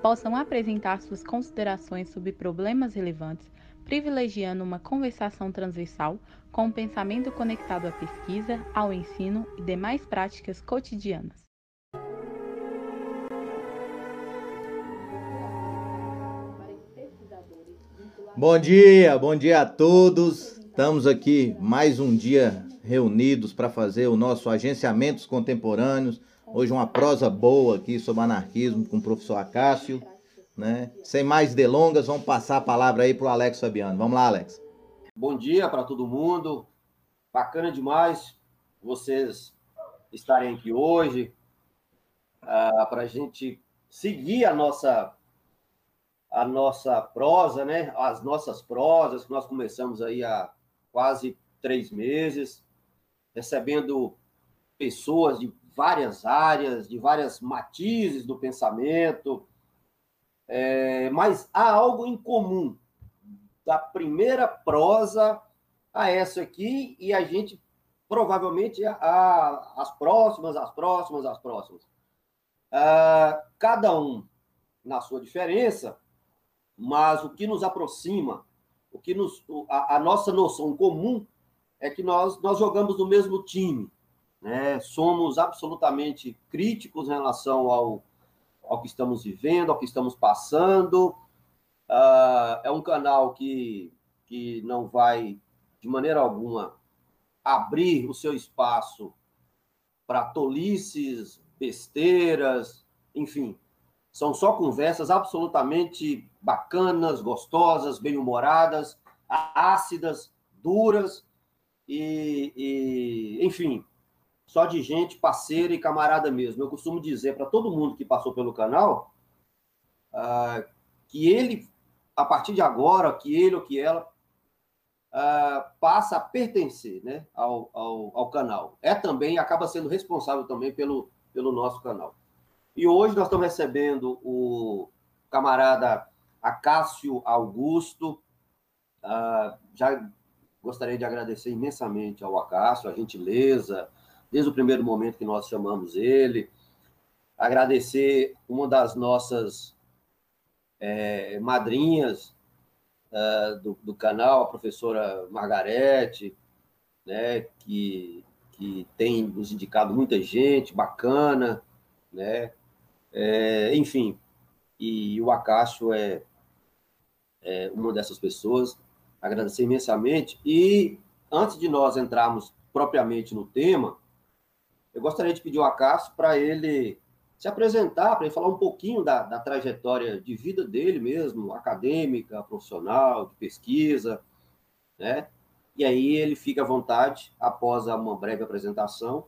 possam apresentar suas considerações sobre problemas relevantes, privilegiando uma conversação transversal com um pensamento conectado à pesquisa, ao ensino e demais práticas cotidianas. Bom dia, bom dia a todos. Estamos aqui mais um dia reunidos para fazer o nosso agenciamentos contemporâneos. Hoje uma prosa boa aqui sobre anarquismo com o professor Acácio. Né? Sem mais delongas, vamos passar a palavra aí para o Alex Fabiano. Vamos lá, Alex. Bom dia para todo mundo. Bacana demais vocês estarem aqui hoje uh, para a gente seguir a nossa a nossa prosa, né? As nossas prosas que nós começamos aí há quase três meses, recebendo pessoas de várias áreas, de várias matizes do pensamento, é, mas há algo em comum da primeira prosa a essa aqui e a gente provavelmente a, as próximas, as próximas, as próximas. Uh, cada um na sua diferença, mas o que nos aproxima, o que nos, a, a, nossa noção comum é que nós, nós jogamos no mesmo time, né? somos absolutamente críticos em relação ao, ao que estamos vivendo, ao que estamos passando. Uh, é um canal que, que não vai, de maneira alguma, abrir o seu espaço para tolices, besteiras, enfim, são só conversas absolutamente bacanas, gostosas, bem-humoradas, ácidas, duras e, e, enfim, só de gente parceira e camarada mesmo. Eu costumo dizer para todo mundo que passou pelo canal uh, que ele, a partir de agora, que ele ou que ela uh, passa a pertencer né, ao, ao, ao canal. É também, acaba sendo responsável também pelo, pelo nosso canal. E hoje nós estamos recebendo o camarada Acácio Augusto. Uh, já gostaria de agradecer imensamente ao Acácio, a gentileza, desde o primeiro momento que nós chamamos ele. Agradecer uma das nossas é, madrinhas uh, do, do, canal, a professora Margarete, né, que, que tem nos indicado muita gente bacana, né? É, enfim, e o Acácio é, é uma dessas pessoas. Agradecer imensamente. E antes de nós entrarmos propriamente no tema, eu gostaria de pedir ao Acácio para ele se apresentar, para ele falar um pouquinho da, da, trajetória de vida dele mesmo, acadêmica, profissional, de pesquisa, né? E aí ele fica à vontade, após uma breve apresentação,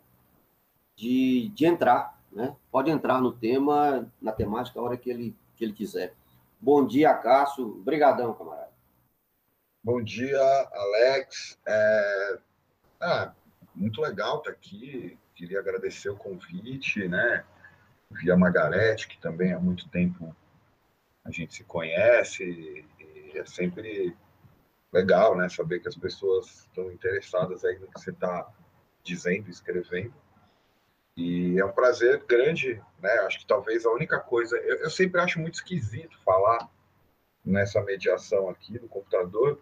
de, de entrar né? Pode entrar no tema, na temática, a hora que ele, que ele quiser. Bom dia, Cássio. Obrigadão, camarada. Bom dia, Alex. É... Ah, muito legal estar aqui. Queria agradecer o convite, né? Vi a Margarete, que também há muito tempo a gente se conhece, e é sempre legal, né? Saber que as pessoas estão interessadas aí no que você está dizendo, escrevendo. E é um prazer grande, né? Acho que talvez a única coisa. Eu, eu, sempre acho muito esquisito falar nessa mediação aqui no computador.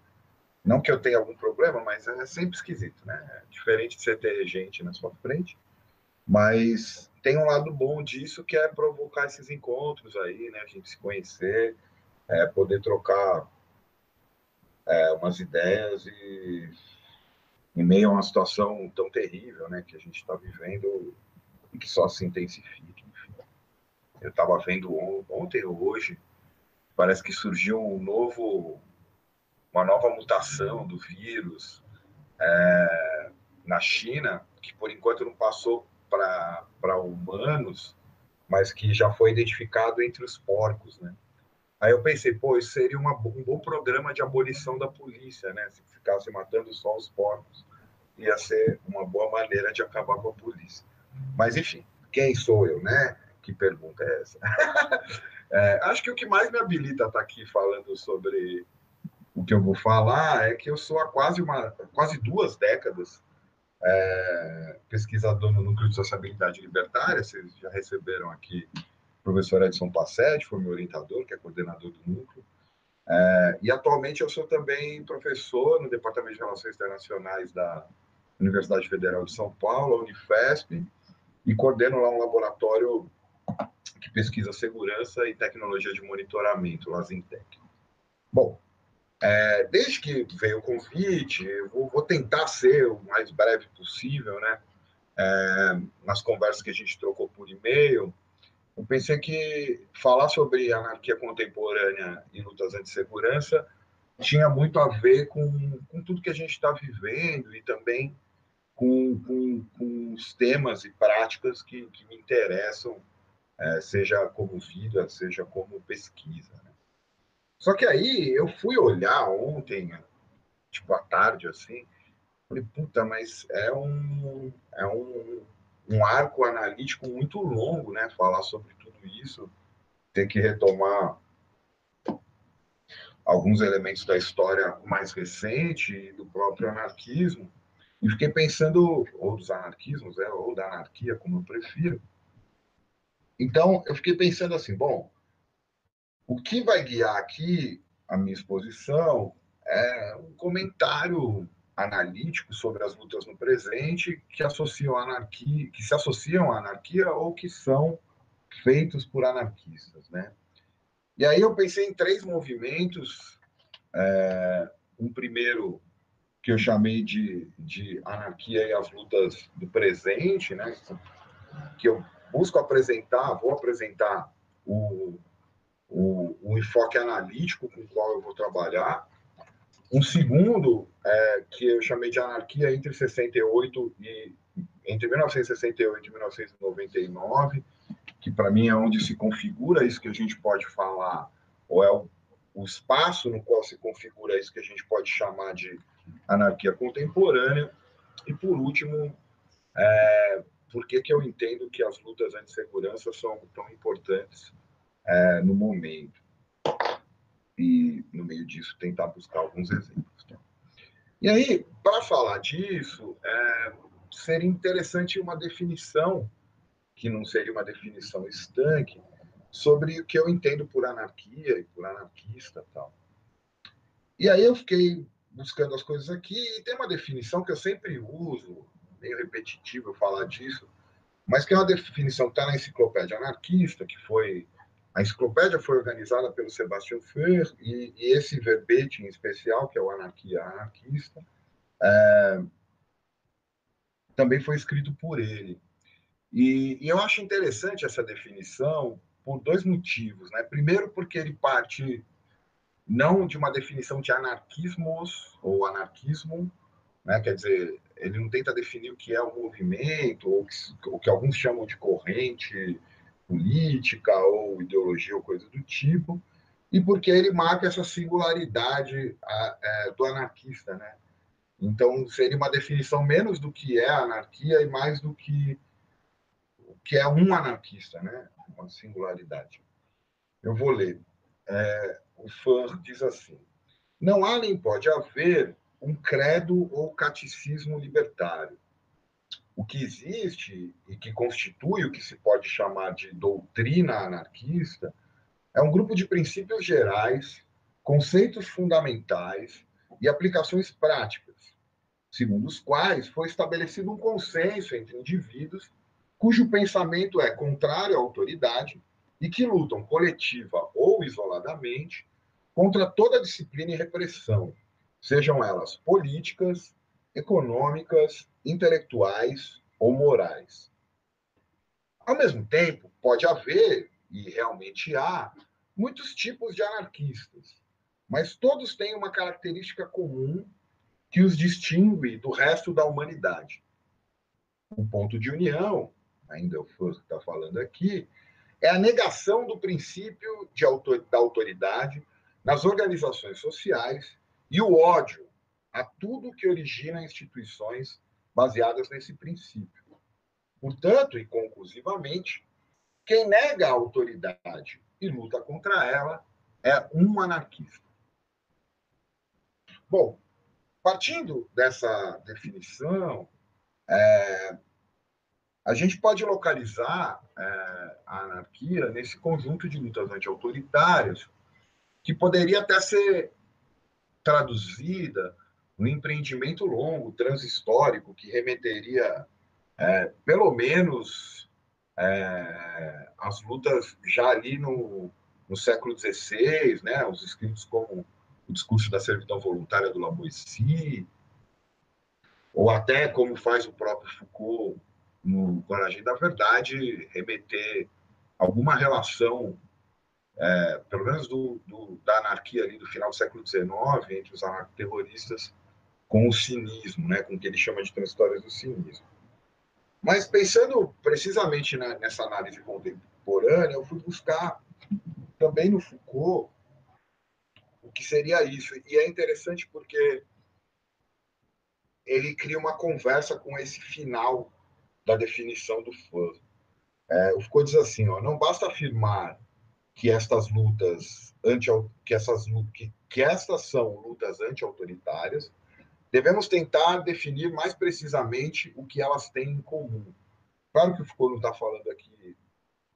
Não que eu tenha algum problema, mas é sempre esquisito, né? É diferente de você ter gente na sua frente. Mas tem um lado bom disso que é provocar esses encontros aí, né? A gente se conhecer, é, poder trocar é, umas ideias e em meio a uma situação tão terrível, né? Que a gente está vivendo e que só se intensifique. Enfim. Eu estava vendo ontem ou hoje, parece que surgiu um novo, uma nova mutação do vírus é, na China, que por enquanto não passou para humanos, mas que já foi identificado entre os porcos, né? Aí eu pensei, pô, isso seria uma, um bom programa de abolição da polícia, né? Se ficasse matando só os porcos, ia ser uma boa maneira de acabar com a polícia. Mas, enfim, quem sou eu, né? Que pergunta é essa? é, acho que o que mais me habilita a estar aqui falando sobre o que eu vou falar é que eu sou há quase, uma, quase duas décadas é, pesquisador no Núcleo de Sociabilidade Libertária, vocês já receberam aqui o professor Edson Passetti, foi meu orientador, que é coordenador do núcleo, é, e atualmente eu sou também professor no Departamento de Relações Internacionais da Universidade Federal de São Paulo, a Unifesp, e coordeno lá um laboratório que pesquisa segurança e tecnologia de monitoramento, lá Zintec. Bom, é, desde que veio o convite, vou, vou, tentar ser o mais breve possível, né? É, nas conversas que a gente trocou por e-mail, eu pensei que falar sobre anarquia contemporânea e lutas anti-segurança tinha muito a ver com, com tudo que a gente está vivendo e também com, com, com, os temas e práticas que, que me interessam, é, seja como vida, seja como pesquisa. Né? Só que aí eu fui olhar ontem, tipo à tarde, assim, falei, puta, mas é um, é um, um arco analítico muito longo, né? Falar sobre tudo isso, ter que retomar alguns elementos da história mais recente, do próprio anarquismo, e fiquei pensando, ou dos anarquismos, é, ou da anarquia, como eu prefiro. Então, eu fiquei pensando assim, bom, o que vai guiar aqui a minha exposição é um comentário analítico sobre as lutas no presente que associam anarquia, que se associam à anarquia ou que são feitos por anarquistas, né? E aí eu pensei em três movimentos, é, um primeiro que eu chamei de, de anarquia e as lutas do presente, né? Que eu busco apresentar, vou apresentar o, o, o enfoque analítico com o qual eu vou trabalhar. Um segundo, é, que eu chamei de anarquia entre 68 e entre 1968 e 1999, que para mim é onde se configura isso que a gente pode falar, ou é o, o espaço no qual se configura isso que a gente pode chamar de anarquia contemporânea. E por último, é, por que, que eu entendo que as lutas anti-segurança são tão importantes é, no momento. E, no meio disso, tentar buscar alguns exemplos. Tá? E aí, para falar disso, é, seria interessante uma definição, que não seria uma definição estanque, sobre o que eu entendo por anarquia e por anarquista tal. E aí eu fiquei buscando as coisas aqui e tem uma definição que eu sempre uso, meio repetitivo falar disso, mas que é uma definição que está na enciclopédia anarquista, que foi a enciclopédia foi organizada pelo Sebastião Fer e, e, esse verbete em especial, que é o Anarquia Anarquista, é, também foi escrito por ele. E, e, eu acho interessante essa definição por dois motivos. Né? Primeiro, porque ele parte não de uma definição de anarquismos ou anarquismo, né? quer dizer, ele não tenta definir o que é um movimento, ou o que alguns chamam de corrente política ou ideologia ou coisa do tipo, e porque ele marca essa singularidade é, do anarquista, né? Então seria uma definição menos do que é anarquia e mais do que o que é um anarquista, né? Uma singularidade. Eu vou ler. É, o Fur diz assim: não há nem pode haver um credo ou catecismo libertário o que existe e que constitui o que se pode chamar de doutrina anarquista é um grupo de princípios gerais, conceitos fundamentais e aplicações práticas, segundo os quais foi estabelecido um consenso entre indivíduos cujo pensamento é contrário à autoridade e que lutam coletiva ou isoladamente contra toda disciplina e repressão, sejam elas políticas, econômicas, intelectuais ou morais. Ao mesmo tempo, pode haver, e realmente há, muitos tipos de anarquistas, mas todos têm uma característica comum que os distingue do resto da humanidade. O ponto de união, ainda o Foucault está falando aqui, é a negação do princípio de autor, da autoridade nas organizações sociais e o ódio a tudo que origina instituições baseadas nesse princípio. Portanto, e conclusivamente, quem nega a autoridade e luta contra ela é um anarquista. Bom, partindo dessa definição, é, a gente pode localizar é, a anarquia nesse conjunto de lutas anti-autoritárias, que poderia até ser traduzida no empreendimento longo, transhistórico, que remeteria, é, pelo menos, é, as lutas já ali no, no século XVI, né, os escritos como o discurso da servidão voluntária do Lavoisier, ou até como faz o próprio Foucault no Coragem da Verdade, remeter alguma relação, é, pelo menos do, do, da anarquia ali do final do século XIX, entre os anarcoterroristas, com o cinismo, né, com o que ele chama de transitórias do cinismo. Mas pensando precisamente nessa análise contemporânea, eu fui buscar também no Foucault o que seria isso. E é interessante porque ele cria uma conversa com esse final da definição do fã. É, o Foucault diz assim, ó, não basta afirmar que estas lutas anti que essas que, que estas são lutas anti-autoritárias, devemos tentar definir mais precisamente o que elas têm em comum. Claro que o Foucault não está falando aqui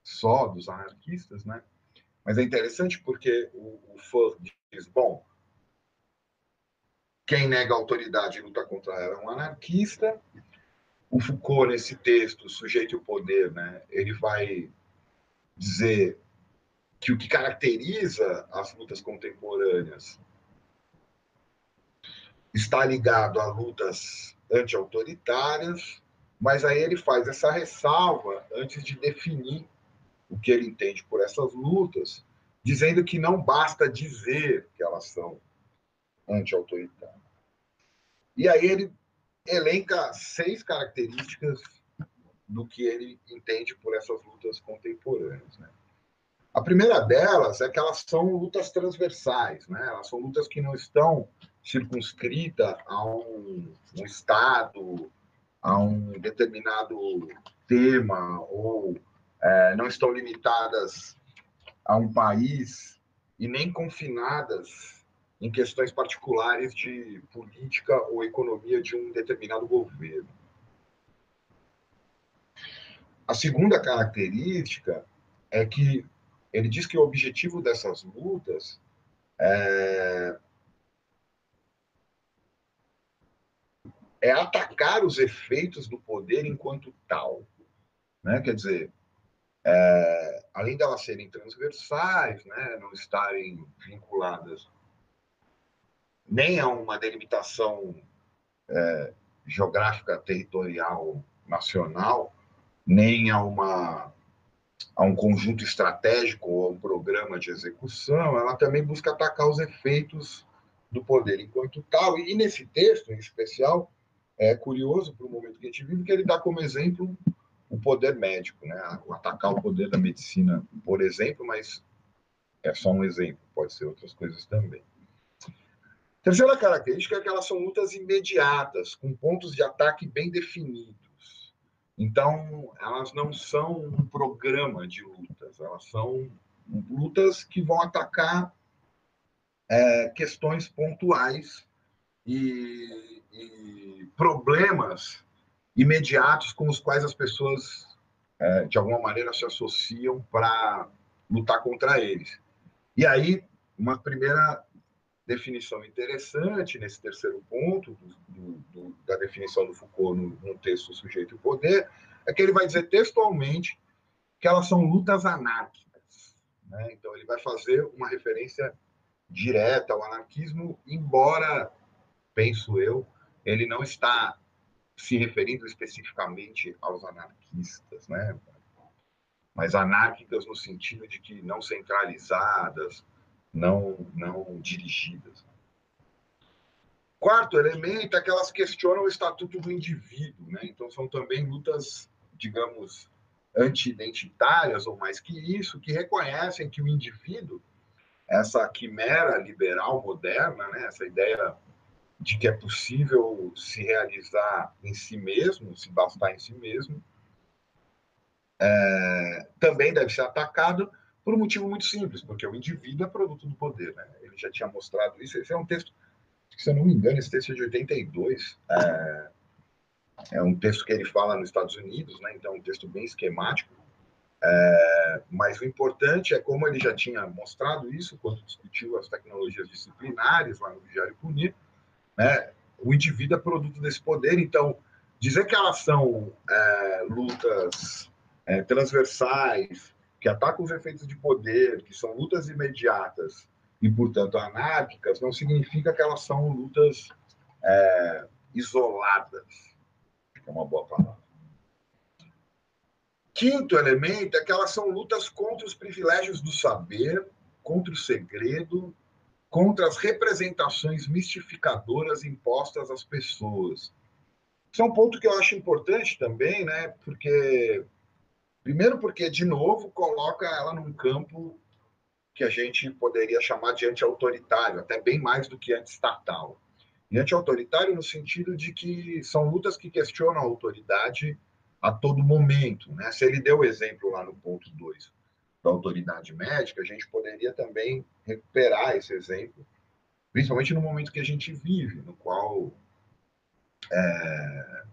só dos anarquistas, né? Mas é interessante porque o, o Foucault diz, bom, quem nega a autoridade e luta contra ela é um anarquista, o Foucault, nesse texto, Sujeito e o Poder, né, ele vai dizer que o que caracteriza as lutas contemporâneas está ligado a lutas anti-autoritárias, mas aí ele faz essa ressalva antes de definir o que ele entende por essas lutas, dizendo que não basta dizer que elas são anti-autoritárias. E aí ele elenca seis características do que ele entende por essas lutas contemporâneas. Né? A primeira delas é que elas são lutas transversais, né? elas são lutas que não estão circunscritas a um, um Estado, a um determinado tema, ou é, não estão limitadas a um país e nem confinadas em questões particulares de política ou economia de um determinado governo. A segunda característica é que ele diz que o objetivo dessas lutas é, é atacar os efeitos do poder enquanto tal. Né? Quer dizer, é, além delas serem transversais, né, não estarem vinculadas nem a uma delimitação é, geográfica territorial nacional, nem a, uma, a um conjunto estratégico ou a um programa de execução, ela também busca atacar os efeitos do poder enquanto tal. E nesse texto, em especial, é curioso para o momento que a gente vive, que ele dá como exemplo o poder médico, né? atacar o poder da medicina, por exemplo, mas é só um exemplo, pode ser outras coisas também. Terceira característica é que elas são lutas imediatas, com pontos de ataque bem definidos. Então, elas não são um programa de lutas, elas são lutas que vão atacar é, questões pontuais e, e, problemas imediatos com os quais as pessoas, é, de alguma maneira, se associam para lutar contra eles. E aí, uma primeira definição interessante nesse terceiro ponto do, do, da definição do Foucault no, no texto Sujeito e Poder, é que ele vai dizer textualmente que elas são lutas anárquicas. Né? Então, ele vai fazer uma referência direta ao anarquismo, embora, penso eu, ele não está se referindo especificamente aos anarquistas, né? mas anárquicas no sentido de que não centralizadas, não, não dirigidas. Quarto elemento é que elas questionam o estatuto do indivíduo, né? Então são também lutas, digamos, anti-identitárias, ou mais que isso, que reconhecem que o indivíduo, essa quimera liberal moderna, né, essa ideia de que é possível se realizar em si mesmo, se bastar em si mesmo, é, também deve ser atacado por um motivo muito simples, porque o indivíduo é produto do poder. Né? Ele já tinha mostrado isso. Esse é um texto, se eu não me engano, esse texto é de 82. É, é um texto que ele fala nos Estados Unidos, né? então é um texto bem esquemático. É, mas o importante é como ele já tinha mostrado isso quando discutiu as tecnologias disciplinares lá no Vigiar e Punir, né? o indivíduo é produto desse poder, então dizer que elas são é, lutas é, transversais, que atacam os efeitos de poder, que são lutas imediatas e, portanto, anárquicas, não significa que elas são lutas é, isoladas. É uma boa palavra. Quinto elemento é que elas são lutas contra os privilégios do saber, contra o segredo, contra as representações mistificadoras impostas às pessoas. Isso é um ponto que eu acho importante também, né? Porque Primeiro, porque, de novo, coloca ela num campo que a gente poderia chamar de anti-autoritário, até bem mais do que anti-estatal. E anti-autoritário no sentido de que são lutas que questionam a autoridade a todo momento. Né? Se ele deu o exemplo lá no ponto 2 da autoridade médica, a gente poderia também recuperar esse exemplo, principalmente no momento que a gente vive, no qual é,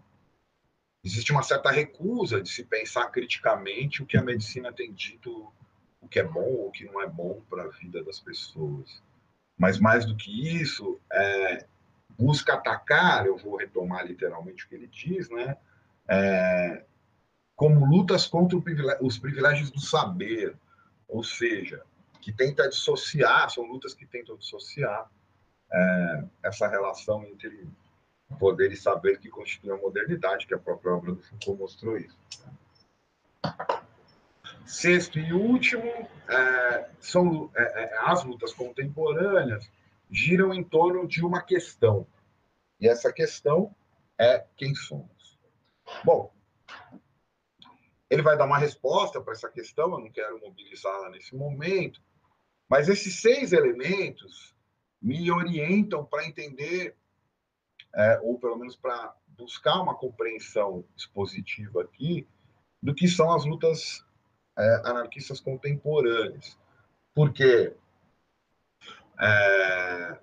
existe uma certa recusa de se pensar criticamente o que a medicina tem dito, o que é bom ou o que não é bom para a vida das pessoas. Mas mais do que isso, é, busca atacar, eu vou retomar literalmente o que ele diz, né? É, como lutas contra os privilégios do saber, ou seja, que tenta dissociar, são lutas que tentam dissociar é, essa relação entre poder e saber que constitui a modernidade, que a própria obra do Foucault mostrou isso. Sexto e último, é, são é, é, as lutas contemporâneas giram em torno de uma questão. E essa questão é quem somos. Bom, ele vai dar uma resposta para essa questão, eu não quero mobilizá-la nesse momento, mas esses seis elementos me orientam para entender é, ou pelo menos para buscar uma compreensão expositiva aqui do que são as lutas é, anarquistas contemporâneas. Porque é,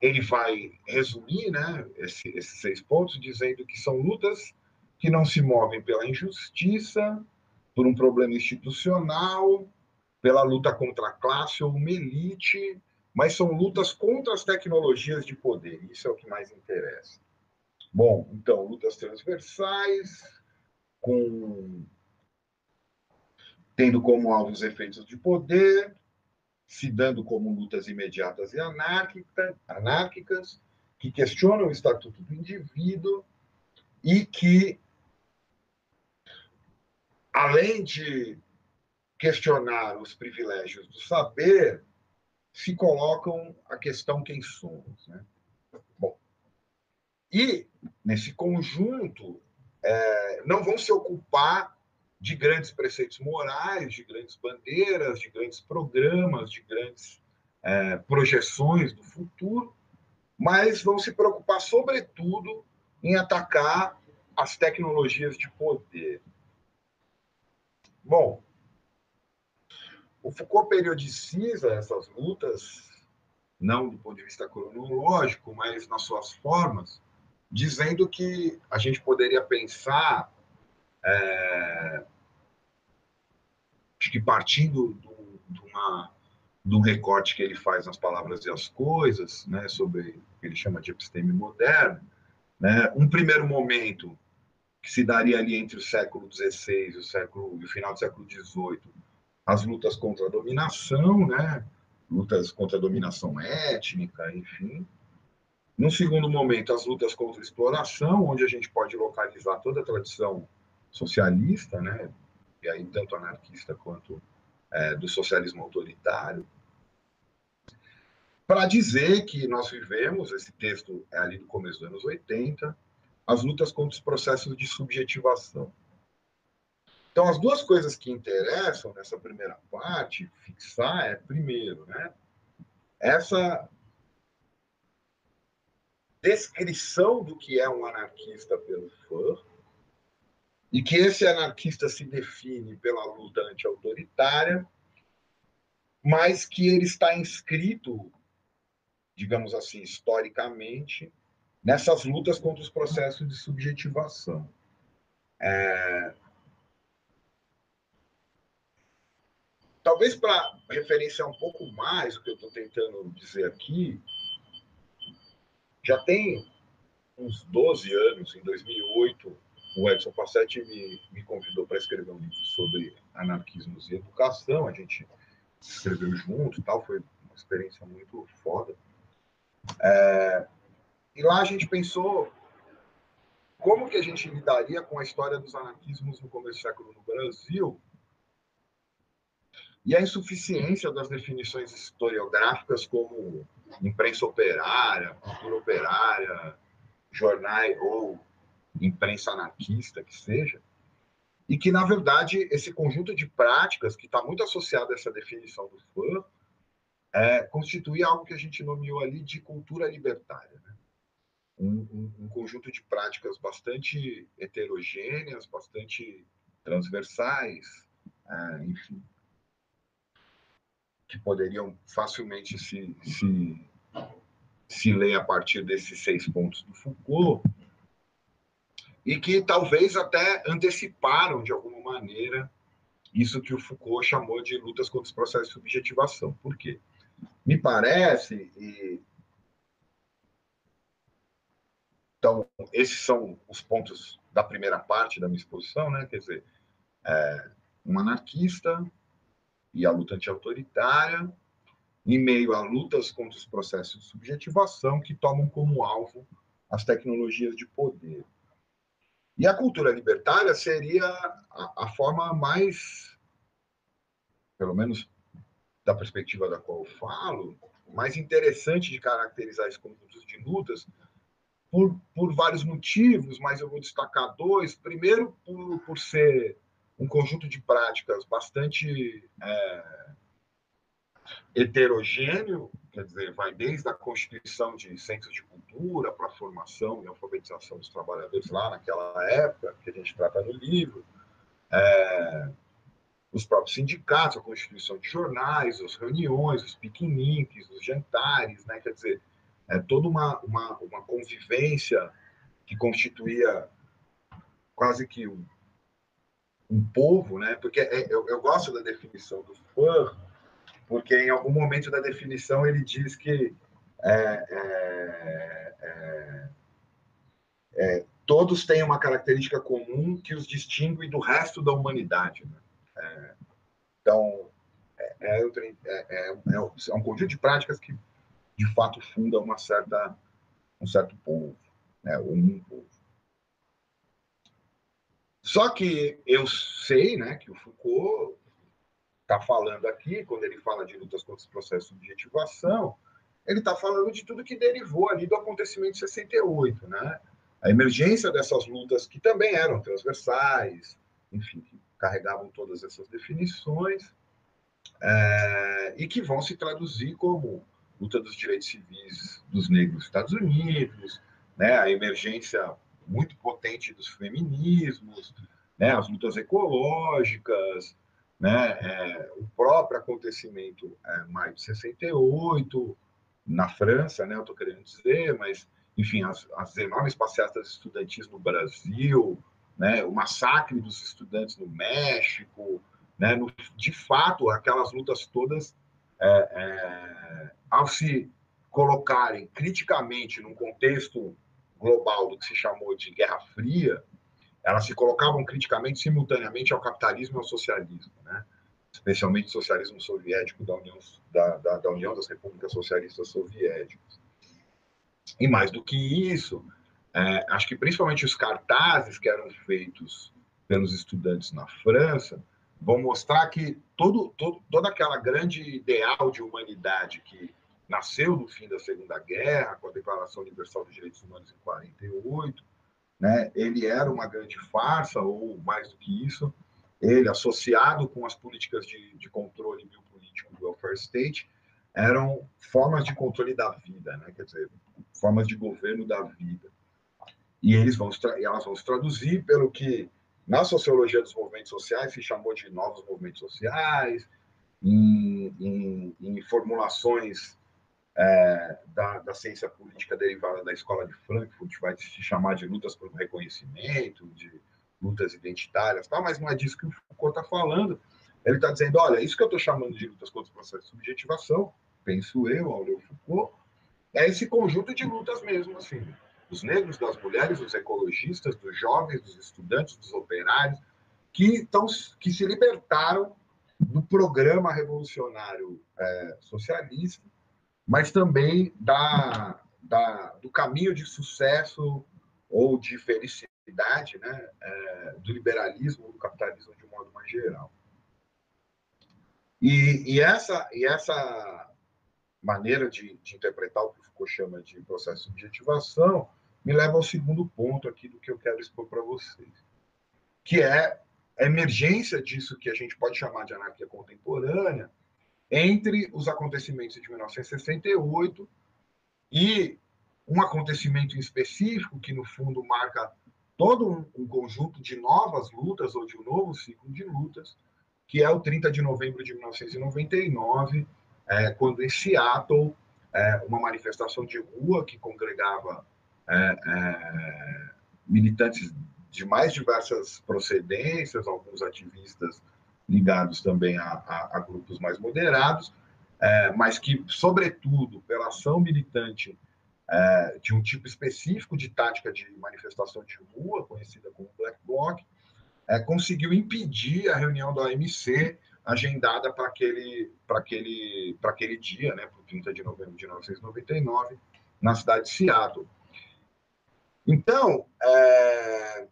ele vai resumir né, esse, esses seis pontos dizendo que são lutas que não se movem pela injustiça, por um problema institucional, pela luta contra a classe ou uma elite, mas são lutas contra as tecnologias de poder, isso é o que mais interessa. Bom, então, lutas transversais, com tendo como alvo os efeitos de poder, se dando como lutas imediatas e anárquica, anárquicas, que questionam o estatuto do indivíduo e que, além de questionar os privilégios do saber, se colocam a questão quem somos. Né? Bom, e nesse conjunto é, não vão se ocupar de grandes preceitos morais, de grandes bandeiras, de grandes programas, de grandes é, projeções do futuro, mas vão se preocupar, sobretudo, em atacar as tecnologias de poder. Bom, o Foucault periodiciza essas lutas, não do ponto de vista cronológico, mas nas suas formas, dizendo que a gente poderia pensar, é, acho que partindo do, de, uma, um recorte que ele faz nas palavras e as coisas, né, sobre o que ele chama de episteme moderno, né, um primeiro momento que se daria ali entre o século XVI e o, século, o final do século XVIII, as lutas contra a dominação, né? lutas contra a dominação étnica, enfim. Num segundo momento, as lutas contra a exploração, onde a gente pode localizar toda a tradição socialista, né? e aí tanto anarquista quanto é, do socialismo autoritário, para dizer que nós vivemos, esse texto é ali do começo dos anos 80, as lutas contra os processos de subjetivação. Então, as duas coisas que interessam nessa primeira parte, fixar, é, primeiro, né, essa descrição do que é um anarquista pelo Fur, e que esse anarquista se define pela luta anti-autoritária, mas que ele está inscrito, digamos assim, historicamente, nessas lutas contra os processos de subjetivação. É... Talvez para referenciar um pouco mais o que eu estou tentando dizer aqui, já tem uns 12 anos, em 2008, o Edson Passetti me, me convidou para escrever um livro sobre anarquismos e educação. A gente escreveu junto tal, foi uma experiência muito foda. É, e lá a gente pensou como que a gente lidaria com a história dos anarquismos no começo do século no Brasil e a insuficiência das definições historiográficas como imprensa operária, cultura operária, jornais ou imprensa anarquista que seja, e que, na verdade, esse conjunto de práticas, que está muito associado a essa definição do fã, é, constitui algo que a gente nomeou ali de cultura libertária. Né? Um, um, um, conjunto de práticas bastante heterogêneas, bastante transversais, é, enfim, que poderiam facilmente se, se, se ler a partir desses seis pontos do Foucault, e que talvez até anteciparam, de alguma maneira, isso que o Foucault chamou de lutas contra os processos de subjetivação. Por quê? Me parece, e... então, esses são os pontos da primeira parte da minha exposição, né? quer dizer, é, um anarquista e a luta anti-autoritária, em meio a lutas contra os processos de subjetivação que tomam como alvo as tecnologias de poder. E a cultura libertária seria a, a forma mais, pelo menos da perspectiva da qual eu falo, mais interessante de caracterizar esses conjuntos de lutas, por, por vários motivos, mas eu vou destacar dois. Primeiro, por, por ser um conjunto de práticas bastante é, heterogêneo, quer dizer, vai desde a constituição de centros de cultura para a formação e alfabetização dos trabalhadores lá naquela época, que a gente trata no livro, é, os próprios sindicatos, a constituição de jornais, as reuniões, os piqueniques, os jantares, né? quer dizer, é toda uma, uma, uma convivência que constituía quase que um, um povo, né? porque é, eu, eu gosto da definição do fã, porque em algum momento da definição ele diz que é, é, é, é, todos têm uma característica comum que os distingue do resto da humanidade. Né? É, então, é, é, um conjunto de práticas que, de fato, funda uma certa, um certo povo, né? um povo. Só que eu sei né, que o Foucault está falando aqui, quando ele fala de lutas contra os processos de objetivação, ele está falando de tudo que derivou ali do acontecimento de 68, né? A emergência dessas lutas que também eram transversais, enfim, que carregavam todas essas definições, é, e que vão se traduzir como luta dos direitos civis dos negros nos Estados Unidos, né? A emergência muito potente dos feminismos, né? As lutas ecológicas, né? É, o próprio acontecimento é, maio de 68, na França, né? Eu estou querendo dizer, mas, enfim, as, as enormes passeatas estudantis no Brasil, né? O massacre dos estudantes no México, né? No, de fato, aquelas lutas todas, é, é, ao se colocarem criticamente num contexto global do que se chamou de Guerra Fria, elas se colocavam criticamente simultaneamente ao capitalismo e ao socialismo, né? especialmente o socialismo soviético da União, da, da, da União das Repúblicas Socialistas Soviéticas. E mais do que isso, é, acho que principalmente os cartazes que eram feitos pelos estudantes na França vão mostrar que todo, todo, toda aquela grande ideal de humanidade que nasceu no fim da Segunda Guerra, com a Declaração Universal dos Direitos Humanos em 48, né? Ele era uma grande farsa, ou mais do que isso, ele associado com as políticas de, de controle biopolítico do welfare state, eram formas de controle da vida, né? quer dizer, formas de governo da vida. E eles vão, elas vão se traduzir pelo que na sociologia dos movimentos sociais se chamou de novos movimentos sociais, em, em, em formulações é, da, da, ciência política derivada da escola de Frankfurt, vai se chamar de lutas por reconhecimento, de lutas identitárias, tá? mas não é disso que o Foucault está falando. Ele está dizendo, olha, isso que eu estou chamando de lutas contra o processo de subjetivação, penso eu, Aurélio Foucault, é esse conjunto de lutas mesmo, assim, dos negros, das mulheres, dos ecologistas, dos jovens, dos estudantes, dos operários, que, tão, que se libertaram do programa revolucionário é, socialista, mas também da, da, do caminho de sucesso ou de felicidade né, é, do liberalismo, do capitalismo de um modo mais geral. E, e, essa, e essa maneira de, de, interpretar o que Foucault chama de processo de objetivação me leva ao segundo ponto aqui do que eu quero expor para vocês, que é a emergência disso que a gente pode chamar de anarquia contemporânea entre os acontecimentos de 1968 e um acontecimento específico que, no fundo, marca todo um conjunto de novas lutas ou de um novo ciclo de lutas, que é o 30 de novembro de 1999, é, quando em Seattle, é, uma manifestação de rua que congregava é, é, militantes de mais diversas procedências, alguns ativistas ligados também a, a, a grupos mais moderados, é, mas que, sobretudo, pela ação militante é, de um tipo específico de tática de manifestação de rua, conhecida como Black Bloc, é, conseguiu impedir a reunião da OMC agendada para aquele, aquele, aquele dia, né, para o 30 de novembro de 1999, na cidade de Seattle. Então, é,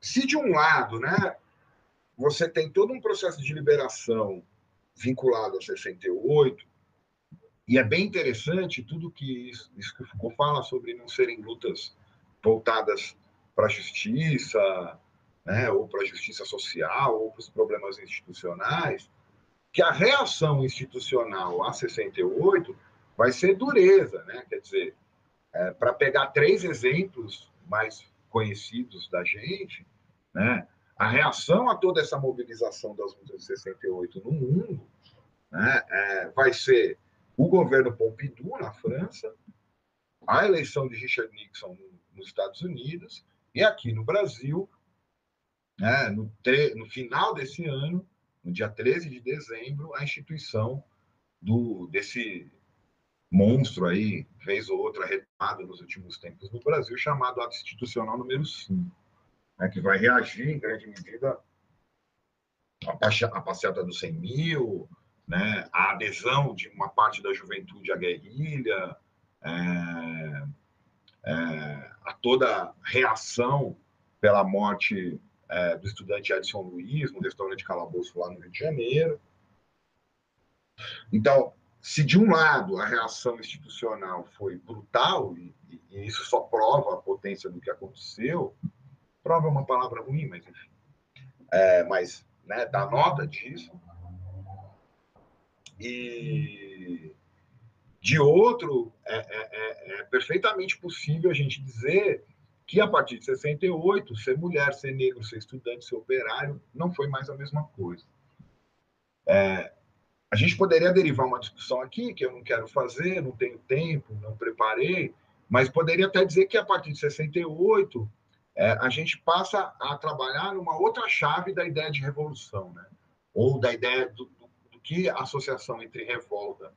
se de um lado, né, você tem todo um processo de liberação vinculado a 68, e é bem interessante tudo que isso, que o Foucault fala sobre não serem lutas voltadas para a justiça, né, ou para a justiça social, ou para os problemas institucionais, que a reação institucional a 68 vai ser dureza, né? Quer dizer, é, para pegar três exemplos mais conhecidos da gente, né? A reação a toda essa mobilização das lutas de 68 no mundo né, é, vai ser o governo Pompidou na França, a eleição de Richard Nixon nos Estados Unidos e aqui no Brasil né, no, no final desse ano, no dia 13 de dezembro, a instituição do, desse monstro aí, vez ou outra retomado nos últimos tempos no Brasil, chamado ato institucional número 5, né, que vai reagir, em grande medida, à passeata dos 100 mil, né, a adesão de uma parte da juventude à guerrilha, é, é, a toda reação pela morte é, do estudante Edson Luiz, no restaurante Calabouço lá no Rio de Janeiro. Então, se de um lado a reação institucional foi brutal, e, e isso só prova a potência do que aconteceu, prova é uma palavra ruim, mas enfim, é, mas né, dá nota disso. E de outro, é, é, é, é perfeitamente possível a gente dizer que a partir de 68, ser mulher, ser negro, ser estudante, ser operário, não foi mais a mesma coisa. É, a gente poderia derivar uma discussão aqui, que eu não quero fazer, não tenho tempo, não preparei, mas poderia até dizer que a partir de 68, é, a gente passa a trabalhar numa outra chave da ideia de revolução, né? ou da ideia do, do, do que a associação entre revolta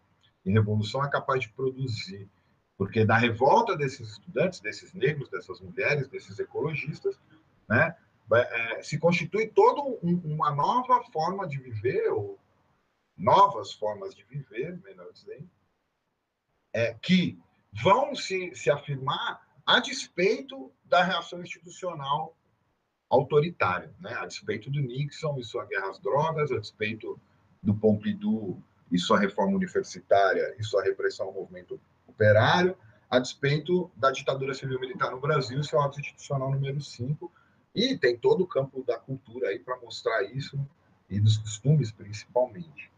e revolução é capaz de produzir. Porque da revolta desses estudantes, desses negros, dessas mulheres, desses ecologistas, né, é, se constitui toda um, uma nova forma de viver, ou novas formas de viver, melhor dizendo, é, que vão se, se afirmar a despeito da reação institucional autoritária, né? a despeito do Nixon e sua guerra às drogas, a despeito do Pompidou e sua reforma universitária e sua repressão ao movimento operário, a despeito da ditadura civil-militar no Brasil, seu ato institucional número 5, E tem todo o campo da cultura aí para mostrar isso e dos costumes principalmente.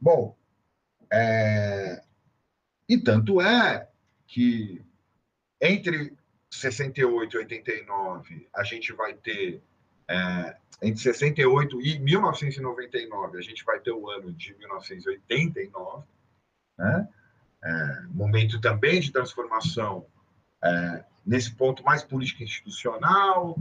Bom, é... e tanto é que entre 68 e 89 a gente vai ter é, entre 68 e 1999 a gente vai ter o ano de 1989, né? É, momento também de transformação é, nesse ponto mais político institucional,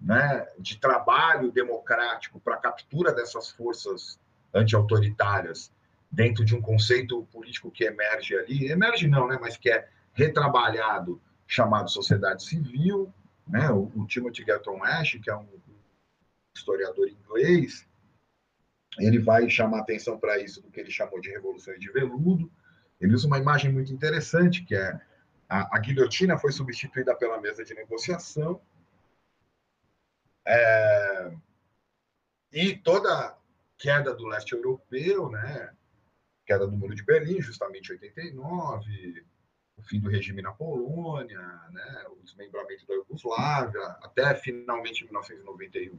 né, de trabalho democrático para a captura dessas forças anti-autoritárias dentro de um conceito político que emerge ali, emerge não, né, mas que é retrabalhado, chamado sociedade civil, né, o, o Timothy Gatton Ash, que é um historiador inglês, ele vai chamar atenção para isso do que ele chamou de revolução de veludo, ele usa uma imagem muito interessante, que é a, a guilhotina foi substituída pela mesa de negociação, é, e toda queda do leste europeu, né, queda do Muro de Berlim, justamente em 89, o fim do regime na Polônia, né, o desmembramento da Iugoslávia, até finalmente em 1991,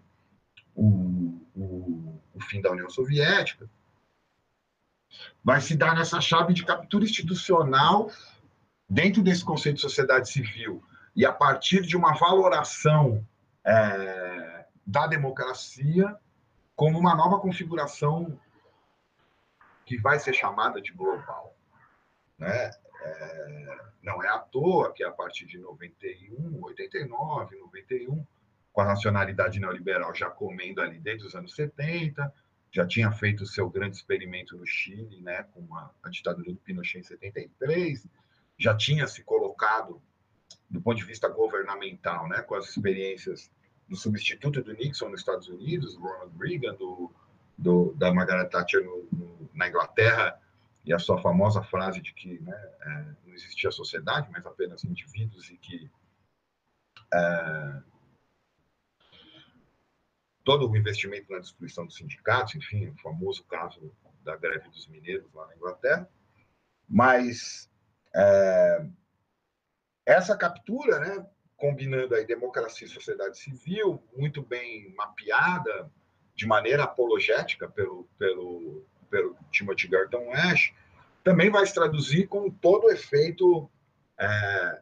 o, o, o fim da União Soviética, vai se dar nessa chave de captura institucional dentro desse conceito de sociedade civil. E a partir de uma valoração é, da democracia como uma nova configuração que vai ser chamada de global. Né? É, não é à toa que a partir de 91, 89, 91, com a nacionalidade neoliberal já comendo ali desde os anos 70, já tinha feito o seu grande experimento no Chile, né, com a, a ditadura do Pinochet em 73, já tinha se colocado do ponto de vista governamental, né, com as experiências do substituto do Nixon nos Estados Unidos, Ronald Reagan, do, do da Margaret Thatcher no, no, na Inglaterra, e a sua famosa frase de que né, é, não existia sociedade, mas apenas indivíduos e que é, todo o investimento na destruição dos sindicatos, enfim, o famoso caso da greve dos mineiros lá na Inglaterra. Mas é, essa captura, né, combinando aí democracia e sociedade civil, muito bem mapeada, de maneira apologética pelo, pelo, pelo Timothy Garton Ash, também vai se traduzir com todo o efeito é,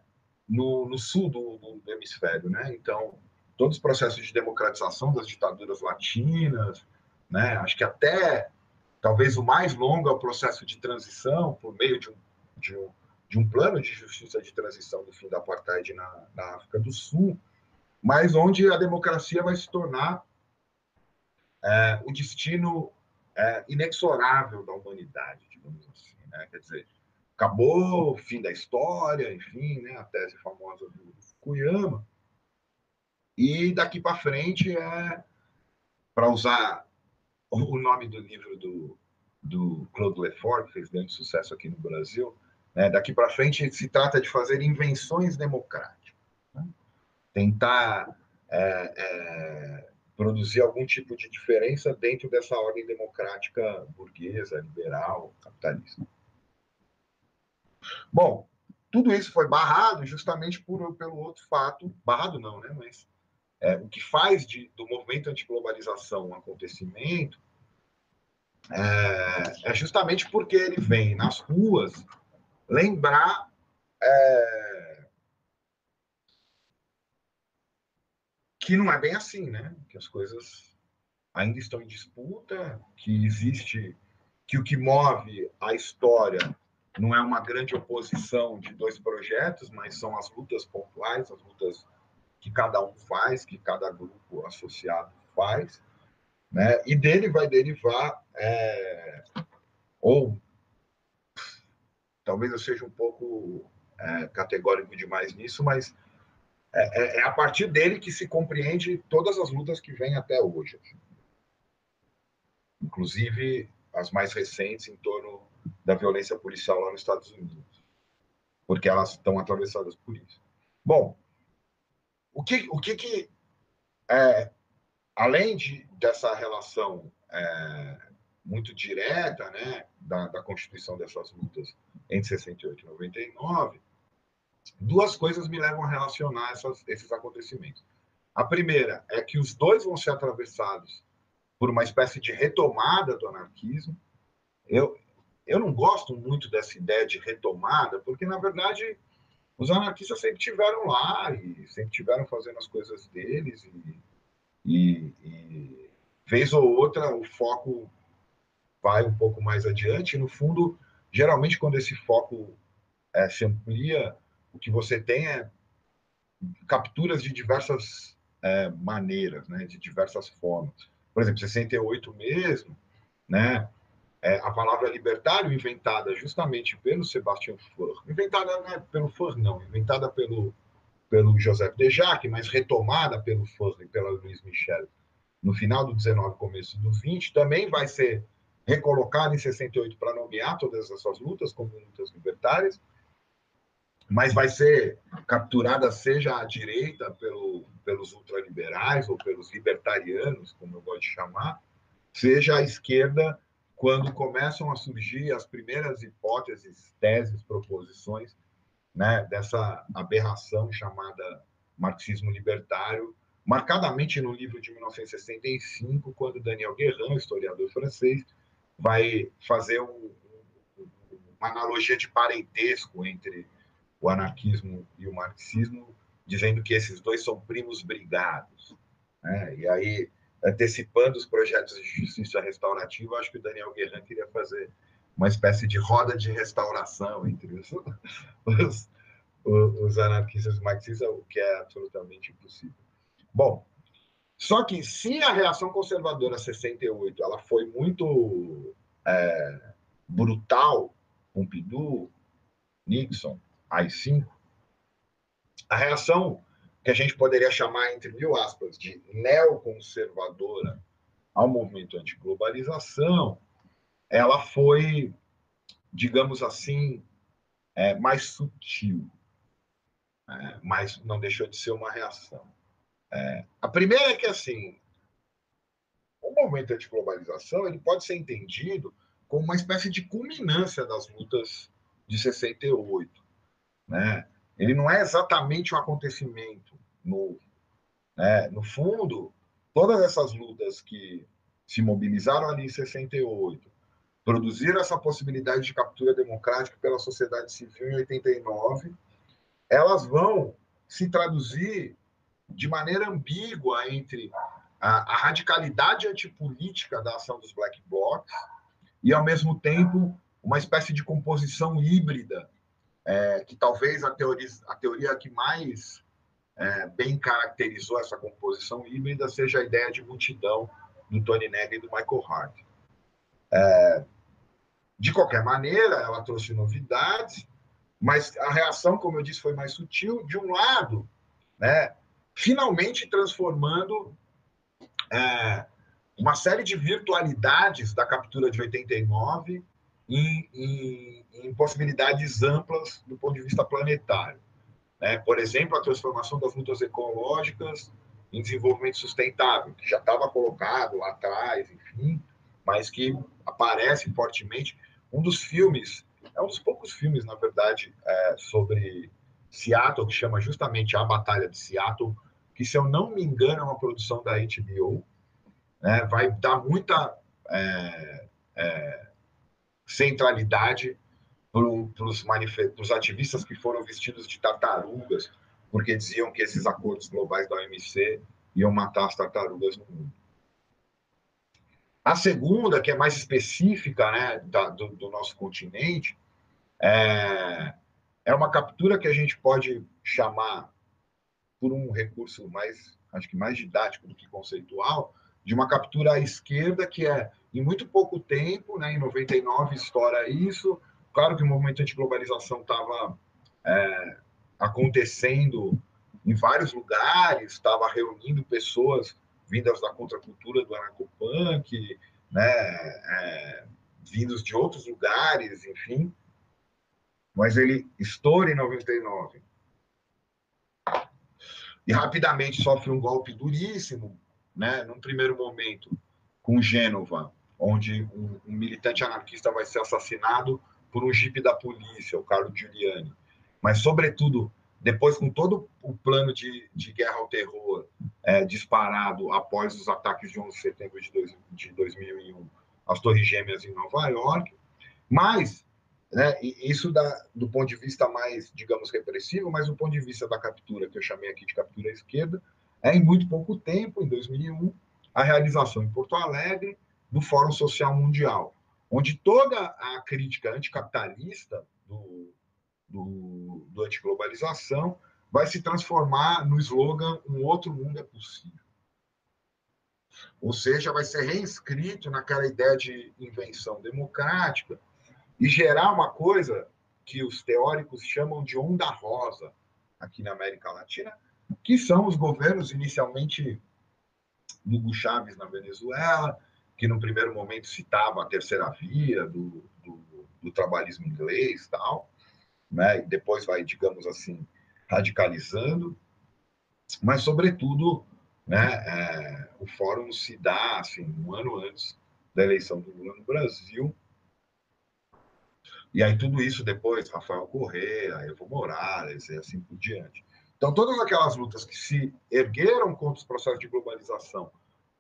no, no, sul do, do, hemisfério. Né? Então, todos os processos de democratização das ditaduras latinas, né? acho que até talvez o mais longo é o processo de transição por meio de um, de um, de um plano de justiça de transição do fim da apartheid na, na África do Sul, mas onde a democracia vai se tornar é, o destino é, inexorável da humanidade, digamos assim. Né? Quer dizer, acabou o fim da história, enfim, né? a tese famosa do Fukuyama, e daqui para frente é, para usar o nome do livro do, do Claude Lefort, que fez grande sucesso aqui no Brasil, né, daqui para frente se trata de fazer invenções democráticas. Né? Tentar é, é, produzir algum tipo de diferença dentro dessa ordem democrática burguesa, liberal, capitalista. Bom, tudo isso foi barrado justamente por, pelo outro fato, barrado não, né, mas é, o que faz de, do movimento antiglobalização um acontecimento é, é, justamente porque ele vem nas ruas lembrar é, que não é bem assim, né? Que as coisas ainda estão em disputa, que existe, que o que move a história não é uma grande oposição de dois projetos, mas são as lutas pontuais, as lutas que cada um faz, que cada grupo associado faz, né? E dele vai derivar, é, ou talvez eu seja um pouco é, categórico demais nisso, mas é, é, é, a partir dele que se compreende todas as lutas que vêm até hoje. Inclusive as mais recentes em torno da violência policial lá nos Estados Unidos, porque elas estão atravessadas por isso. Bom, o que, o que, que é, além de, dessa relação é, muito direta né, da, da constituição dessas lutas entre 68 e 99, duas coisas me levam a relacionar essas, esses acontecimentos. A primeira é que os dois vão ser atravessados por uma espécie de retomada do anarquismo. Eu, eu não gosto muito dessa ideia de retomada, porque, na verdade, os anarquistas sempre tiveram lá e sempre tiveram fazendo as coisas deles e, e, e vez ou outra o foco vai um pouco mais adiante. No fundo, geralmente quando esse foco é, se amplia, o que você tem é capturas de diversas é, maneiras, né, de diversas formas. Por exemplo, 68 mesmo, né, é, a palavra libertário, inventada justamente pelo Sebastião Faure, inventada né, pelo Faure, não, inventada pelo, pelo Joseph Dejac, mas retomada pelo Faure e pela Louise Michel no final do 19, começo do 20, também vai ser recolocada em 68 para nomear todas essas lutas como lutas libertárias, mas vai ser capturada seja à direita pelo, pelos ultraliberais ou pelos libertarianos, como eu gosto de chamar, seja à esquerda quando começam a surgir as primeiras hipóteses, teses, proposições né, dessa aberração chamada marxismo libertário, marcadamente no livro de 1965, quando Daniel Guérin, historiador francês, vai fazer um, um, uma analogia de parentesco entre o anarquismo e o marxismo, dizendo que esses dois são primos brigados. Né? E aí antecipando os projetos de justiça restaurativa, acho que o Daniel Guerran queria fazer uma espécie de roda de restauração entre os, os, os anarquistas marxistas, o que é absolutamente impossível. Bom, só que se a reação conservadora 68 ela foi muito é, brutal, Pompidou, Nixon, AI-5, a reação que a gente poderia chamar, entre mil aspas, de neoconservadora ao movimento antiglobalização, ela foi, digamos assim, é, mais sutil, é, mas não deixou de ser uma reação. É, a primeira é que, assim, o movimento antiglobalização ele pode ser entendido como uma espécie de culminância das lutas de 68, né? Ele não é exatamente um acontecimento novo. Né? No fundo, todas essas lutas que se mobilizaram ali em 68, produziram essa possibilidade de captura democrática pela sociedade civil em 89, elas vão se traduzir de maneira ambígua entre a, a radicalidade antipolítica da ação dos black blocs e, ao mesmo tempo, uma espécie de composição híbrida é, que talvez a teoria, a teoria que mais é, bem caracterizou essa composição híbrida seja a ideia de multidão do Tony Negri e do Michael Hart. É, de qualquer maneira, ela trouxe novidades, mas a reação, como eu disse, foi mais sutil. De um lado, né, finalmente transformando é, uma série de virtualidades da captura de 89 em, em, em possibilidades amplas do ponto de vista planetário. Né? Por exemplo, a transformação das lutas ecológicas em desenvolvimento sustentável, que já estava colocado lá atrás, enfim, mas que aparece fortemente. Um dos filmes, é um dos poucos filmes, na verdade, é, sobre Seattle, que chama justamente A Batalha de Seattle, que, se eu não me engano, é uma produção da HBO, né? vai dar muita é, é, centralidade para os ativistas que foram vestidos de tartarugas, porque diziam que esses acordos globais da OMC iam matar as tartarugas no mundo. A segunda, que é mais específica né, da, do, do, nosso continente, é, é uma captura que a gente pode chamar, por um recurso mais, acho que mais didático do que conceitual, de uma captura à esquerda, que é, em muito pouco tempo, né, em 99 estoura isso, Claro que o movimento anti-globalização estava é, acontecendo em vários lugares, estava reunindo pessoas vindas da contracultura do anarcopunk, né, é, vindos de outros lugares, enfim. Mas ele estoura em 99. E rapidamente sofre um golpe duríssimo, né, num primeiro momento, com Gênova, onde um, um militante anarquista vai ser assassinado por um jipe da polícia, o Carlo Giuliani. mas, sobretudo, depois com todo o plano de, de guerra ao terror é, disparado após os ataques de 11 de setembro de, dois, de 2001 às Torres Gêmeas em Nova York, mas né, isso da, do ponto de vista mais, digamos, repressivo, mas do ponto de vista da captura, que eu chamei aqui de captura à esquerda, é em muito pouco tempo, em 2001, a realização em Porto Alegre do Fórum Social Mundial, onde toda a crítica anticapitalista do, do, do antiglobalização vai se transformar no slogan Um Outro Mundo é Possível. Ou seja, vai ser reinscrito naquela ideia de invenção democrática e gerar uma coisa que os teóricos chamam de onda rosa aqui na América Latina, que são os governos inicialmente do Hugo Chávez na Venezuela, que no primeiro momento citava a terceira via do, do, do trabalhismo inglês tal, né? E depois vai, digamos assim, radicalizando, mas sobretudo, né? É, o fórum se dá assim um ano antes da eleição do Lula no Brasil. E aí tudo isso depois, Rafael Correa, Evo Morales e assim por diante. Então, todas aquelas lutas que se ergueram contra os processos de globalização,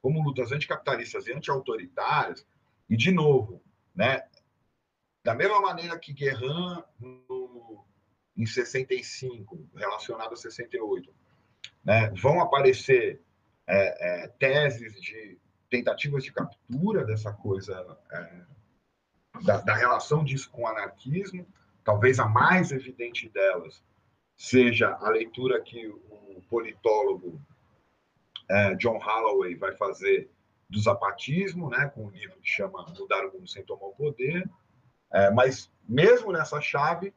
como lutas anticapitalistas e anti-autoritárias, e, de novo, né, da mesma maneira que Guerrin, no, em 65, relacionado a 68, né, vão aparecer é, é, teses de tentativas de captura dessa coisa, é, da, da, relação disso com o anarquismo. Talvez a mais evidente delas seja a leitura que o politólogo é, John Holloway vai fazer do zapatismo, né, com um livro que chama Mudar o Mundo Sem Tomar o Poder, é, mas mesmo nessa chave,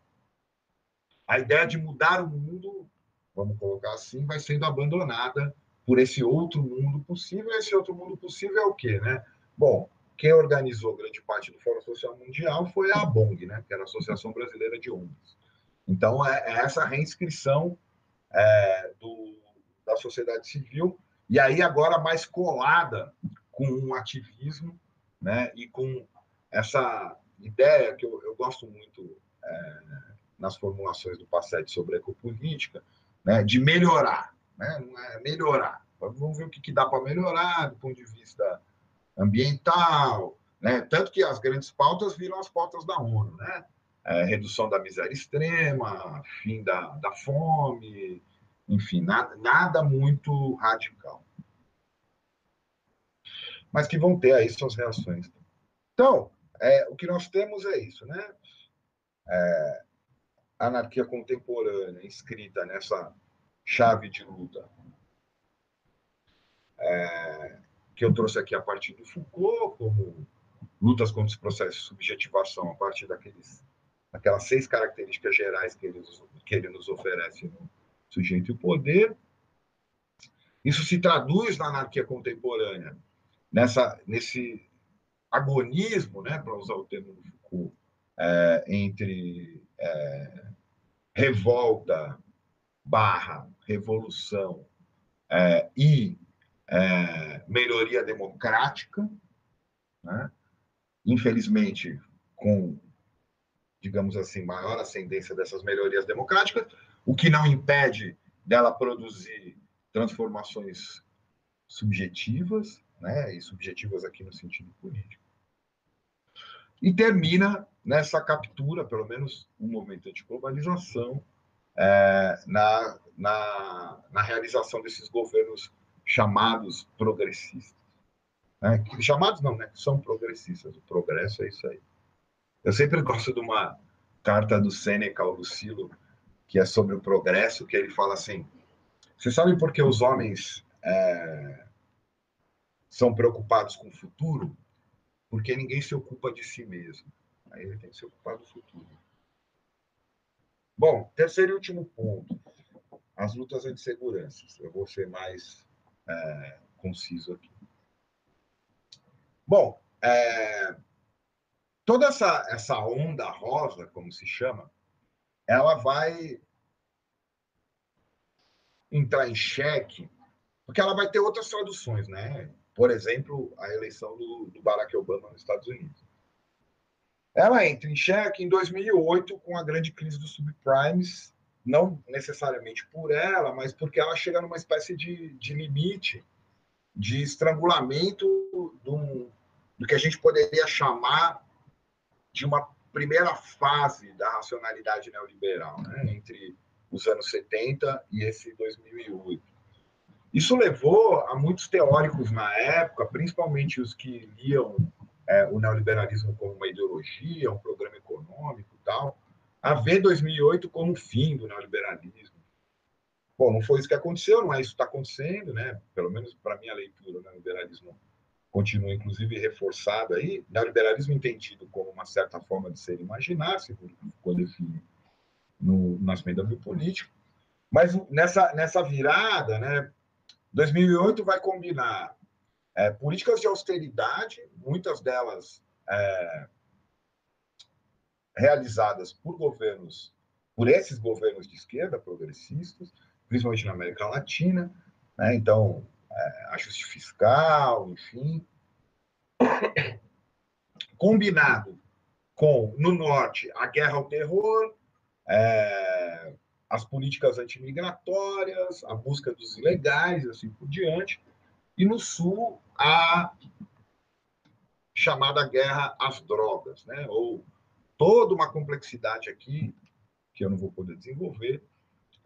a ideia de mudar o mundo, vamos colocar assim, vai sendo abandonada por esse outro mundo possível. Esse outro mundo possível é o quê, né? Bom, quem organizou grande parte do Fórum Social Mundial foi a ABONG, né, que era a Associação Brasileira de ONGs. Então, é, é essa reinscrição é, do, da sociedade civil, e aí agora mais colada com o um ativismo né, e com essa ideia que eu, eu gosto muito é, nas formulações do Passetti sobre ecopolítica, né, de melhorar, né, é melhorar. Vamos ver o que, que dá para melhorar do ponto de vista ambiental, né, tanto que as grandes pautas viram as pautas da ONU, né, é, redução da miséria extrema, fim da, da fome, enfim, nada, nada muito radical. Mas que vão ter aí suas reações. Então, é, o que nós temos é isso, né? É, anarquia contemporânea, inscrita nessa chave de luta, é, que eu trouxe aqui a partir do Foucault, como lutas contra os processos de subjetivação, a partir daqueles, daquelas seis características gerais que ele, que ele nos oferece no sujeito e o poder. Isso se traduz na anarquia contemporânea, nessa, nesse agonismo, né, para usar o termo do Foucault, é, entre é, revolta barra revolução é, e é, melhoria democrática, né? infelizmente com, digamos assim, maior ascendência dessas melhorias democráticas, o que não impede dela produzir transformações subjetivas, né, e subjetivas aqui no sentido político. E termina nessa captura, pelo menos um movimento de globalização, é, na, na, na, realização desses governos chamados progressistas. Né? Chamados não, né? São progressistas. O progresso é isso aí. Eu sempre gosto de uma carta do Sêneca ao Lucilo, que é sobre o progresso, que ele fala assim: você sabe por que os homens é, são preocupados com o futuro, porque ninguém se ocupa de si mesmo. Aí ele tem que se ocupar do futuro. Bom, terceiro e último ponto: as lutas anti-seguranças. Eu vou ser mais é, conciso aqui. Bom, é, toda essa, essa onda rosa, como se chama, ela vai entrar em xeque, porque ela vai ter outras traduções, né? por exemplo, a eleição do, do Barack Obama nos Estados Unidos. Ela entra em xeque em 2008 com a grande crise dos subprimes não necessariamente por ela, mas porque ela chega numa espécie de, de limite, de estrangulamento do, do que a gente poderia chamar de uma primeira fase da racionalidade neoliberal, né, entre os anos 70 e esse 2008. Isso levou a muitos teóricos na época, principalmente os que liam é, o neoliberalismo como uma ideologia, um programa econômico e tal, a ver 2008 como o fim do neoliberalismo. Bom, não foi isso que aconteceu, não é isso que está acontecendo, né? Pelo menos para minha leitura, o neoliberalismo continua, inclusive, reforçado aí. Neoliberalismo entendido como uma certa forma de ser imaginar, segundo ficou definido no nascimento da biopolítica. Mas nessa, nessa virada, né, 2008 vai combinar é, políticas de austeridade, muitas delas é, realizadas por governos, por esses governos de esquerda progressistas, principalmente na América Latina, né? então é, ajuste fiscal, enfim, combinado com no norte a guerra ao terror, é, as políticas antimigratórias, a busca dos ilegais, assim por diante, e no sul a chamada guerra às drogas, né? ou toda uma complexidade aqui, que eu não vou poder desenvolver,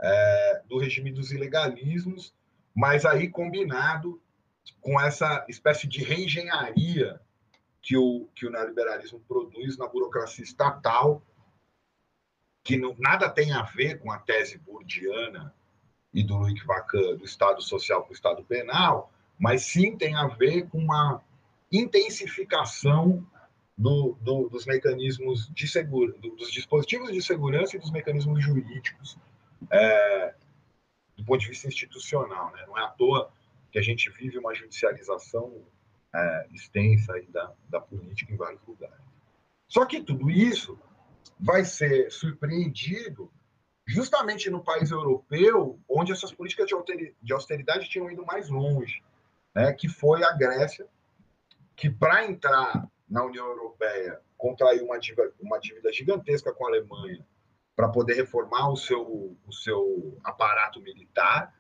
é, do regime dos ilegalismos, mas aí combinado com essa espécie de reengenharia que o, que o neoliberalismo produz na burocracia estatal, que não, nada tem a ver com a tese burdiana e do Luiz Vacan do Estado Social para o Estado Penal, mas sim tem a ver com uma intensificação do, do, dos mecanismos de seguro, do, dos dispositivos de segurança e dos mecanismos jurídicos é, do ponto de vista institucional. Né? Não é à toa que a gente vive uma judicialização é, extensa da, da política em vários lugares. Só que tudo isso vai ser surpreendido justamente no país europeu, onde essas políticas de austeridade tinham ido mais longe, né? que foi a Grécia, que para entrar na União Europeia contraiu uma dívida, uma dívida gigantesca com a Alemanha para poder reformar o seu, o seu aparato militar.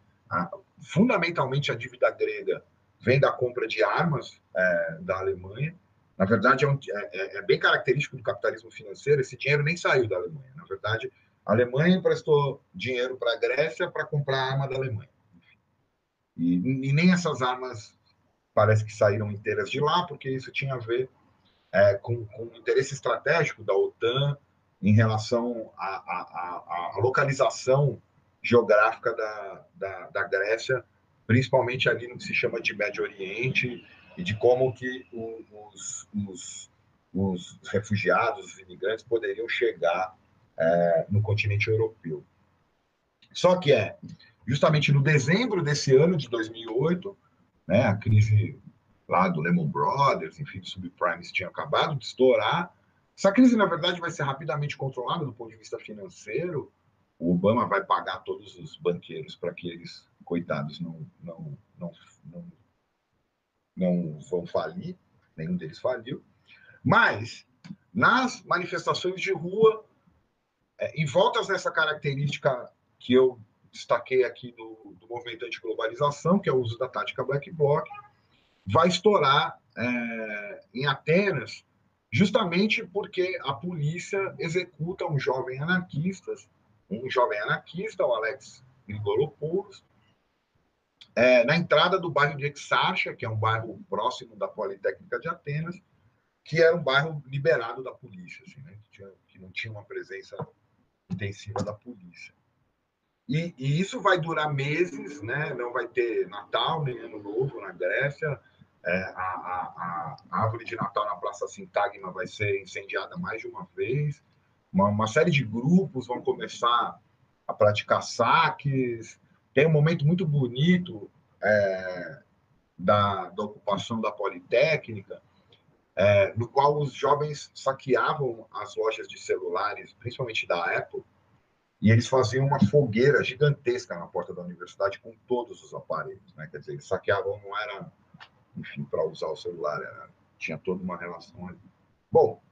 Fundamentalmente, a dívida grega vem da compra de armas é, da Alemanha. Na verdade, é, um, é, é, é, bem característico do capitalismo financeiro, esse dinheiro nem saiu da Alemanha. Na verdade, a Alemanha emprestou dinheiro para a Grécia para comprar arma da Alemanha. E, e, nem essas armas parece que saíram inteiras de lá, porque isso tinha a ver é, com, com o interesse estratégico da OTAN em relação à, localização geográfica da, da, da, Grécia, principalmente ali no que se chama de Médio Oriente, e de como que os, os, os refugiados, os imigrantes poderiam chegar é, no continente europeu. Só que é justamente no dezembro desse ano de 2008, né, a crise lá do Lehman Brothers, enfim, do subprimes tinha acabado de estourar. Essa crise, na verdade, vai ser rapidamente controlada do ponto de vista financeiro. O Obama vai pagar todos os banqueiros para que eles, coitados, não, não, não, não, não vão falir. Nenhum deles faliu. Mas, nas manifestações de rua, é, em voltas dessa característica que eu destaquei aqui do, do movimento anti-globalização, que é o uso da tática Black Bloc, vai estourar é, em Atenas, justamente porque a polícia executa um jovem anarquista, um jovem anarquista, o Alex Grigolopoulos, é, na entrada do bairro de Exarcha, que é um bairro próximo da Politécnica de Atenas, que era um bairro liberado da polícia, assim, né, que, tinha, que não tinha uma presença intensiva da polícia. E, e, isso vai durar meses, né? não vai ter Natal nem Ano Novo na Grécia, é, a, a, a, árvore de Natal na Praça Sintagma vai ser incendiada mais de uma vez. Uma, uma, série de grupos vão começar a praticar saques. Tem um momento muito bonito é, da, da, ocupação da Politécnica, é, no qual os jovens saqueavam as lojas de celulares, principalmente da Apple, e eles faziam uma fogueira gigantesca na porta da universidade com todos os aparelhos. Né? Quer dizer, eles saqueavam, não era enfim, para usar o celular. Era, tinha toda uma relação ali. Bom,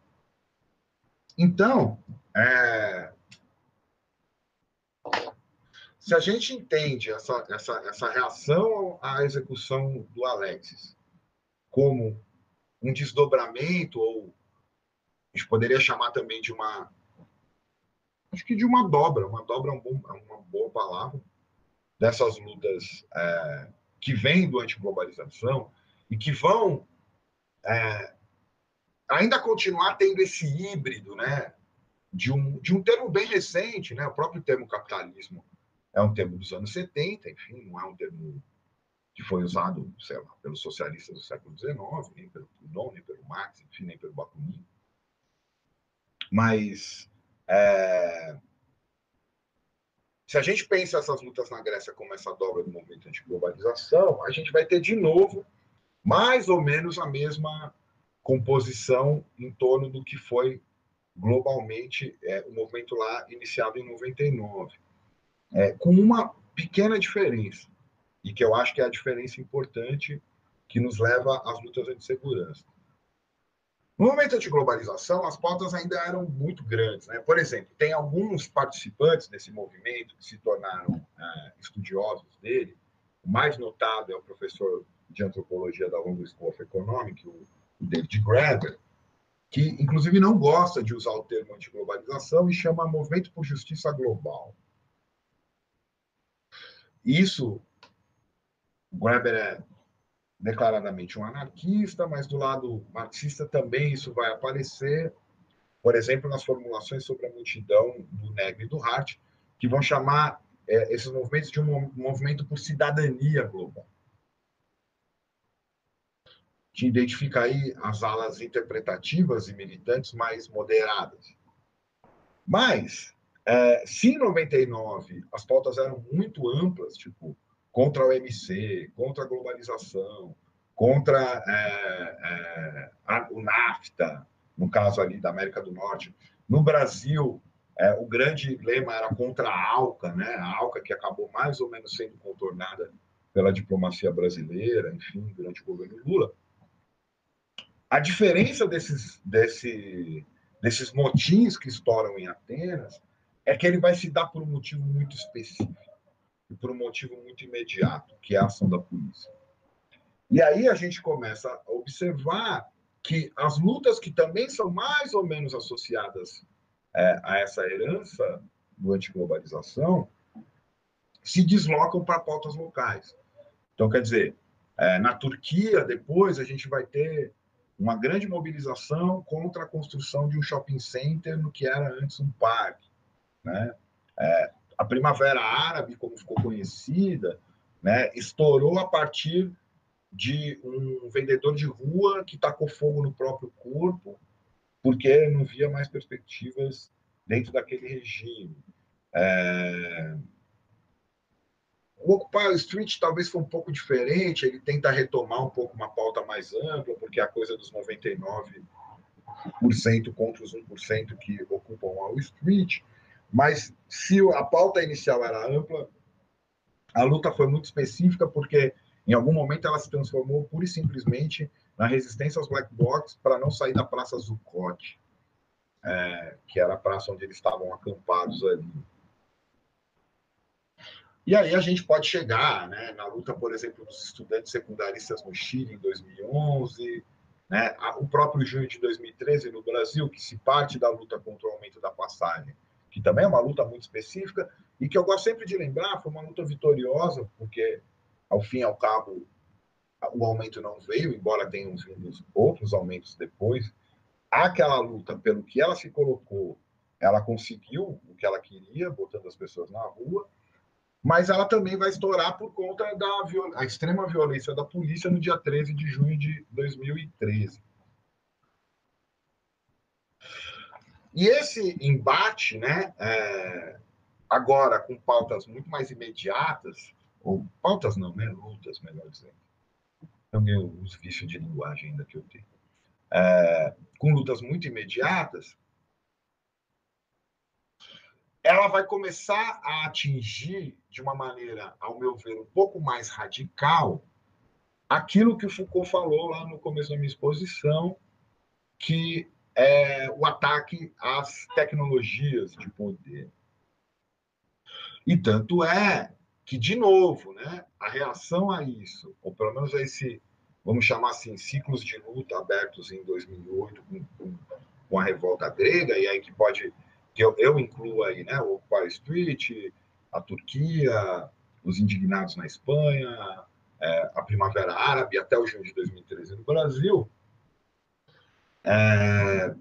então, é, se a gente entende essa, essa, essa reação à execução do Alexis como um desdobramento, ou a gente poderia chamar também de uma. Acho que de uma dobra, uma dobra é um é uma boa palavra, dessas lutas é, que vêm do antiglobalização e que vão é, ainda continuar tendo esse híbrido, né? De um, de um termo bem recente, né? O próprio termo capitalismo é um termo dos anos 70, enfim, não é um termo que foi usado, sei lá, pelos socialistas do século XIX, nem pelo Proudhon, nem pelo Marx, enfim, nem pelo Bakunin. Mas é, se a gente pensa essas lutas na Grécia como essa dobra do movimento anti-globalização, a gente vai ter de novo mais ou menos a mesma composição em torno do que foi globalmente é, o movimento lá iniciado em 99, é, com uma pequena diferença e que eu acho que é a diferença importante que nos leva às lutas anti-segurança. No momento de globalização, as pautas ainda eram muito grandes. Né? Por exemplo, tem alguns participantes desse movimento que se tornaram é, estudiosos dele. O mais notado é o professor de antropologia da London School of Economics, o David Graeber, que inclusive não gosta de usar o termo antiglobalização e chama movimento por justiça global. Isso o Weber é declaradamente um anarquista, mas do lado marxista também isso vai aparecer, por exemplo, nas formulações sobre a multidão do Negri e do Hart, que vão chamar é, esses movimentos de um movimento por cidadania global. Que identifica aí as alas interpretativas e militantes mais moderadas. Mas, é, se em 99 as pautas eram muito amplas, tipo contra o OMC, contra a globalização, contra é, é, o NAFTA, no caso ali da América do Norte. No Brasil, é, o grande lema era contra a ALCA, né? a ALCA que acabou mais ou menos sendo contornada pela diplomacia brasileira, enfim, durante o governo Lula. A diferença desses, desse, desses motins que estouram em Atenas é que ele vai se dar por um motivo muito específico e por um motivo muito imediato, que é a ação da polícia. E aí a gente começa a observar que as lutas que também são mais ou menos associadas é, a essa herança do antiglobalização se deslocam para pautas locais. Então, quer dizer, é, na Turquia, depois, a gente vai ter uma grande mobilização contra a construção de um shopping center no que era antes um parque. Né? É, a Primavera Árabe, como ficou conhecida, né, estourou a partir de um vendedor de rua que tacou fogo no próprio corpo, porque não via mais perspectivas dentro daquele regime. É... O Occupy Street talvez foi um pouco diferente, ele tenta retomar um pouco uma pauta mais ampla, porque é a coisa dos 99% contra os 1% que ocupam Wall Street, mas se a pauta inicial era ampla, a luta foi muito específica, porque em algum momento ela se transformou pura e simplesmente na resistência aos black blocs para não sair da Praça Zuccotti, é, que era a praça onde eles estavam acampados ali. E aí a gente pode chegar né, na luta, por exemplo, dos estudantes secundaristas no Chile em 2011, né, o próprio junho de 2013 no Brasil, que se parte da luta contra o aumento da passagem que também é uma luta muito específica, e que eu gosto sempre de lembrar, foi uma luta vitoriosa, porque, ao fim e ao cabo, o aumento não veio, embora tenham vindo outros aumentos depois. Aquela luta, pelo que ela se colocou, ela conseguiu o que ela queria, botando as pessoas na rua, mas ela também vai estourar por conta da a extrema violência da polícia no dia 13 de junho de 2013. E esse embate, né, é, agora com pautas muito mais imediatas, ou pautas não, né, lutas, melhor dizendo. Também os vícios de linguagem ainda que eu tenho. É, com lutas muito imediatas, ela vai começar a atingir de uma maneira, ao meu ver, um pouco mais radical, aquilo que o Foucault falou lá no começo da minha exposição, que é o ataque às tecnologias de poder. E tanto é que, de novo, né, a reação a isso, ou pelo menos a esse, vamos chamar assim, ciclos de luta abertos em 2008 com, com, com a revolta grega, e aí que pode, que eu, eu incluo aí, né, o Occupy Street, a Turquia, os indignados na Espanha, é, a Primavera Árabe, até o junho de 2013 no Brasil, é,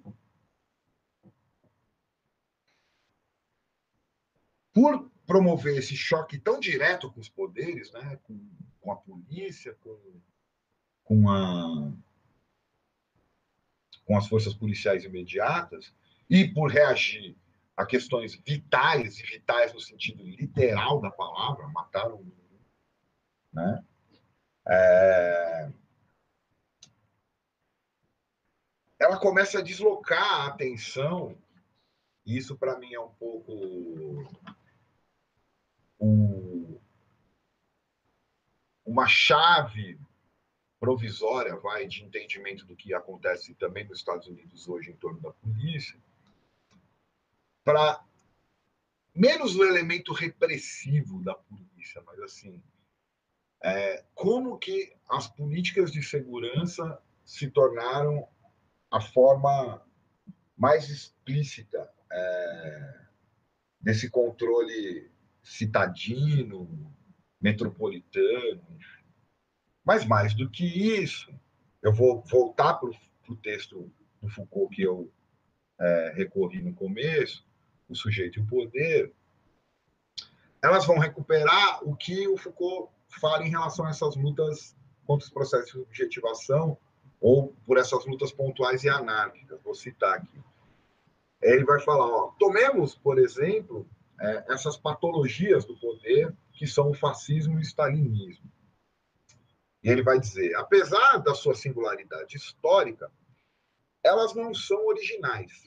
por promover esse choque tão direto com os poderes, né, com, com a polícia, com, com, a, com as forças policiais imediatas, e por reagir a questões vitais, e vitais no sentido literal da palavra, mataram né? É... Ela começa a deslocar a atenção, e isso para mim é um pouco um, uma chave provisória, vai, de entendimento do que acontece também nos Estados Unidos hoje em torno da polícia, para menos o elemento repressivo da polícia, mas assim, é, como que as políticas de segurança se tornaram a forma mais explícita é, desse controle citadino, metropolitano. Mas mais do que isso, eu vou voltar para o texto do Foucault que eu é, recorri no começo, o sujeito e o poder. Elas vão recuperar o que o Foucault fala em relação a essas lutas contra os processos de objetivação ou por essas lutas pontuais e anárquicas. Vou citar aqui. Ele vai falar, ó, tomemos, por exemplo, é, essas patologias do poder que são o fascismo e o stalinismo. E ele vai dizer, apesar da sua singularidade histórica, elas não são originais.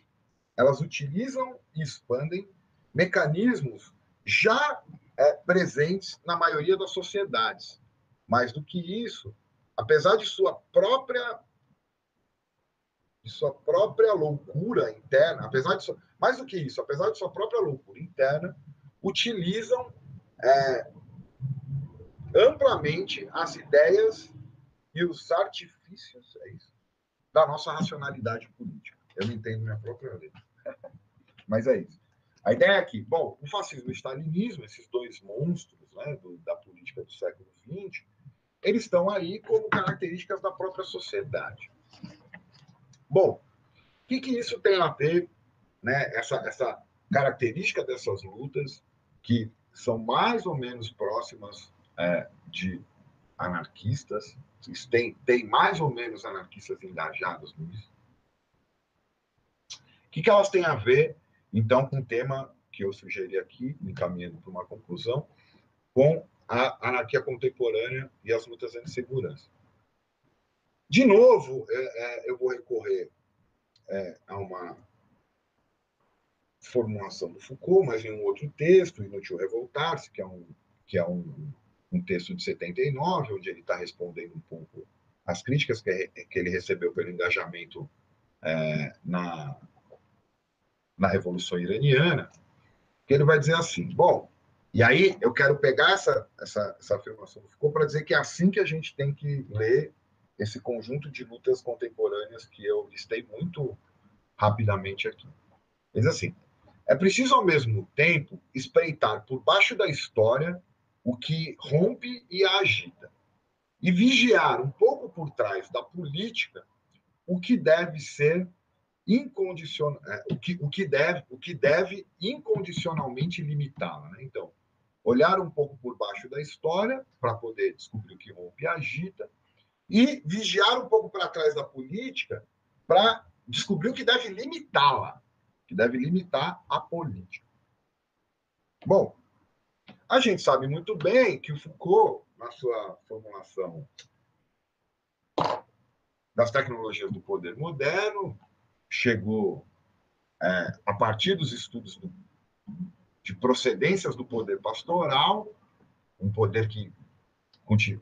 Elas utilizam e expandem mecanismos já é, presentes na maioria das sociedades. Mais do que isso, apesar de sua própria de sua própria loucura interna, apesar de sua, mais do que isso, apesar de sua própria loucura interna, utilizam é, amplamente as ideias e os artifícios, é isso, da nossa racionalidade política. Eu não entendo minha própria letra, mas é isso. A ideia é que, bom, o fascismo e o stalinismo, esses dois monstros né, do, da política do século XX, eles estão aí como características da própria sociedade. Bom, o que, que isso tem a ver, né, essa, essa característica dessas lutas, que são mais ou menos próximas é, de anarquistas, tem, tem mais ou menos anarquistas engajados nisso. O que, que elas têm a ver, então, com o tema que eu sugeri aqui, encaminhando para uma conclusão, com a anarquia contemporânea e as lutas anti-segurança. De novo, é, é, eu vou recorrer é, a uma formulação do Foucault, mas em um outro texto, Inútil Revoltar-se, que é, um, que é um, um texto de 79, onde ele está respondendo um pouco às críticas que, que ele recebeu pelo engajamento é, na, na Revolução Iraniana, que ele vai dizer assim, bom, e aí eu quero pegar essa, essa, essa afirmação Foucault para dizer que é assim que a gente tem que ler esse conjunto de lutas contemporâneas que eu listei muito rapidamente aqui. Diz assim: é preciso, ao mesmo tempo, espreitar por baixo da história o que rompe e a agita, e vigiar um pouco por trás da política o que deve ser incondicional, é, o, que, o, que deve, o que deve incondicionalmente limitá-la. Né? Então, olhar um pouco por baixo da história para poder descobrir o que rompe e agita, e vigiar um pouco para trás da política para descobrir o que deve limitá-la, que deve limitar a política. Bom, a gente sabe muito bem que o Foucault, na sua formulação das tecnologias do poder moderno, chegou é, a partir dos estudos do, de procedências do poder pastoral, um poder que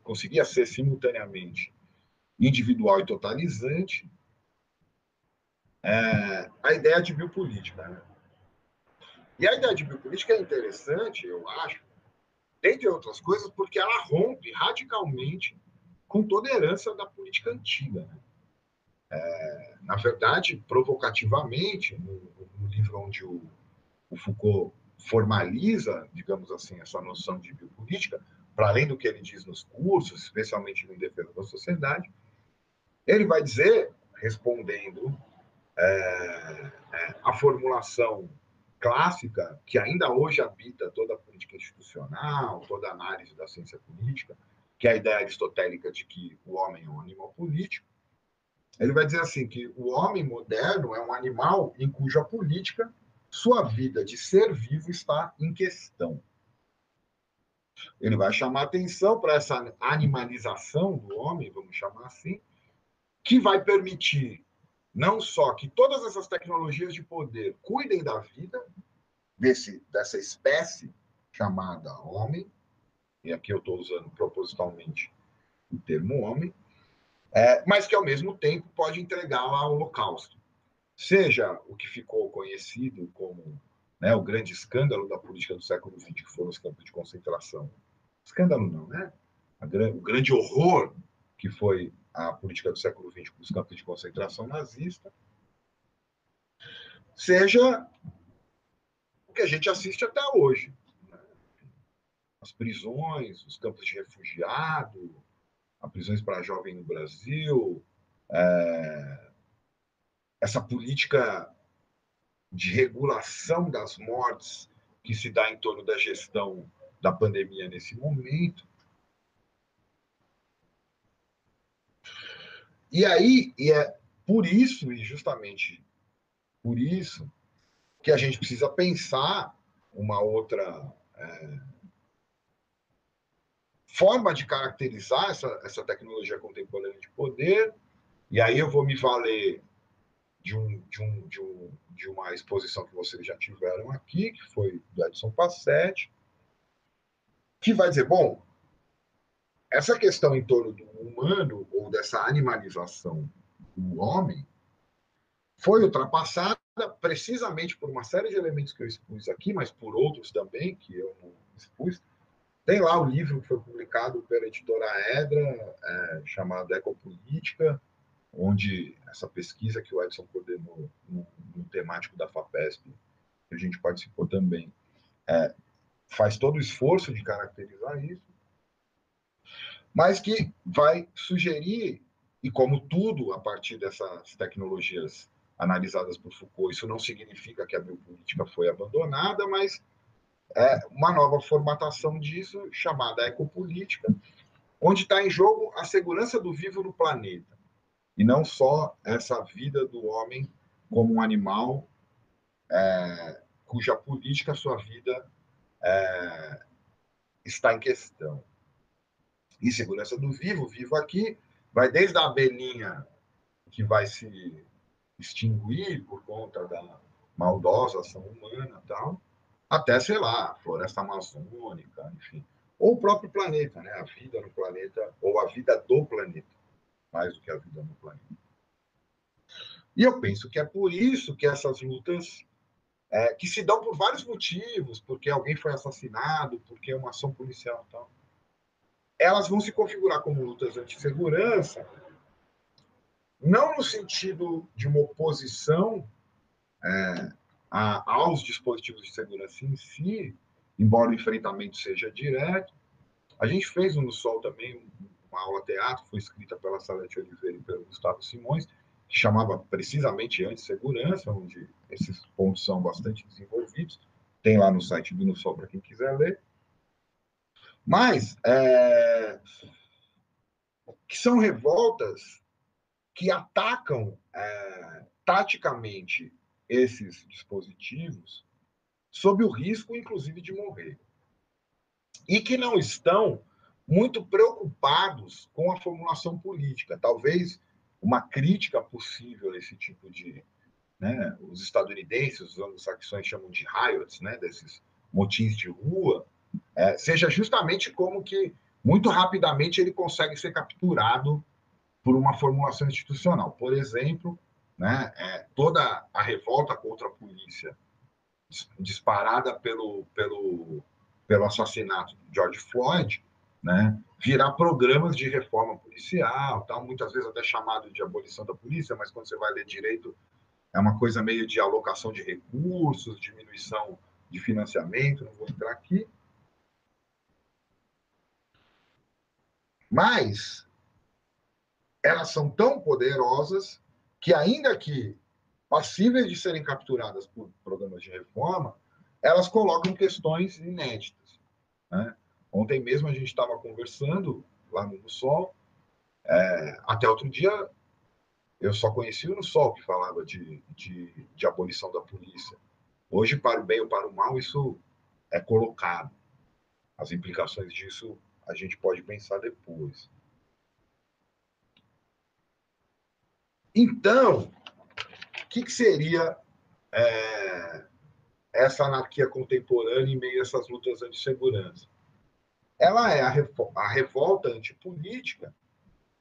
conseguia ser simultaneamente individual e totalizante, é, a ideia de biopolítica. Né? E a ideia de biopolítica é interessante, eu acho, dentre outras coisas, porque ela rompe radicalmente com toda a herança da política antiga. Né? É, na verdade, provocativamente, no, no livro onde o, o, Foucault formaliza, digamos assim, essa noção de biopolítica, para além do que ele diz nos cursos, especialmente no Defesa da Sociedade, ele vai dizer, respondendo é, é, a formulação clássica que ainda hoje habita toda a política institucional, toda a análise da ciência política, que é a ideia aristotélica de que o homem é um animal político. Ele vai dizer assim que o homem moderno é um animal em cuja política sua vida de ser vivo está em questão. Ele vai chamar atenção para essa animalização do homem, vamos chamar assim, que vai permitir não só que todas essas tecnologias de poder cuidem da vida desse, dessa espécie chamada homem, e aqui eu estou usando propositalmente o termo homem, é, mas que ao mesmo tempo pode entregá-la ao holocausto. Seja o que ficou conhecido como né, o grande escândalo da política do século XX, que foram os campos de concentração. Escândalo não, né? o grande horror que foi a política do século XX com os campos de concentração nazista, seja o que a gente assiste até hoje. Né? As prisões, os campos de refugiado, prisões para jovem no Brasil, é, essa política de regulação das mortes que se dá em torno da gestão da pandemia nesse momento. E aí, e é por isso, e justamente por isso, que a gente precisa pensar uma outra é, forma de caracterizar essa, essa tecnologia contemporânea de poder. E aí eu vou me valer de, um, de, um, de, um, de uma exposição que vocês já tiveram aqui, que foi do Edson Passetti, que vai dizer, bom, essa questão em torno do humano ou dessa animalização do homem foi ultrapassada precisamente por uma série de elementos que eu expus aqui, mas por outros também que eu não expus. Tem lá o livro que foi publicado pela editora Edra, é, chamado Ecopolítica, onde essa pesquisa que o Edson coordenou no, no temático da FAPESP, que a gente participou também, é, faz todo o esforço de caracterizar isso mas que vai sugerir, e como tudo a partir dessas tecnologias analisadas por Foucault, isso não significa que a biopolítica foi abandonada, mas é uma nova formatação disso, chamada ecopolítica, onde está em jogo a segurança do vivo no planeta, e não só essa vida do homem como um animal é, cuja política, sua vida, é, está em questão e segurança do vivo. Vivo aqui vai desde a abelhinha que vai se extinguir por conta da maldosa ação humana tal, até, sei lá, floresta amazônica, enfim. Ou o próprio planeta, né? A vida no planeta, ou a vida do planeta, mais do que a vida no planeta. E eu penso que é por isso que essas lutas, é, que se dão por vários motivos, porque alguém foi assassinado, porque é uma ação policial e tal, elas vão se configurar como lutas anti-segurança, não no sentido de uma oposição é, a, aos dispositivos de segurança em si, embora o enfrentamento seja direto. A gente fez no Sol também uma aula teatro, foi escrita pela Salete Oliveira e pelo Gustavo Simões, que chamava precisamente anti-segurança, onde esses pontos são bastante desenvolvidos. Tem lá no site do Sol para quem quiser ler. Mas é, que são revoltas que atacam é, taticamente esses dispositivos sob o risco, inclusive, de morrer. E que não estão muito preocupados com a formulação política. Talvez uma crítica possível a esse tipo de. Né, os estadunidenses, os anglo-saxões chamam de riots, né, desses motins de rua, é, seja justamente como que muito rapidamente ele consegue ser capturado por uma formulação institucional. Por exemplo, né, é, toda a revolta contra a polícia disparada pelo, pelo, pelo assassinato de George Floyd, né, virar programas de reforma policial, tal, muitas vezes até chamado de abolição da polícia, mas quando você vai ler direito, é uma coisa meio de alocação de recursos, diminuição de financiamento, não vou entrar aqui. Mas elas são tão poderosas que, ainda que passíveis de serem capturadas por programas de reforma, elas colocam questões inéditas. Né? Ontem mesmo a gente estava conversando lá no Sol, é, até outro dia eu só conheci o Sol que falava de, de, de abolição da polícia. Hoje, para o bem ou para o mal, isso é colocado. As implicações disso a gente pode pensar depois. Então, o que, que, seria é, essa anarquia contemporânea em meio a essas lutas anti-segurança? Ela é a, a revolta antipolítica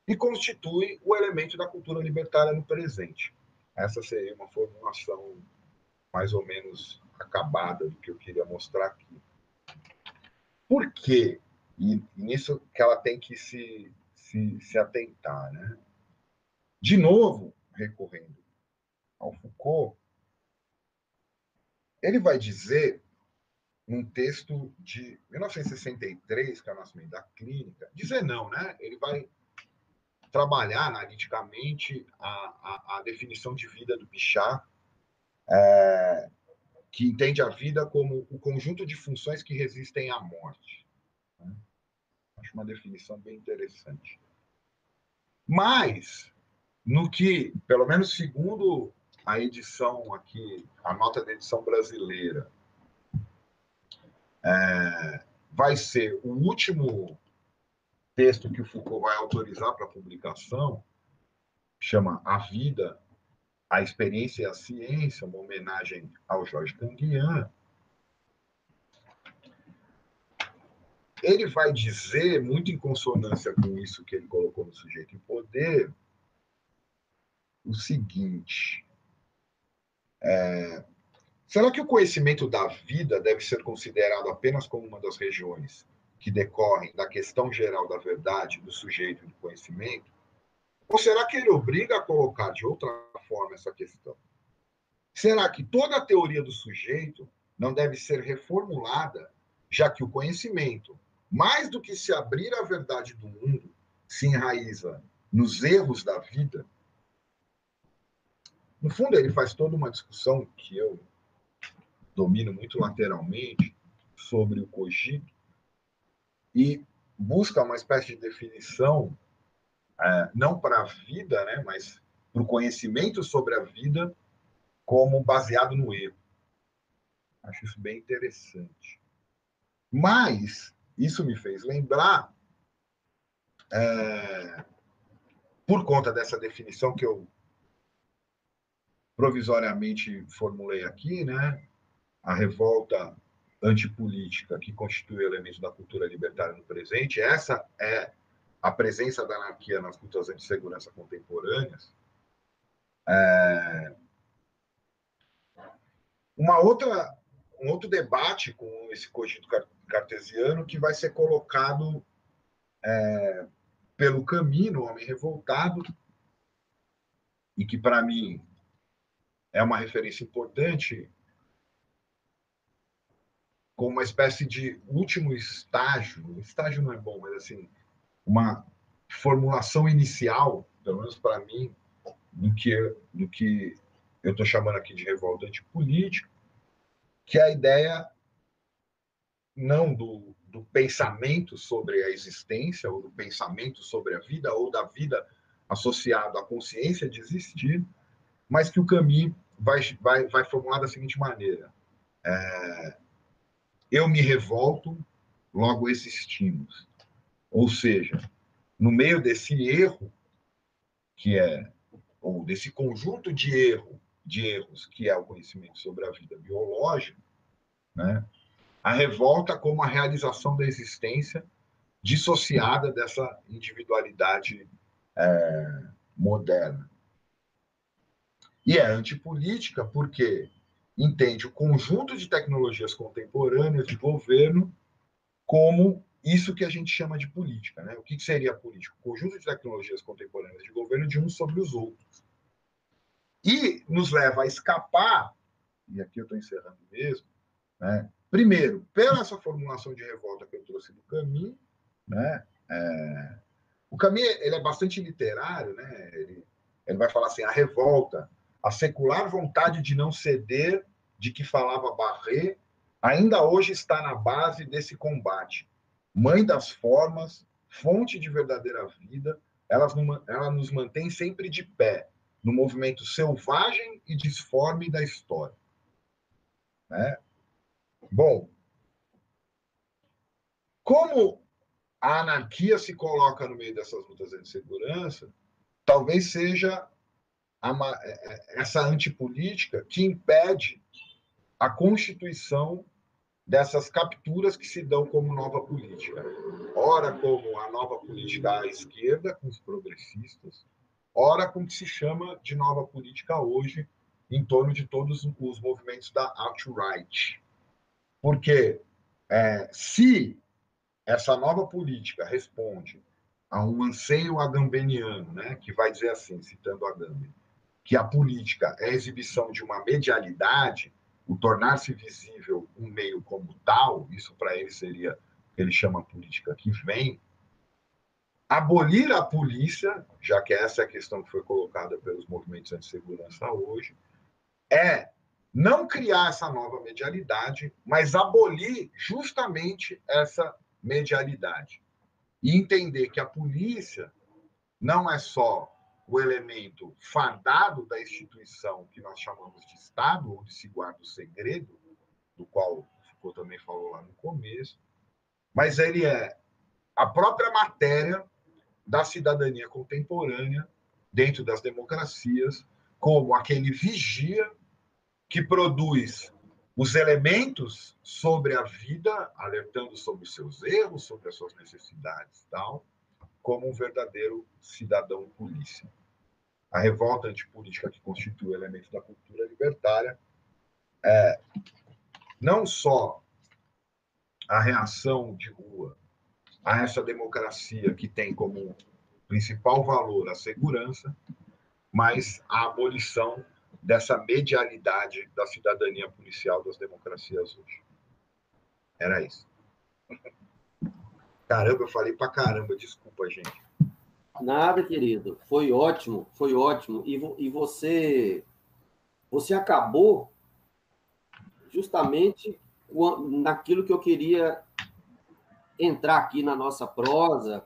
e constitui o elemento da cultura libertária no presente. Essa seria uma formulação mais ou menos acabada do que eu queria mostrar aqui. Por quê? E nisso que ela tem que se, se, se atentar. Né? De novo, recorrendo ao Foucault, ele vai dizer, num texto de 1963, que é o nascimento da clínica, dizer não, né? Ele vai trabalhar analiticamente a, a, a definição de vida do Bichat, é, que entende a vida como o conjunto de funções que resistem à morte. Né? Acho uma definição bem interessante. Mas, no que, pelo menos segundo a edição aqui, a nota da edição brasileira, é, vai ser o último texto que o Foucault vai autorizar para publicação, chama A Vida, a Experiência e a Ciência, uma homenagem ao Jorge Canguian. Ele vai dizer, muito em consonância com isso que ele colocou no sujeito em poder, o seguinte: é, será que o conhecimento da vida deve ser considerado apenas como uma das regiões que decorrem da questão geral da verdade do sujeito do conhecimento? Ou será que ele obriga a colocar de outra forma essa questão? Será que toda a teoria do sujeito não deve ser reformulada, já que o conhecimento, mais do que se abrir à verdade do mundo, se enraiza nos erros da vida? No fundo, ele faz toda uma discussão que eu domino muito lateralmente sobre o cogito, e busca uma espécie de definição, é, não para a vida, né, mas para o conhecimento sobre a vida como baseado no erro. Acho isso bem interessante. Mas isso me fez lembrar, é, por conta dessa definição que eu provisoriamente formulei aqui, né, a revolta antipolítica que constitui elementos da cultura libertária no presente, essa é a presença da anarquia nas lutas anti-segurança contemporâneas. É... Uma outra, um outro debate com esse cogito cartesiano que vai ser colocado é, pelo caminho, Homem Revoltado, e que, para mim, é uma referência importante como uma espécie de último estágio, estágio não é bom, mas assim, uma formulação inicial, pelo menos para mim, do que, do que eu estou chamando aqui de revolta antipolítica, que é a ideia não do, do pensamento sobre a existência, ou do pensamento sobre a vida, ou da vida associado à consciência de existir, mas que o caminho vai, vai, vai formular da seguinte maneira. É, eu me revolto, logo existimos. Ou seja, no meio desse erro, que é, ou desse conjunto de erro, de erros, que é o conhecimento sobre a vida biológica, né, a revolta como a realização da existência dissociada dessa individualidade é, moderna. E é antipolítica porque entende o conjunto de tecnologias contemporâneas de governo como isso que a gente chama de política. Né? O que seria política? O conjunto de tecnologias contemporâneas de governo de uns sobre os outros. E nos leva a escapar, e aqui eu estou encerrando mesmo, né? primeiro, pela essa formulação de revolta que eu trouxe do caminho, né? É... o caminho ele é bastante literário, né? ele, ele vai falar assim, a revolta, a secular vontade de não ceder, de que falava Barré, ainda hoje está na base desse combate mãe das formas, fonte de verdadeira vida, ela, ela nos mantém sempre de pé, no movimento selvagem e disforme da história. Né? Bom, como a anarquia se coloca no meio dessas lutas de segurança, talvez seja é, é, essa antipolítica que impede a constituição dessas capturas que se dão como nova política. Ora como a nova política à esquerda, com os progressistas, ora com o que se chama de nova política hoje, em torno de todos os movimentos da alt-right. Porque é, se essa nova política responde a um anseio agambeniano, né, que vai dizer assim, citando Agamben, que a política é a exibição de uma medialidade, o tornar-se visível um meio como tal, isso para ele seria ele chama política que vem, abolir a polícia, já que essa é a questão que foi colocada pelos movimentos anti-segurança hoje, é não criar essa nova medialidade, mas abolir justamente essa medialidade. E entender que a polícia não é só o elemento fardado da instituição que nós chamamos de Estado, onde se guarda o segredo, do qual Foucault também falou lá no começo, mas ele é a própria matéria da cidadania contemporânea dentro das democracias, como aquele vigia que produz os elementos sobre a vida, alertando sobre os seus erros, sobre as suas necessidades, tal, como um verdadeiro cidadão polícia. A revolta antipolítica que constitui o elemento da cultura libertária é não só a reação de rua a essa democracia que tem como principal valor a segurança, mas a abolição dessa medialidade da cidadania policial das democracias hoje. Era isso. Caramba, eu falei pra caramba, desculpa, gente. Nada, querido. Foi ótimo, foi ótimo. E, e você, você acabou justamente naquilo que eu queria entrar aqui na nossa prosa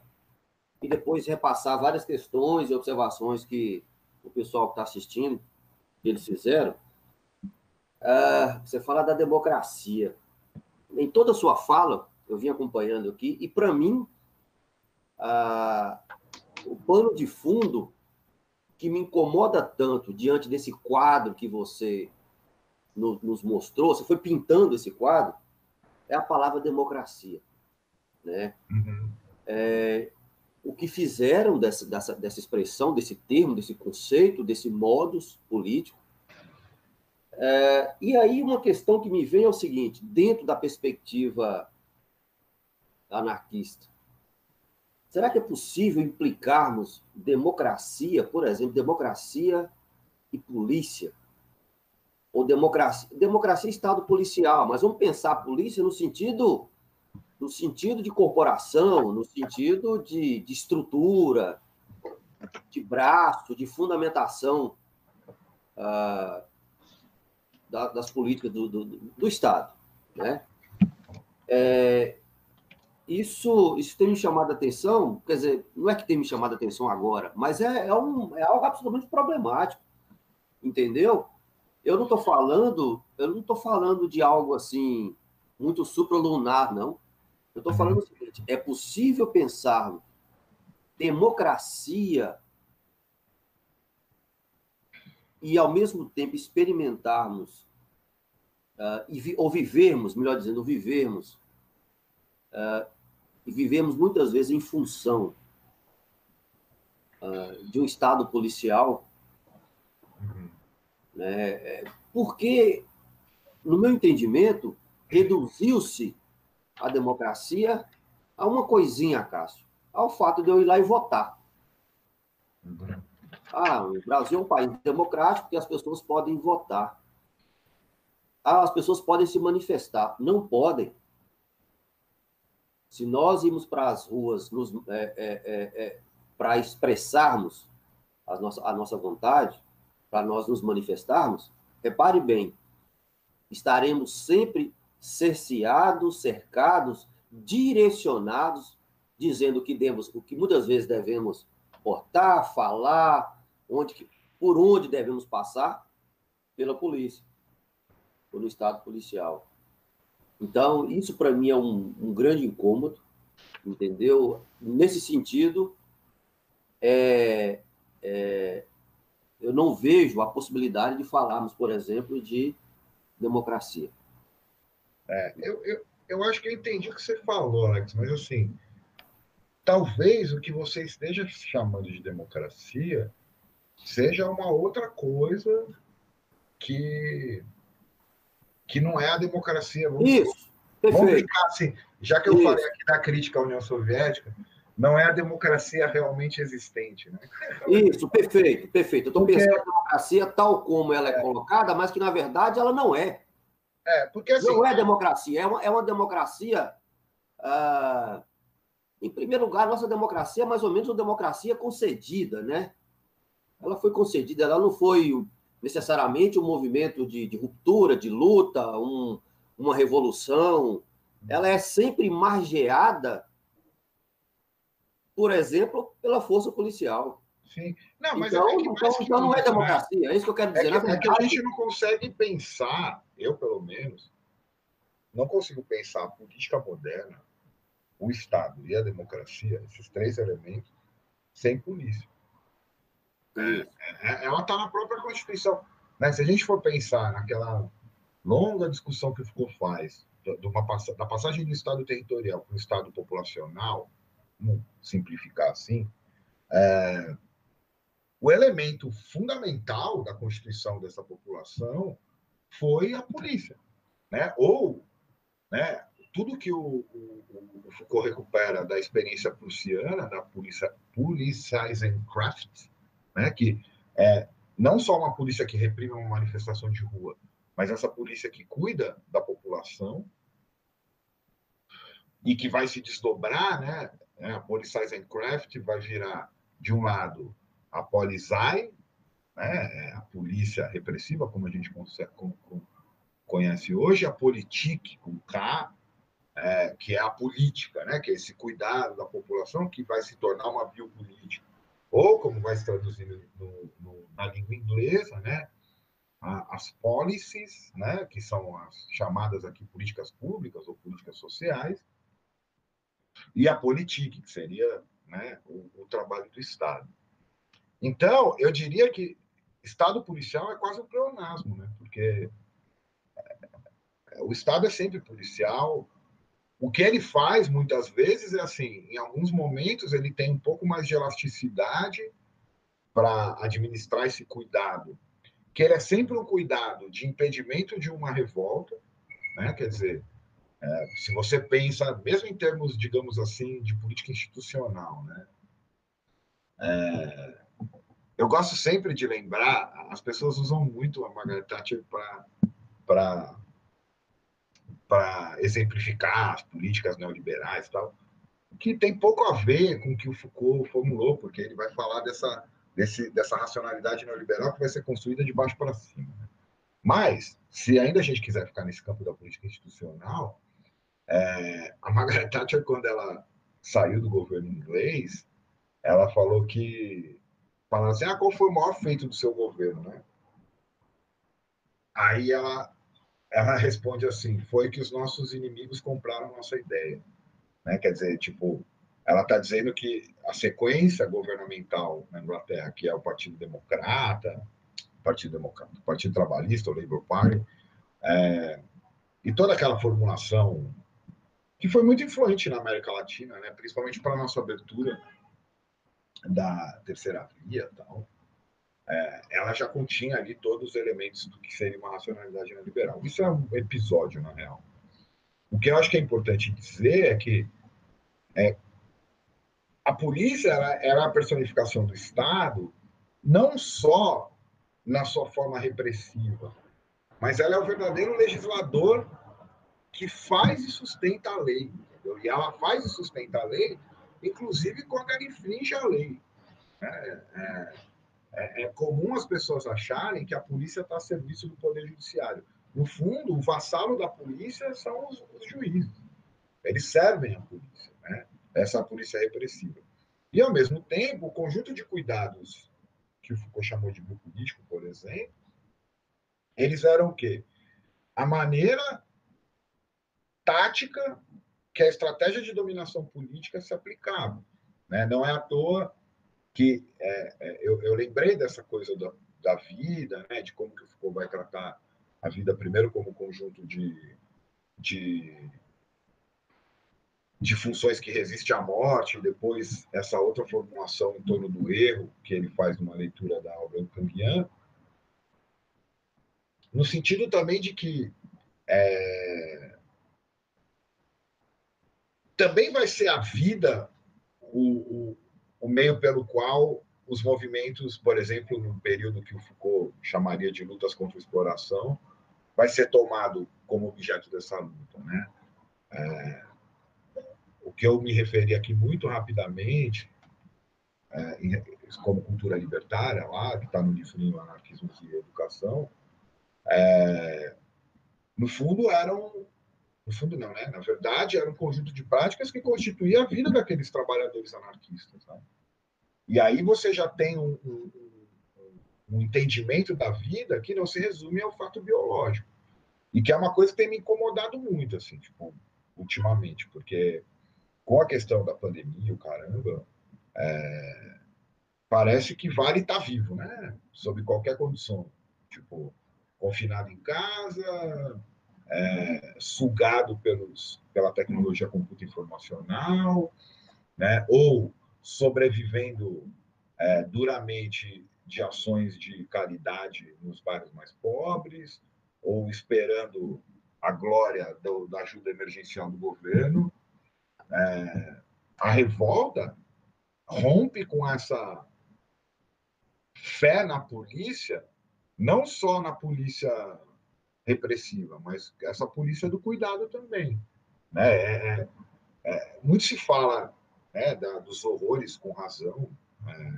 e depois repassar várias questões e observações que o pessoal que está assistindo eles fizeram. Uh, você fala da democracia. Em toda a sua fala, eu vim acompanhando aqui, e para mim, uh, o pano de fundo que me incomoda tanto diante desse quadro que você no, nos mostrou, você foi pintando esse quadro, é a palavra democracia. Né? Uhum. É, o que fizeram dessa, dessa, dessa expressão, desse termo, desse conceito, desse modus político. É, e aí uma questão que me vem é o seguinte, dentro da perspectiva anarquista, será que é possível implicarmos democracia, por exemplo, democracia e polícia? Ou democracia, democracia e Estado policial, mas vamos pensar polícia no sentido no sentido de corporação, no sentido de, de estrutura, de braço, de fundamentação da, das políticas do, do, do Estado. Né? É, isso, isso tem me chamado a atenção, quer dizer, não é que tem me chamado a atenção agora, mas é, é, um, é algo absolutamente problemático, entendeu? Eu não estou falando, eu não estou falando de algo assim muito supralunar, não. Eu estou falando o seguinte: é possível pensar democracia e, ao mesmo tempo, experimentarmos, uh, e vi, ou vivermos, melhor dizendo, vivermos, uh, e vivemos muitas vezes em função uh, de um Estado policial. Uhum. Né? É, porque no meu entendimento, reduziu-se a democracia a uma coisinha, Cássio, ao fato de eu ir lá e votar. Ah, o Brasil é um país democrático e as pessoas podem votar. Ah, as pessoas podem se manifestar. Não podem. Se nós irmos para as ruas é, é, é, é para expressarmos a nossa, a nossa vontade, para nós nos manifestarmos, repare bem, estaremos sempre cerceados, cercados, direcionados, dizendo que devemos, o que muitas vezes devemos portar, falar, onde por onde devemos passar pela polícia, pelo estado policial. Então, isso para mim é um, um, grande incômodo, entendeu? Nesse sentido, é, é, eu não vejo a possibilidade de falarmos, por exemplo, de democracia. É, eu, eu, eu acho que eu entendi o que você falou, Alex, mas assim, talvez o que você esteja chamando de democracia seja uma outra coisa que que não é a democracia. Vamos, Isso, perfeito. Vamos ficar assim, já que eu Isso. falei aqui da crítica à União Soviética, não é a democracia realmente existente. Né? Isso, perfeito, perfeito. Eu estou porque... pensando na democracia tal como ela é, é, colocada, mas que, na verdade, ela não é. É, porque assim... Não é democracia, é uma, é uma democracia... Ah, em primeiro lugar, nossa democracia é mais ou menos uma democracia concedida, né? Ela foi concedida, ela não foi necessariamente um movimento de, de ruptura, de luta, um, uma revolução. Ela é sempre margeada por exemplo, pela força policial. Sim. Não, mas então, é então, então não é né? democracia, é isso que eu quero dizer. É que, é que, a gente não consegue pensar, eu pelo menos, não consigo pensar a política moderna, o Estado e a democracia, esses três elementos, sem polícia. É, é, ela está na própria Constituição. Né? Se a gente for pensar naquela longa discussão que ficou faz, de uma, da passagem do Estado territorial para o Estado populacional, vamos simplificar assim, é, o elemento fundamental da constituição dessa população foi a polícia, né? Ou, né? Tudo que o, o, o Foucault recupera da experiência prussiana, da polícia Polizeisenkraft, né? Que é não só uma polícia que reprime uma manifestação de rua, mas essa polícia que cuida da população e que vai se desdobrar, né? Né? A Polizeisencraft vai virar, de um lado, a Polizei, né? É a polícia repressiva, como a gente conhece hoje, a Politik, com K, é, que é a política, né? que é esse cuidado da população que vai se tornar uma biopolítica. Ou, como vai se traduzir no, no, na língua inglesa, né? as policies, né? que são as chamadas aqui políticas públicas ou políticas sociais, e a política, que seria né, o, o, trabalho do Estado. Então, eu diria que Estado policial é quase um pleonasmo, né? porque é, o Estado é sempre policial. O que ele faz, muitas vezes, é assim: em alguns momentos, ele tem um pouco mais de elasticidade para administrar esse cuidado, que ele é sempre um cuidado de impedimento de uma revolta, né? quer dizer, é, se você pensa, mesmo em termos, digamos assim, de política institucional, né? É, eu gosto sempre de lembrar, as pessoas usam muito a Margaret Thatcher para exemplificar as políticas neoliberais e tal, que tem pouco a ver com o que o Foucault formulou, porque ele vai falar dessa, desse, dessa racionalidade neoliberal que vai ser construída de baixo para cima. Né? Mas, se ainda a gente quiser ficar nesse campo da política institucional, é, a Margaret Thatcher, quando ela saiu do governo inglês, ela falou que. Falando assim, ah, qual foi o maior feito do seu governo, né? Aí ela, ela responde assim: foi que os nossos inimigos compraram nossa ideia. Né? Quer dizer, tipo, ela está dizendo que a sequência governamental na Inglaterra, que é o Partido Democrata, Partido Democrata, Partido Trabalhista, o Labour Party, é, e toda aquela formulação que foi muito influente na América Latina, né? principalmente para a nossa abertura da terceira via tal. É, ela já continha ali todos os elementos do que seria uma racionalidade neoliberal. Isso é um episódio, na real. O que eu acho que é importante dizer é que é, a polícia era, era a personificação do Estado, não só na sua forma repressiva, mas ela é o verdadeiro legislador que faz e sustenta a lei. Entendeu? E ela faz e sustenta a lei, inclusive quando ela infringe a lei. É, é, é, é comum as pessoas acharem que a polícia está a serviço do Poder Judiciário. No fundo, o vassalo da polícia são os, os juízes. Eles servem a polícia, né? essa polícia repressiva. E, ao mesmo tempo, o conjunto de cuidados que o Foucault chamou de biopolítico, por exemplo, eles eram o quê? A maneira tática que a estratégia de dominação política se aplicava. Né? Não é à toa que é, é, eu, eu, lembrei dessa coisa da, da vida, né? de como que o Foucault vai tratar a vida primeiro como conjunto de, de, de funções que resiste à morte, depois essa outra formulação em torno do erro, que ele faz numa leitura da obra do Cambian, no sentido também de que é, também vai ser a vida o, o, meio pelo qual os movimentos, por exemplo, no período que o Foucault chamaria de lutas contra a exploração, vai ser tomado como objeto dessa luta, né? É, o que eu me referi aqui muito rapidamente, é, como cultura libertária lá, que está no livrinho Anarquismo e Educação, é, no fundo eram no fundo não, né? Na verdade, era um conjunto de práticas que constituía a vida daqueles trabalhadores anarquistas. Né? E aí você já tem um, um, um, entendimento da vida que não se resume ao fato biológico. E que é uma coisa que tem me incomodado muito, assim, tipo, ultimamente, porque com a questão da pandemia, o caramba, é, parece que vale estar tá vivo, né? Sob qualquer condição. Tipo, confinado em casa, é, sugado pelos, pela tecnologia computa informacional, né? ou sobrevivendo é, duramente de ações de caridade nos bairros mais pobres, ou esperando a glória do, da ajuda emergencial do governo. É, a revolta rompe com essa fé na polícia não só na polícia repressiva, mas essa polícia do cuidado também. Né? É, é, é, muito se fala né, da, dos horrores, com razão, é,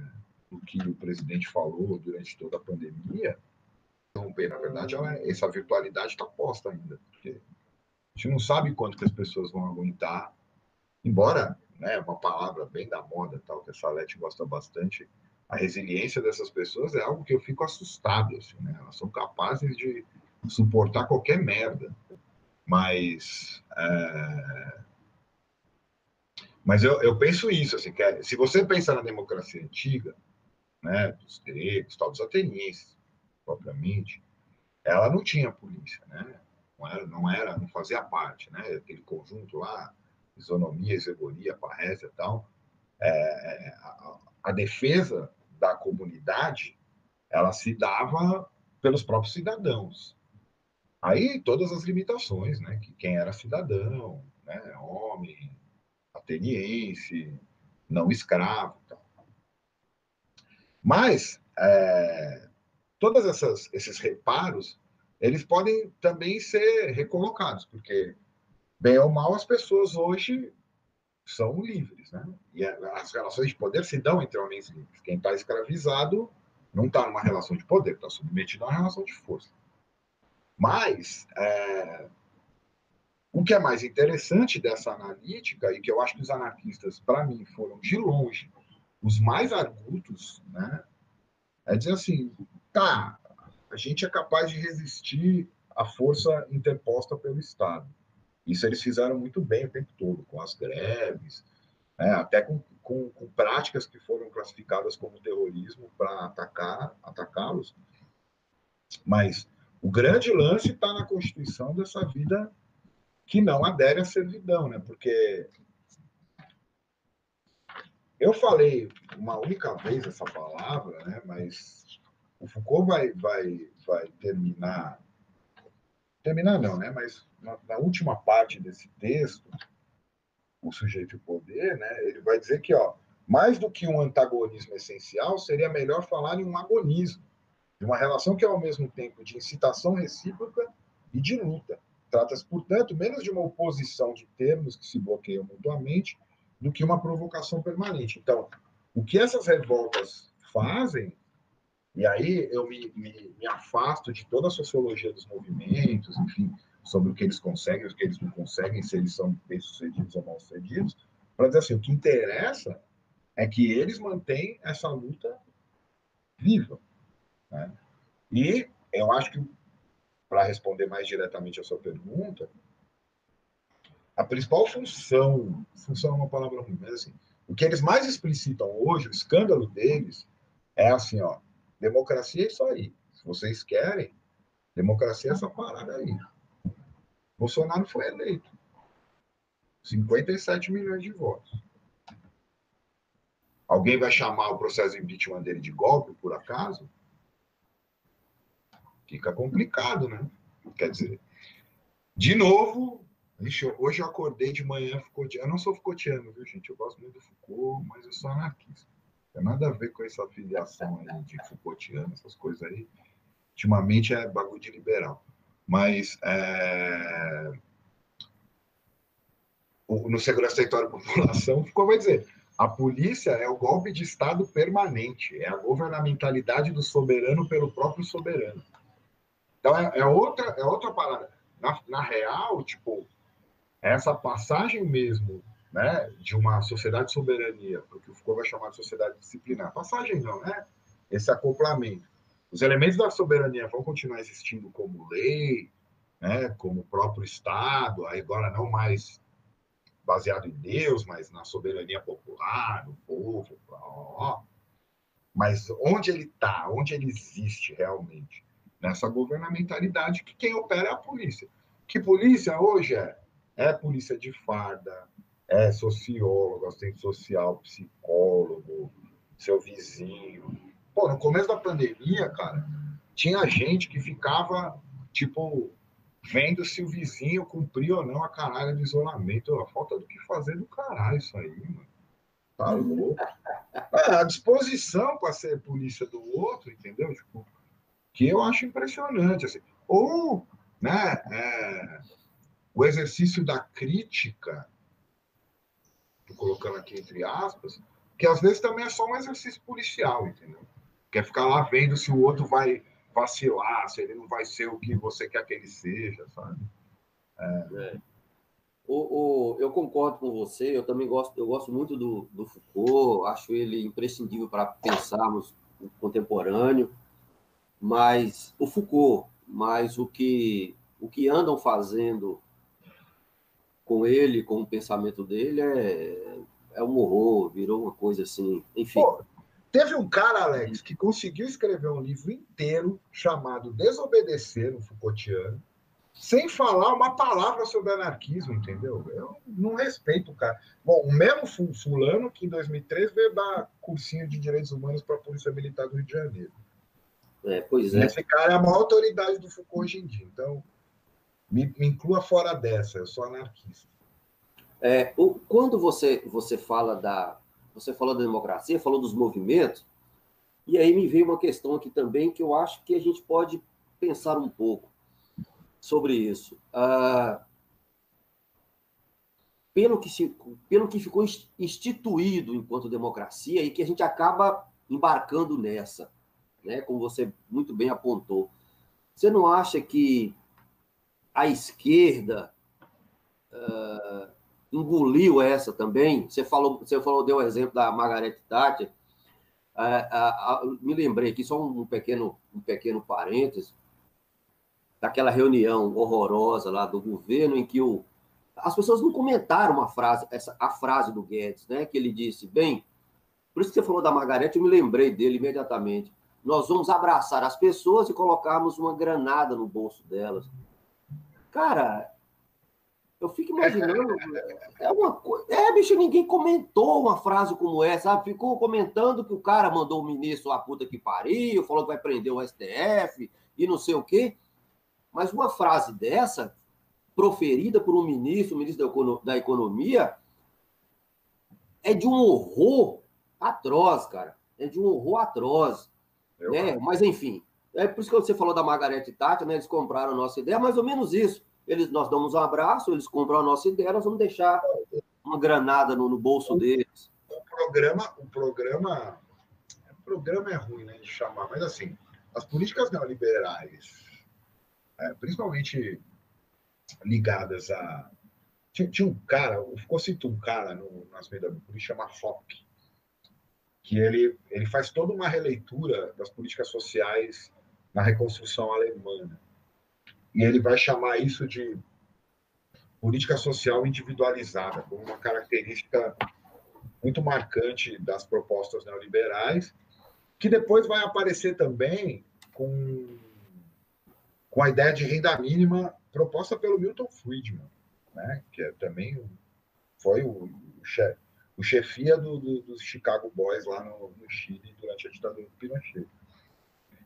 do que o presidente falou durante toda a pandemia. Então, na verdade, ela, essa virtualidade está posta ainda, porque a gente não sabe quanto que as pessoas vão aguentar, embora né, uma palavra bem da moda, tal que a Salete gosta bastante, a resiliência dessas pessoas é algo que eu fico assustado, assim, né? Elas são capazes de suportar qualquer merda. Mas, é... mas eu, eu penso isso, assim, que é, se você pensar na democracia antiga, né, dos gregos, tal, dos atenienses, propriamente, ela não tinha polícia, né? Não era, não era, não fazia parte, né? Aquele conjunto lá, isonomia, exegoria, parrésia e tal. É, a, a defesa da comunidade ela se dava pelos próprios cidadãos. Aí todas as limitações, né? Que quem era cidadão, né? Homem, ateniense, não escravo, tal. Mas é, essas esses reparos eles podem também ser recolocados, porque bem ou mal as pessoas hoje são livres, né? E as relações de poder se dão entre homens livres. Quem está escravizado não está numa relação de poder, está submetido a uma relação de força. Mas é, o que é mais interessante dessa analítica e que eu acho que os anarquistas, para mim, foram de longe os mais argutos, né? É dizer assim, tá, a gente é capaz de resistir à força interposta pelo Estado isso eles fizeram muito bem o tempo todo, com as greves, né, até com, com, com, práticas que foram classificadas como terrorismo para atacar atacá-los. Mas o grande lance está na constituição dessa vida que não adere à servidão, né? Porque eu falei uma única vez essa palavra, né? Mas o Foucault vai, vai, vai terminar. Terminar não, né? Mas na, na última parte desse texto, o sujeito e o poder, né? Ele vai dizer que, ó, mais do que um antagonismo essencial, seria melhor falar em um agonismo, de uma relação que é ao mesmo tempo de incitação recíproca e de luta. Trata-se, portanto, menos de uma oposição de termos que se bloqueiam mutuamente do que uma provocação permanente. Então, o que essas revoltas fazem, e aí eu me, me, me afasto de toda a sociologia dos movimentos, enfim, sobre o que eles conseguem, o que eles não conseguem, se eles são bem-sucedidos ou mal-sucedidos, para dizer assim, o que interessa é que eles mantêm essa luta viva. Né? E eu acho que, para responder mais diretamente a sua pergunta, a principal função, função é uma palavra ruim, mas assim, o que eles mais explicitam hoje, o escândalo deles, é assim, ó, democracia é isso aí. Se vocês querem, democracia é essa parada aí. Bolsonaro foi eleito. 57 milhões de votos. Alguém vai chamar o processo de impeachment dele de golpe, por acaso? Fica complicado, né? Quer dizer, de novo, hoje eu acordei de manhã Foucaultiano. Eu não sou Foucaultiano, viu, gente? Eu gosto muito do Foucault, mas eu sou anarquista. Não tem nada a ver com essa filiação aí de Foucaultiano, essas coisas aí. Ultimamente é bagulho de liberal. Mas é... no Segurança Território e População, Foucault vai dizer a polícia é o golpe de Estado permanente, é a governamentalidade do soberano pelo próprio soberano. Então, é, é outra, é outra parada. Na, na, real, tipo, essa passagem mesmo né, de uma sociedade de soberania, para o que o Foucault vai chamar de sociedade disciplinar. Passagem não, né? Esse acoplamento. Os elementos da soberania vão continuar existindo como lei, né, como próprio Estado, agora não mais baseado em Deus, mas na soberania popular, no povo. Mas onde ele está, onde ele existe realmente? Nessa governamentalidade que quem opera é a polícia. Que polícia hoje é? É polícia de farda, é sociólogo, assistente social, psicólogo, seu vizinho. Pô, no começo da pandemia, cara, tinha gente que ficava, tipo, vendo se o vizinho cumpriu ou não a caralho do isolamento. A falta do que fazer do caralho isso aí, mano. Tá louco? É, a disposição para ser polícia do outro, entendeu? Tipo, que eu acho impressionante. Assim. Ou, né, é, o exercício da crítica, colocando aqui entre aspas, que às vezes também é só um exercício policial, entendeu? Quer ficar lá vendo se o outro vai vacilar, se ele não vai ser o que você quer que ele seja, sabe? É. É. O, o, eu concordo com você, eu também gosto, eu gosto muito do, do Foucault, acho ele imprescindível para pensarmos o contemporâneo, mas o Foucault, mas o que, o que andam fazendo com ele, com o pensamento dele, é, é um horror, virou uma coisa assim, enfim. Pô, Teve um cara, Alex, que conseguiu escrever um livro inteiro chamado Desobedecer, um Foucaultiano, sem falar uma palavra sobre anarquismo, entendeu? Eu não respeito o cara. Bom, o mesmo fulano que em 2003 veio dar cursinho de direitos humanos para a Polícia Militar do Rio de Janeiro. É, pois é. Esse cara é a maior autoridade do Foucault hoje em dia. Então, me, me inclua fora dessa, eu sou anarquista. É, o, quando você, você fala da, você falou da democracia, falou dos movimentos, e aí me veio uma questão aqui também que eu acho que a gente pode pensar um pouco sobre isso. Ah, pelo, que se, pelo que ficou instituído enquanto democracia e que a gente acaba embarcando nessa, né, como você muito bem apontou. Você não acha que a esquerda uh, engoliu essa também. Você falou, você falou, deu o exemplo da Margaret Thatcher. me lembrei aqui só um pequeno, um pequeno parênteses daquela reunião horrorosa lá do governo em que o, as pessoas não comentaram uma frase, essa, a frase do Guedes, né? Que ele disse, bem, por isso que você falou da Margareth, eu me lembrei dele imediatamente. Nós vamos abraçar as pessoas e colocarmos uma granada no bolso delas. Cara, Eu fico imaginando. É uma coisa. É, bicho, ninguém comentou uma frase como essa, sabe? Ficou comentando que o cara mandou o ministro a puta que pariu, falou que vai prender o STF e não sei o quê. Mas uma frase dessa, proferida por um ministro, o ministro da Economia, é de um horror atroz, cara. É de um horror atroz. Né? Mas, enfim, é por isso que você falou da Margarete Tati, né? Eles compraram a nossa ideia, mais ou menos isso. Eles, nós damos um abraço, eles compram a nossa ideia, nós vamos deixar uma granada no, no bolso deles. O programa, o programa, o programa é ruim, né, de chamar, mas assim, as políticas neoliberais, é, principalmente ligadas a tinha, tinha, um cara, ficou cito um cara no, nas meias da polícia, chama Fock, que ele, ele faz toda uma releitura das políticas sociais na reconstrução alemã. E ele vai chamar isso de política social individualizada, como uma característica muito marcante das propostas neoliberais, que depois vai aparecer também com, com a ideia de renda mínima proposta pelo Milton Friedman, né? que é também foi o, o, chefe, o chefia do, do, dos Chicago Boys lá no, no Chile durante a ditadura do Pinochet.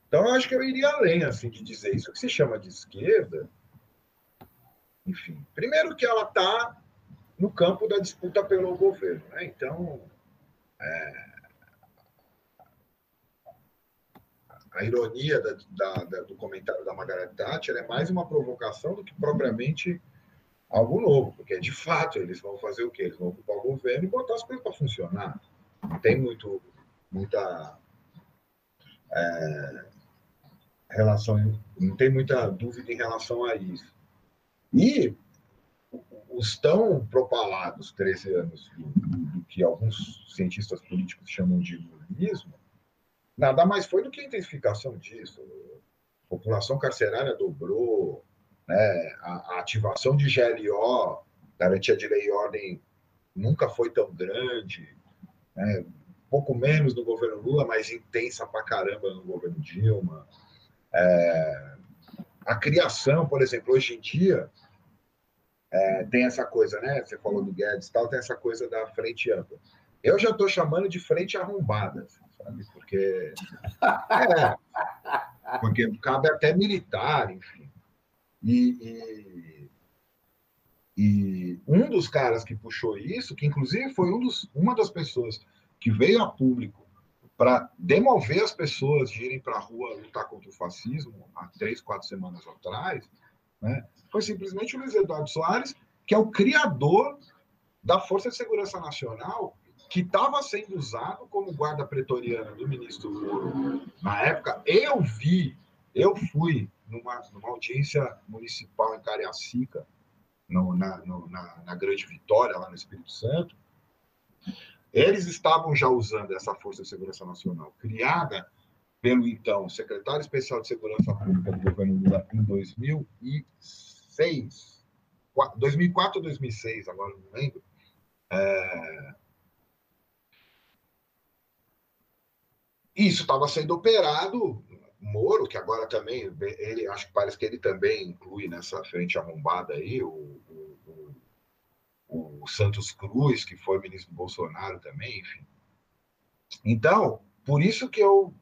Então, eu acho que eu iria além assim, de dizer isso. O que se chama de esquerda, enfim, primeiro que ela está no campo da disputa pelo governo. Né? Então, é, a ironia da, da, da, do comentário da Margaret Thatcher é mais uma provocação do que propriamente algo novo, porque de fato eles vão fazer o quê? Eles vão ocupar o governo e botar as coisas para funcionar. Não tem muito, muita é, relação, não tem muita dúvida em relação a isso. E os tão propalados 13 anos do, do, que alguns cientistas políticos chamam de lulismo, nada mais foi do que a intensificação disso. A população carcerária dobrou, né? a, a ativação de GLO, garantia de lei e ordem, nunca foi tão grande, né? pouco menos no governo Lula, mas intensa pra caramba no governo Dilma. É, a criação, por exemplo, hoje em dia, é, tem essa coisa, né? Você falou do Guedes tal, tem essa coisa da frente ampla. Eu já estou chamando de frente arrombada, sabe? Porque. É, porque cabe até militar, enfim. E, e, e, um dos caras que puxou isso, que inclusive foi um dos, uma das pessoas que veio a público para demover as pessoas de irem para a rua lutar contra o fascismo há três, quatro semanas atrás, né, foi simplesmente o Luiz Eduardo Soares, que é o criador da Força de Segurança Nacional, que estava sendo usado como guarda pretoriana do ministro Moro na época. Eu vi, eu fui numa, numa audiência municipal em Cariacica, no, na, no, na, na Grande Vitória, lá no Espírito Santo, eles estavam já usando essa Força de Segurança Nacional, criada pelo então secretário especial de Segurança Pública do governo Lula em 2006, 2004 ou 2006, agora não lembro. É... Isso estava sendo operado. Moro, que agora também, ele acho que parece que ele também inclui nessa frente arrombada aí o, o, o, o Santos Cruz, que foi ministro do Bolsonaro também, enfim. Então, por isso que eu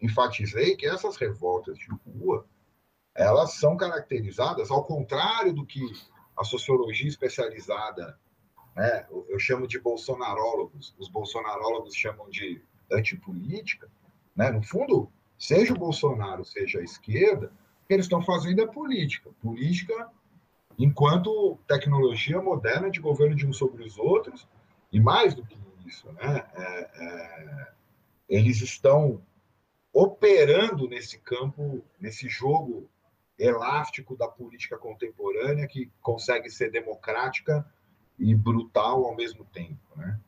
enfatizei que essas revoltas de rua, elas são caracterizadas, ao contrário do que a sociologia especializada, né, eu chamo de bolsonarólogos, os bolsonarólogos chamam de antipolítica, né, no fundo, seja o Bolsonaro, seja a esquerda, o que eles estão fazendo é política. Política enquanto tecnologia moderna de governo de uns sobre os outros, e mais do que isso, né, é, é, eles estão operando nesse campo, nesse jogo elástico da política contemporânea que consegue ser democrática e brutal ao mesmo tempo, né?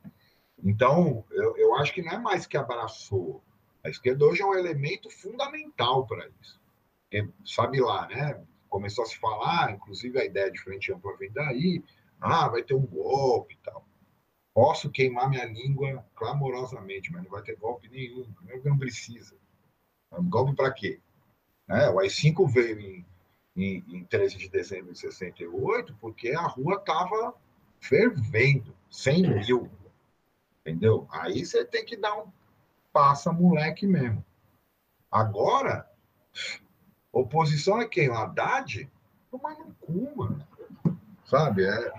Então, eu, eu acho que não é mais que abraçou. A esquerda hoje é um elemento fundamental para isso. Porque, sabe lá, né? Começou a se falar, inclusive a ideia de frente ampla vem daí, ah, vai ter um golpe e tal. Posso queimar minha língua clamorosamente, mas não vai ter golpe nenhum, não precisa. Golpe para quê? Né? O AI-5 veio em, em, em 13 de dezembro de 68, porque a rua estava fervendo, 100 mil, entendeu? Aí você tem que dar um passa moleque mesmo. Agora, oposição é quem? O Haddad? Tomar no cu, mano. Sabe? É...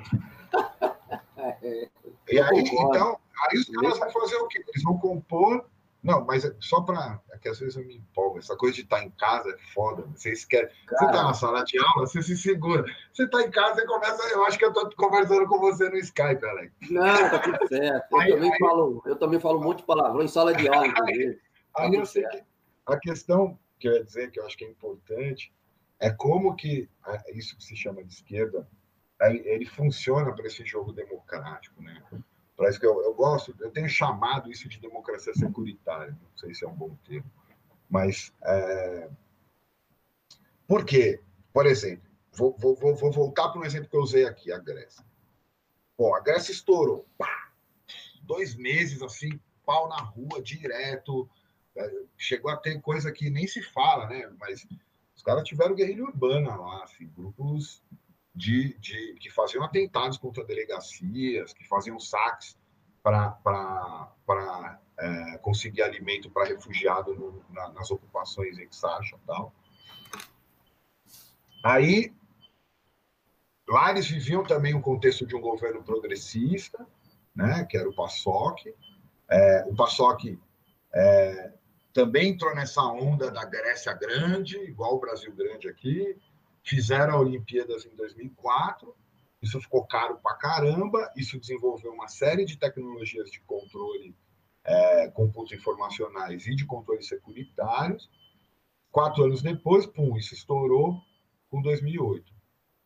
e aí, então, aí os caras vão fazer o quê? Eles vão compor não, mas é só para. É que às vezes eu me empolgo. Essa coisa de estar tá em casa é foda. Vocês querem. Você está na sala de aula, você se segura. Você está em casa, você começa. Eu acho que eu estou conversando com você no Skype, Alex. Não, tá tudo certo. Eu, aí, também, aí, falo, eu também falo um monte de palavrão em sala de aula. Aí, tá eu sei que a questão que eu ia dizer, que eu acho que é importante, é como que isso que se chama de esquerda, ele funciona para esse jogo democrático, né? Parece que eu, eu gosto, eu tenho chamado isso de democracia securitária, não sei se é um bom termo, mas é... por quê? Por exemplo, vou, vou, vou voltar para um exemplo que eu usei aqui, a Grécia. Bom, a Grécia estourou, pá, dois meses assim, pau na rua, direto, é, chegou a ter coisa que nem se fala, né? Mas os caras tiveram guerrilha urbana lá, assim, grupos de, de, que faziam atentados contra delegacias, que faziam saques para é, conseguir alimento para refugiado no, na, nas ocupações em Sacha tal. Aí, lá eles viviam também um contexto de um governo progressista, né, que era o PASOK. É, o PASOK é, também entrou nessa onda da Grécia Grande, igual o Brasil Grande aqui, Fizeram a Olimpíadas em 2004, isso ficou caro pra caramba, isso desenvolveu uma série de tecnologias de controle é, computos informacionais e de controle securitários. Quatro anos depois, pum, isso estourou com 2008.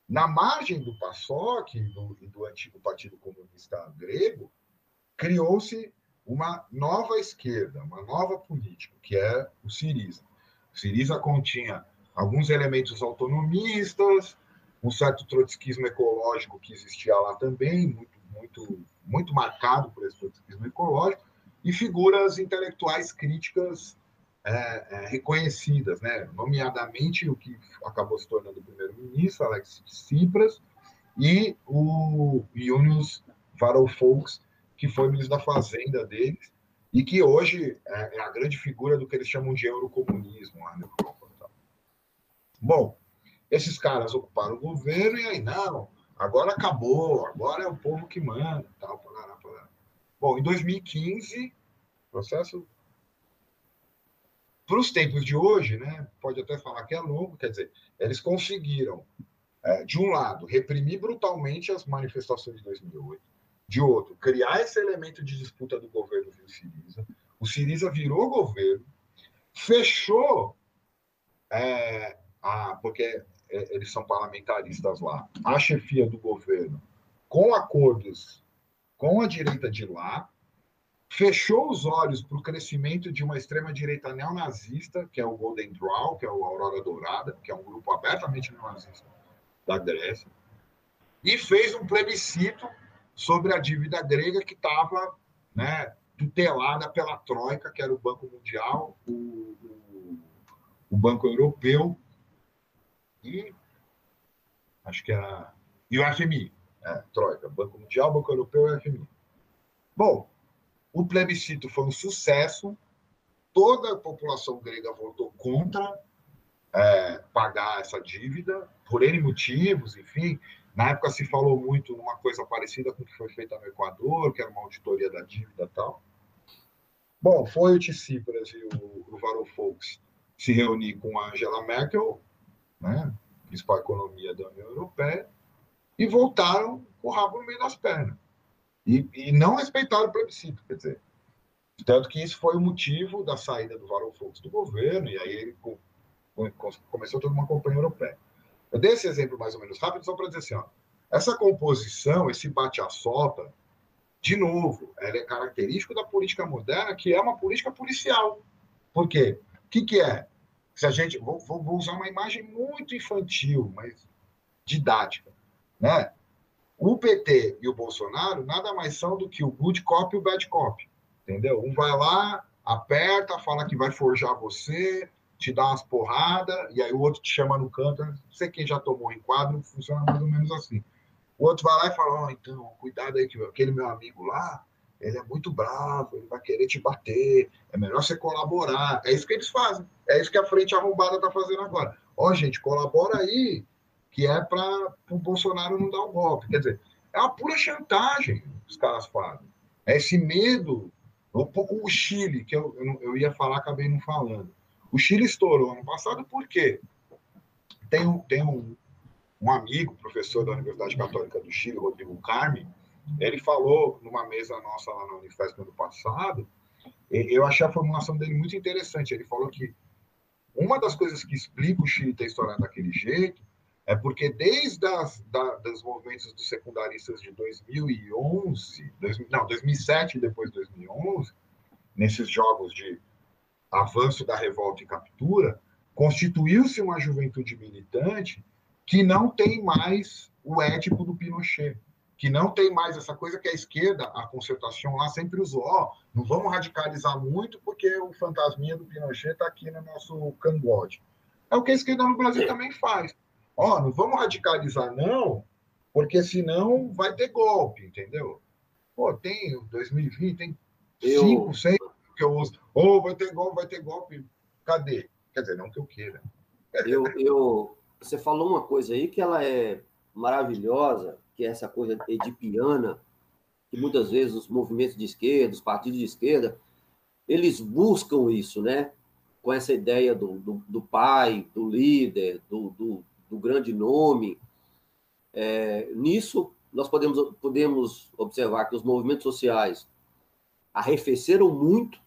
Na margem do PASOK do, do antigo Partido Comunista Grego, criou-se uma nova esquerda, uma nova política, que é o Siriza. O Siriza continha alguns elementos autonomistas, um certo trotskismo ecológico que existia lá também, muito, muito, muito marcado por esse trotskismo ecológico, e figuras intelectuais críticas é, é, reconhecidas, né? nomeadamente o que acabou se tornando primeiro-ministro, Alex Tsipras, e o Yunus Varoufakis, que foi ministro da Fazenda deles, e que hoje é, é a grande figura do que eles chamam de eurocomunismo na Europa. Bom, esses caras ocuparam o governo e aí, não, agora acabou, agora é o povo que manda, tal, parará, parará. Bom, em 2015, processo para os tempos de hoje, né, pode até falar que é longo, quer dizer, eles conseguiram, é, de um lado, reprimir brutalmente as manifestações de 2008, de outro, criar esse elemento de disputa do governo e o Siriza. O Siriza virou governo, fechou é, a, porque é, eles são parlamentaristas lá, a chefia do governo, com acordos com a direita de lá, fechou os olhos para o crescimento de uma extrema-direita neonazista, que é o Golden Dawn, que é o Aurora Dourada, que é um grupo abertamente neonazista da Grécia, e fez um plebiscito sobre a dívida grega que estava né, tutelada pela Troika, que era o Banco Mundial, o, o, o Banco Europeu e acho que era e o FMI, é, Troika, Banco Mundial, Banco Europeu e FMI. Bom, o plebiscito foi um sucesso, toda a população grega votou contra é, pagar essa dívida, por N motivos, enfim. Na época se falou muito numa coisa parecida com o que foi feita no Equador, que era uma auditoria da dívida e tal. Bom, foi o Tsipras e o, o Varoufakis se reunir com a Angela Merkel né, principal economia da União Europeia, e voltaram com o rabo no meio das pernas. E, e não respeitaram o plebiscito, quer dizer. Tanto que isso foi o motivo da saída do Varoufakis do governo, e aí ele com, com, começou toda uma campanha europeia. Eu dei esse exemplo mais ou menos rápido, só para dizer assim, ó, essa composição, esse bate-a-solta, de novo, ela é característico da política moderna, que é uma política policial. Por quê? O que, que é? Se a gente vou, vou, usar uma imagem muito infantil, mas didática, né? O PT e o Bolsonaro nada mais são do que o good cop e o bad cop, entendeu? Um vai lá, aperta, fala que vai forjar você, te dá umas porradas, e aí o outro te chama no canto. Não sei quem já tomou em quadro, funciona mais ou menos assim. O outro vai lá e fala: oh, então, cuidado aí, que aquele meu amigo lá, ele é muito bravo, ele vai querer te bater, é melhor você colaborar. É isso que eles fazem. É isso que a frente arrombada está fazendo agora. Ó, gente, colabora aí, que é para o Bolsonaro não dar o um golpe. Quer dizer, é uma pura chantagem os caras fazem. É esse medo. Um pouco o Chile, que eu, eu, eu ia falar, acabei não falando. O Chile estourou ano passado por quê? Tem, tem um, um amigo, professor da Universidade Católica do Chile, Rodrigo Carme, ele falou numa mesa nossa lá na Unifesp ano passado, eu achei a formulação dele muito interessante. Ele falou que uma das coisas que explica o Chile ter estourado daquele jeito é porque desde as da, dos movimentos dos secundaristas de 2011, 2000, não, 2007 e depois 2011, nesses jogos de avanço da revolta e captura, constituiu-se uma juventude militante que não tem mais o ético do Pinochet, que não tem mais essa coisa que a esquerda, a concertação lá sempre usou, ó, não vamos radicalizar muito porque o fantasminha do Pinochet está aqui no nosso cangote. É o que a esquerda no Brasil também faz. Ó, não vamos radicalizar não, porque senão vai ter golpe, entendeu? Pô, tem 2020, tem eu... cinco, seis que eu uso. Ou oh, vai ter golpe, vai ter golpe. Cadê? Quer dizer, não que eu queira. Eu, eu, você falou uma coisa aí que ela é maravilhosa, que é essa coisa edipiana, que muitas vezes os movimentos de esquerda, os partidos de esquerda, eles buscam isso, né? Com essa ideia do, do, do pai, do líder, do, do, do grande nome. É, nisso, nós podemos, podemos observar que os movimentos sociais arrefeceram muito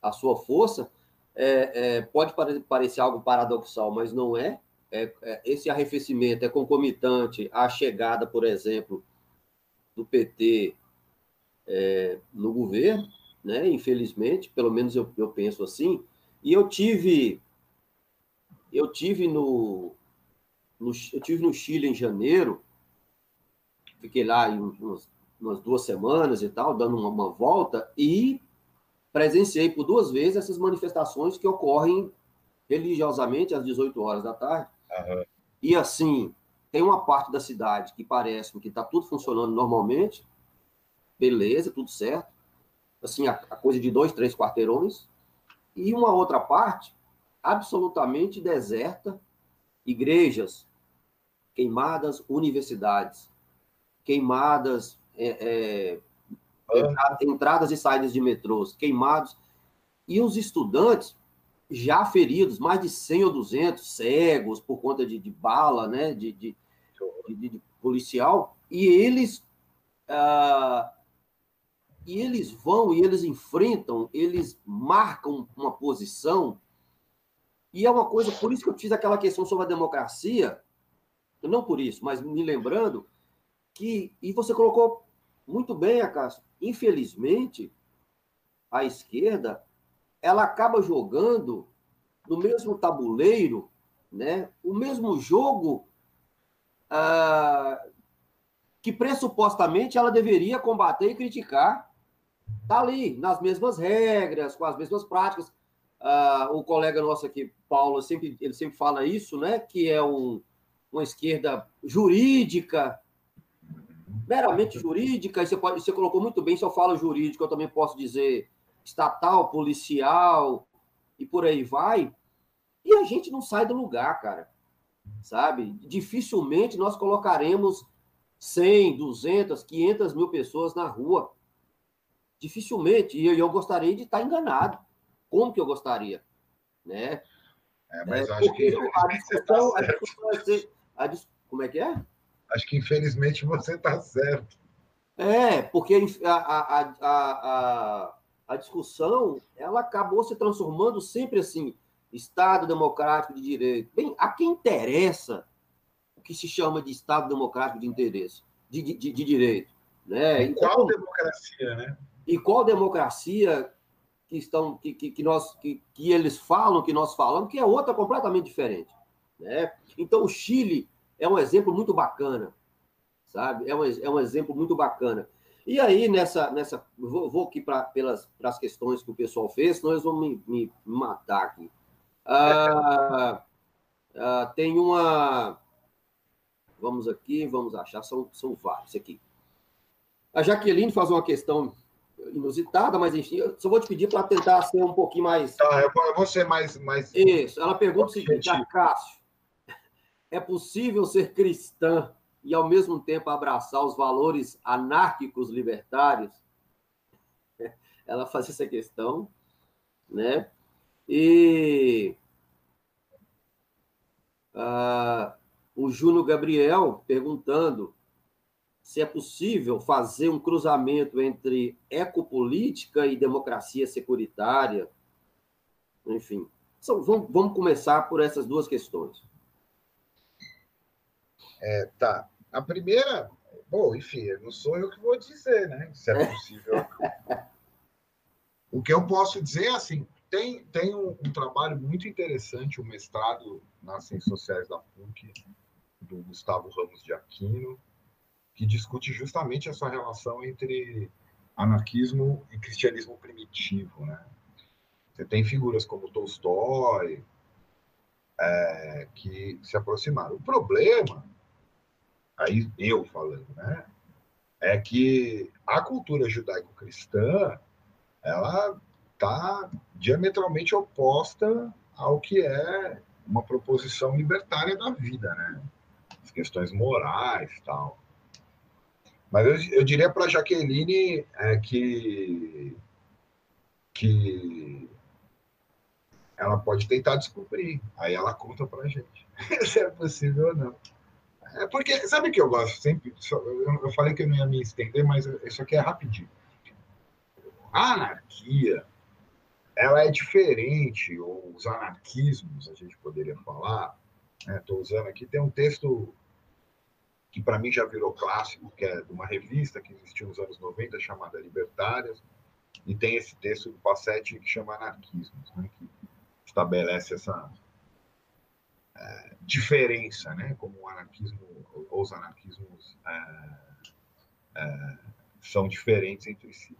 a sua força. É, é, pode parecer algo paradoxal, mas não é, é, é, esse arrefecimento é concomitante à chegada, por exemplo, do PT é, no governo, né? Infelizmente, pelo menos eu, eu penso assim. E eu tive, eu tive no, no, eu tive no Chile em janeiro, fiquei lá em umas, umas duas semanas e tal, dando uma, uma volta e presenciei por duas vezes essas manifestações que ocorrem religiosamente às 18 horas da tarde Uhum. E assim, tem uma parte da cidade que parece que está tudo funcionando normalmente, beleza, tudo certo. Assim, a, a, coisa de dois, três quarteirões. E uma outra parte absolutamente deserta, igrejas queimadas, universidades queimadas, é, é, entradas e saídas de metrôs queimados. E os estudantes já feridos, mais de 100 ou 200 cegos por conta de, de bala, né, de, de, de, policial, e eles ah, e eles vão e eles enfrentam, eles marcam uma posição, e é uma coisa, por isso que eu fiz aquela questão sobre a democracia, não por isso, mas me lembrando que, e você colocou muito bem, Acácio, infelizmente, a esquerda ela acaba jogando no mesmo tabuleiro, né, o mesmo jogo ah, que pressupostamente ela deveria combater e criticar. Está ali, nas mesmas regras, com as mesmas práticas. Ah, o colega nosso aqui, Paulo, sempre, ele sempre fala isso, né? Que é um, uma esquerda jurídica, meramente jurídica, e você, pode, você colocou muito bem, se eu falo jurídico, eu também posso dizer estatal, policial e por aí vai, e a gente não sai do lugar, cara. Sabe? Dificilmente nós colocaremos 100, 200, 500 mil pessoas na rua. Dificilmente. E eu gostaria de estar enganado. Como que eu gostaria? Né? É, mas é, acho que a discussão, tá a discussão é ser, a dis... Como é que é? Acho que infelizmente você está certo. É, porque a, a, a, a, a discussão ela acabou se transformando sempre assim, Estado democrático de direito. Bem, a quem interessa o que se chama de Estado democrático de interesse, de, de, de direito? Né? E qual então, democracia, né? E qual democracia que estão que, que, que nós que, que eles falam, que nós falamos, que é outra completamente diferente. Né? Então, o Chile é um exemplo muito bacana, sabe? É um, é um exemplo muito bacana. E aí, nessa. nessa vou, vou aqui para as questões que o pessoal fez, senão eles vão me, me matar aqui. Ah, ah, tem uma. Vamos aqui, vamos achar, são, são vários aqui. A Jaqueline faz uma questão inusitada, mas enfim, eu só vou te pedir para tentar ser um pouquinho mais. Tá, eu vou ser mais. mais... Isso, ela pergunta o seguinte: ah, Cássio, é possível ser cristã e ao mesmo tempo abraçar os valores anárquicos libertários? Ela faz essa questão, né? E uh, o Júnior Gabriel perguntando se é possível fazer um cruzamento entre ecopolítica e democracia securitária. Enfim, vamos, vamos começar por essas duas questões. É, tá. A primeira, bom, enfim, não sou eu que vou dizer, né? Se é possível. o que eu posso dizer é assim: tem, tem um, um, trabalho muito interessante, um mestrado nas Ciências Sociais da PUC, do Gustavo Ramos de Aquino, que discute justamente essa relação entre anarquismo e cristianismo primitivo. Né? Você tem figuras como Tolstói, é, que se aproximaram. O problema, aí eu falando, né, é que a cultura judaico-cristã ela está diametralmente oposta ao que é uma proposição libertária da vida, né? As questões morais tal. Mas eu, eu diria para Jaqueline é, que, que ela pode tentar descobrir. Aí ela conta para gente se é possível ou não. É porque, sabe que eu gosto sempre? Eu falei que eu não ia me estender, mas isso aqui é rapidinho. A anarquia, ela é diferente, ou os anarquismos, a gente poderia falar. Estou né? usando aqui, tem um texto que para mim já virou clássico, que é de uma revista que existiu nos anos 90, chamada Libertárias, e tem esse texto do Passetti que chama Anarquismos, né, que estabelece essa é, diferença, né, como o anarquismo, os anarquismos é, é, são diferentes entre si.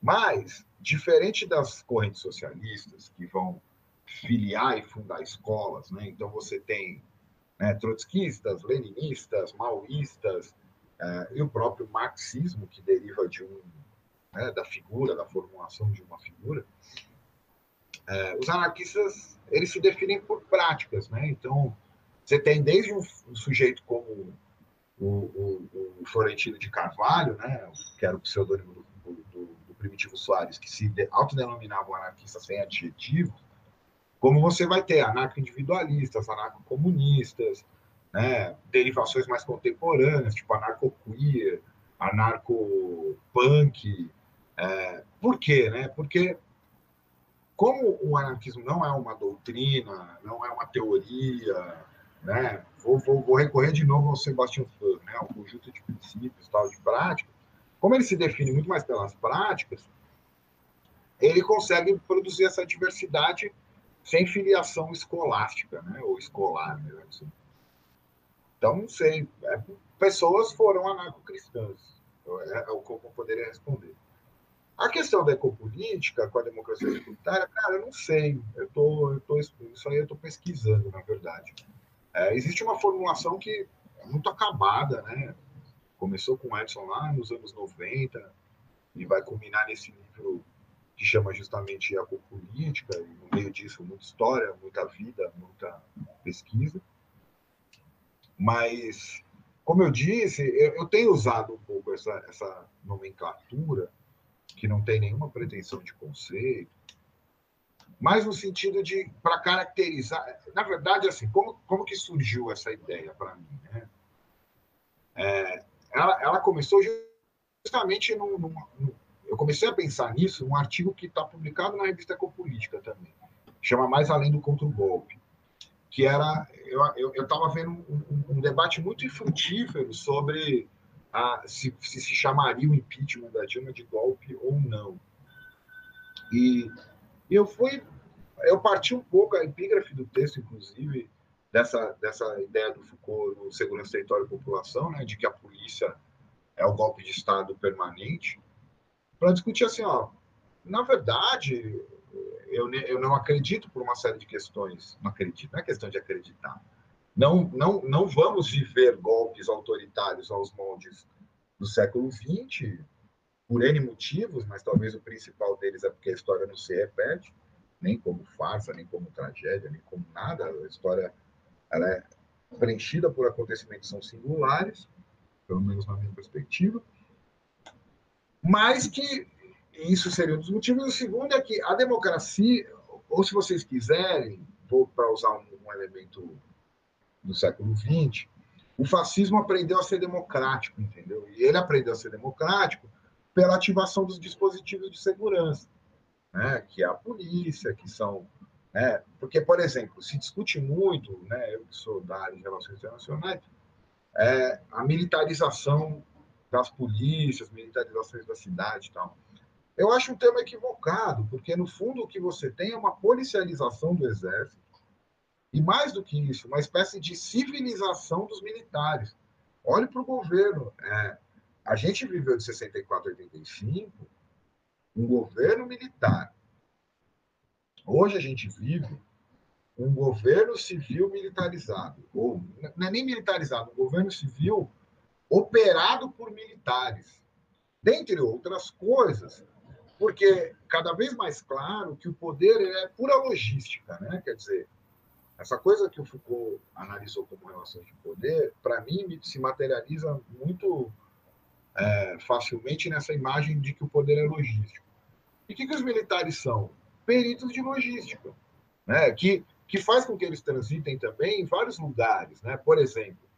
Mas, diferente das correntes socialistas, que vão filiar e fundar escolas, né, então você tem né, trotskistas, leninistas, maoístas, eh, e o próprio marxismo, que deriva de um, né, da figura, da formulação de uma figura, eh, os anarquistas eles se definem por práticas. Né? Então, você tem desde um, um sujeito como o, o, o, Florentino de Carvalho, né, que era o pseudônimo do, do, do Primitivo Soares, que se autodenominava um anarquista sem adjetivos, como você vai ter anarco-individualistas, anarco-comunistas, né, derivações mais contemporâneas, tipo anarco-queer, anarco-punk. É, por quê? Né? Porque, como o anarquismo não é uma doutrina, não é uma teoria, né? vou, vou, vou recorrer de novo ao Sebastião Furr, né? um conjunto de princípios, tal, de práticas, como ele se define muito mais pelas práticas, ele consegue produzir essa diversidade sem filiação escolástica, né? ou escolar, melhor assim. Então, não sei. É, pessoas foram anarco-cristãs. É, é o que eu poderia responder. A questão da ecopolítica com a democracia securitária, cara, eu não sei. Eu tô, eu tô, isso aí eu estou pesquisando, na verdade. É, existe uma formulação que é muito acabada, né? Começou com o Edson lá nos anos 90 e vai culminar nesse livro que chama justamente a política, e no meio disso muita história, muita vida, muita pesquisa. Mas, como eu disse, eu, eu tenho usado um pouco essa, essa nomenclatura, que não tem nenhuma pretensão de conceito, mas no sentido de, para caracterizar, na verdade, assim, como, como que surgiu essa ideia para mim? Né? É, ela, ela começou justamente num, eu comecei a pensar nisso num artigo que está publicado na revista Ecopolítica também, chama Mais Além do Contra o Golpe, que era, eu estava vendo um, um, um, debate muito infrutífero sobre a, se, se, se chamaria o impeachment da Dilma de golpe ou não. E eu fui, eu parti um pouco, a epígrafe do texto, inclusive, dessa, dessa ideia do Foucault no Segurança, Território e População, né, de que a polícia é o golpe de Estado permanente, para discutir assim, ó, na verdade, eu, eu não acredito por uma série de questões. Não acredito, não é questão de acreditar. Não, não, não vamos viver golpes autoritários aos moldes do século XX, por N motivos, mas talvez o principal deles é porque a história não se repete, nem como farsa, nem como tragédia, nem como nada. A história ela é preenchida por acontecimentos que são singulares, pelo menos na minha perspectiva, mas que isso seria um dos motivos. O segundo é que a democracia, ou se vocês quiserem, vou para usar um, um elemento do século XX, o fascismo aprendeu a ser democrático, entendeu? E ele aprendeu a ser democrático pela ativação dos dispositivos de segurança, né? que é a polícia, que são. Né? Porque, por exemplo, se discute muito, né? eu que sou da área de relações internacionais, é, a militarização das polícias, militarizações da cidade e tal. Eu acho um tema equivocado, porque no fundo o que você tem é uma policialização do exército, e mais do que isso, uma espécie de civilização dos militares. Olhe para o governo. É, a gente viveu de 64 a 85 um governo militar. Hoje a gente vive um governo civil militarizado, ou não é nem militarizado, um governo civil operado por militares, dentre outras coisas, porque cada vez mais claro que o poder é pura logística, né? Quer dizer, essa coisa que o Foucault analisou como relações de poder, para mim, se materializa muito é, facilmente nessa imagem de que o poder é logístico. E o que, que os militares são? Peritos de logística, né? que, que faz com que eles transitem também em vários lugares. Né? Por exemplo,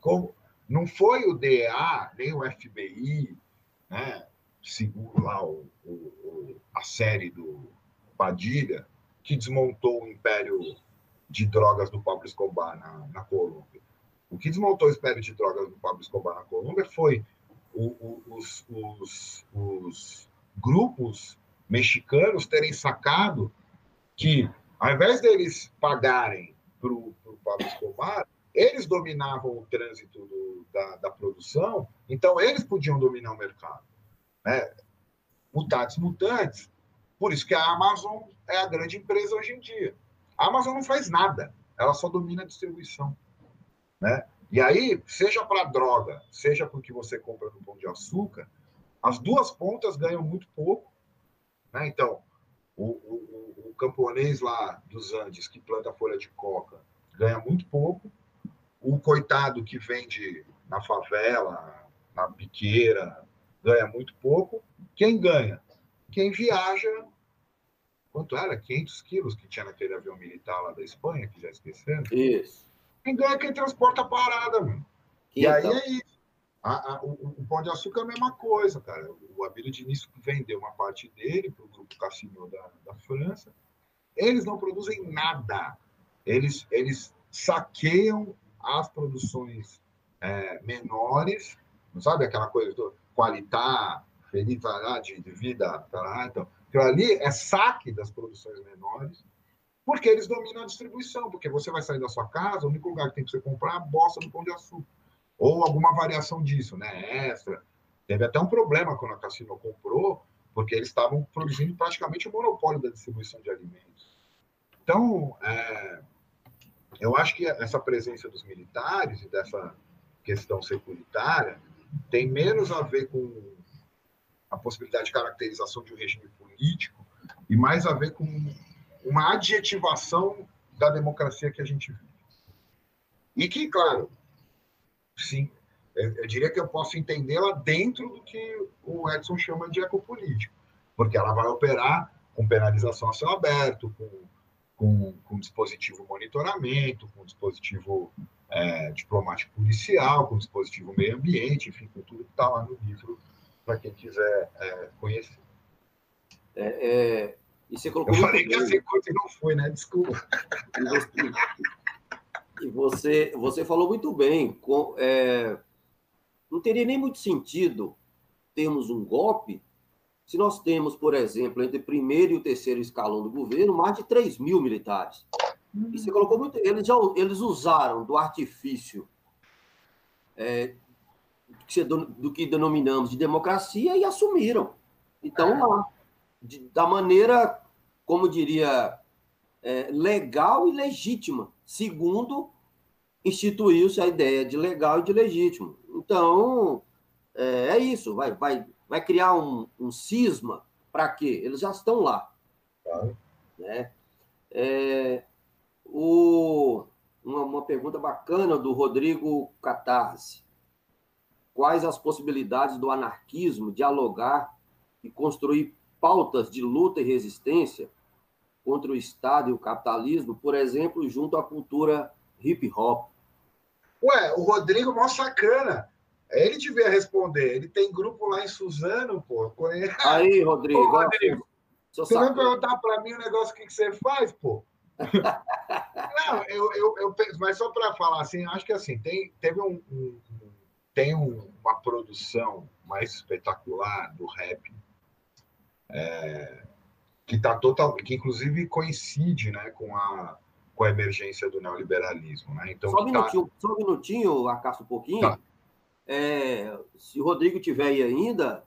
como não foi o DEA, nem o FBI, né? segundo lá o, o, a série do Padilha, que desmontou o império de drogas do Pablo Escobar na, na Colômbia. O que desmontou o império de drogas do Pablo Escobar na Colômbia foi o, o, os, os, os grupos mexicanos terem sacado que, ao invés deles pagarem para o Pablo Escobar, eles dominavam o trânsito do, da, da, produção, então eles podiam dominar o mercado. Né? Mutantes. Por isso que a Amazon é a grande empresa hoje em dia. A Amazon não faz nada, ela só domina a distribuição. Né? E aí, seja para droga, seja porque você compra no pão de açúcar, as duas pontas ganham muito pouco. Né? Então, o, o, o camponês lá dos Andes que planta folha de coca ganha muito pouco. O coitado que vende na favela, na biqueira, ganha muito pouco. Quem ganha? Quem viaja. Quanto era? 500 quilos que tinha naquele avião militar lá da Espanha, que já esqueceram? Isso. Quem ganha é quem transporta a parada, mano. E aí é isso. A, a, o, o, Pão de Açúcar é a mesma coisa, cara. O Abílio Diniz vendeu uma parte dele para o grupo Cassino da, da França. Eles não produzem nada. Eles, eles saqueiam as produções é, menores, não sabe aquela coisa do qualitar, feliz de, de vida, tá então, aquilo ali é saque das produções menores porque eles dominam a distribuição, porque você vai sair da sua casa, o único lugar que tem que você comprar é a bosta do pão de açúcar. Ou alguma variação disso, né? Extra. Teve até um problema quando a Cassino comprou, porque eles estavam produzindo praticamente o monopólio da distribuição de alimentos. Então, é, eu acho que essa presença dos militares e dessa questão securitária tem menos a ver com a possibilidade de caracterização de um regime político e mais a ver com uma adjetivação da democracia que a gente vive. E que, claro, sim, eu diria que eu posso entendê-la dentro do que o Edson chama de ecopolítico, porque ela vai operar com penalização a céu aberto, com, com, com dispositivo monitoramento, com dispositivo é, diplomático policial, com dispositivo meio ambiente, enfim, com tudo que está lá no livro para quem quiser é, conhecer. É, é, e você colocou. Eu falei que ia ser curto e não foi, né? Desculpa. E você, você falou muito bem. Com, é, não teria nem muito sentido termos um golpe se nós temos, por exemplo, entre o primeiro e o terceiro escalão do governo, mais de 3 mil militares. E você colocou muito. Eles, já, eles usaram do artifício é, do que denominamos de democracia e assumiram. Então, lá de, da maneira como diria, é, legal e legítima, segundo instituiu-se a ideia de legal e de legítimo. Então, é, é isso, vai, vai, vai criar um, um cisma para quê? Eles já estão lá. Claro. Né? É, o, uma, uma pergunta bacana do Rodrigo Catarse. Quais as possibilidades do anarquismo dialogar e construir pautas de luta e resistência contra o Estado e o capitalismo, por exemplo, junto à cultura hip hop? Ué, o Rodrigo, mó sacana. Ele devia responder. Ele tem grupo lá em Suzano, pô. Aí, Rodrigo. Ô, Rodrigo você vai perguntar para mim o negócio que, que você faz, pô? Não, eu, eu, eu, mas só para falar assim, acho que assim, tem, teve um, um tem um, uma produção mais espetacular do rap é, que tá total, que inclusive coincide, né, com a com a emergência do neoliberalismo, né? Então só um tá minutinho, tá... só um minutinho, acaso um pouquinho. Tá. É, se o Rodrigo tiver aí ainda,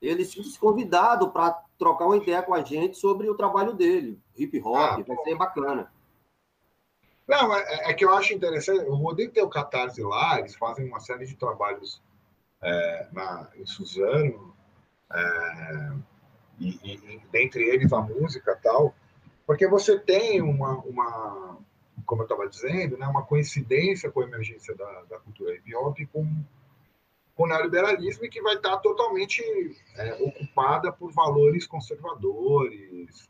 ele se convidado para trocar uma ideia com a gente sobre o trabalho dele, hip hop, ah, vai ser bacana. Não, é, é, que eu acho interessante. O Rodrigo tem o Catarse lá, eles fazem uma série de trabalhos é, na, em Suzano, é, e, e, dentre eles a música tal, porque você tem uma, uma como eu estava dizendo, né, uma coincidência com a emergência da, da cultura hip hop com com o neoliberalismo e que vai estar totalmente é, ocupada por valores conservadores.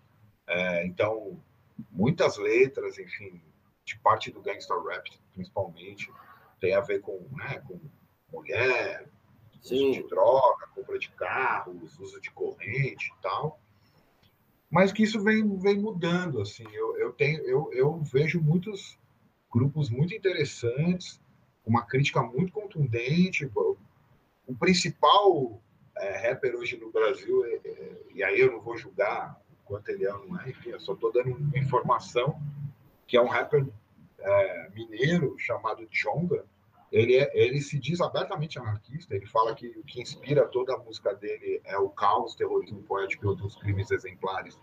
É, então, muitas letras, enfim, de parte do gangster rap, principalmente, tem a ver com, né, com mulher, Sim. uso de droga, compra de carros, uso de corrente e tal. Mas que isso vem, vem mudando, assim. Eu, eu, tenho, eu, eu vejo muitos grupos muito interessantes, uma crítica muito contundente, o principal é, rapper hoje no Brasil, é, é, e aí eu não vou julgar o quanto ele é ou não é, enfim, eu só estou dando uma informação, que é um rapper é, mineiro chamado Chonga. Ele, é, ele se diz abertamente anarquista, ele fala que o que inspira toda a música dele é o caos, terrorismo poético e outros crimes exemplares,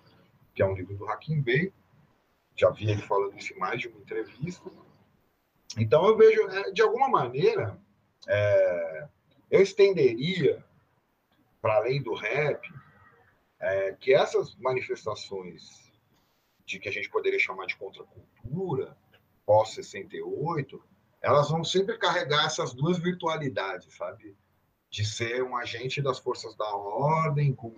que é um livro do Hakim Bey. Já vi ele falando isso em mais de uma entrevista. Então eu vejo, é, de alguma maneira, é, eu estenderia, para além do rap, é, que essas manifestações de que a gente poderia chamar de contracultura, pós-68, elas vão sempre carregar essas duas virtualidades, sabe? De ser um agente das forças da ordem, com,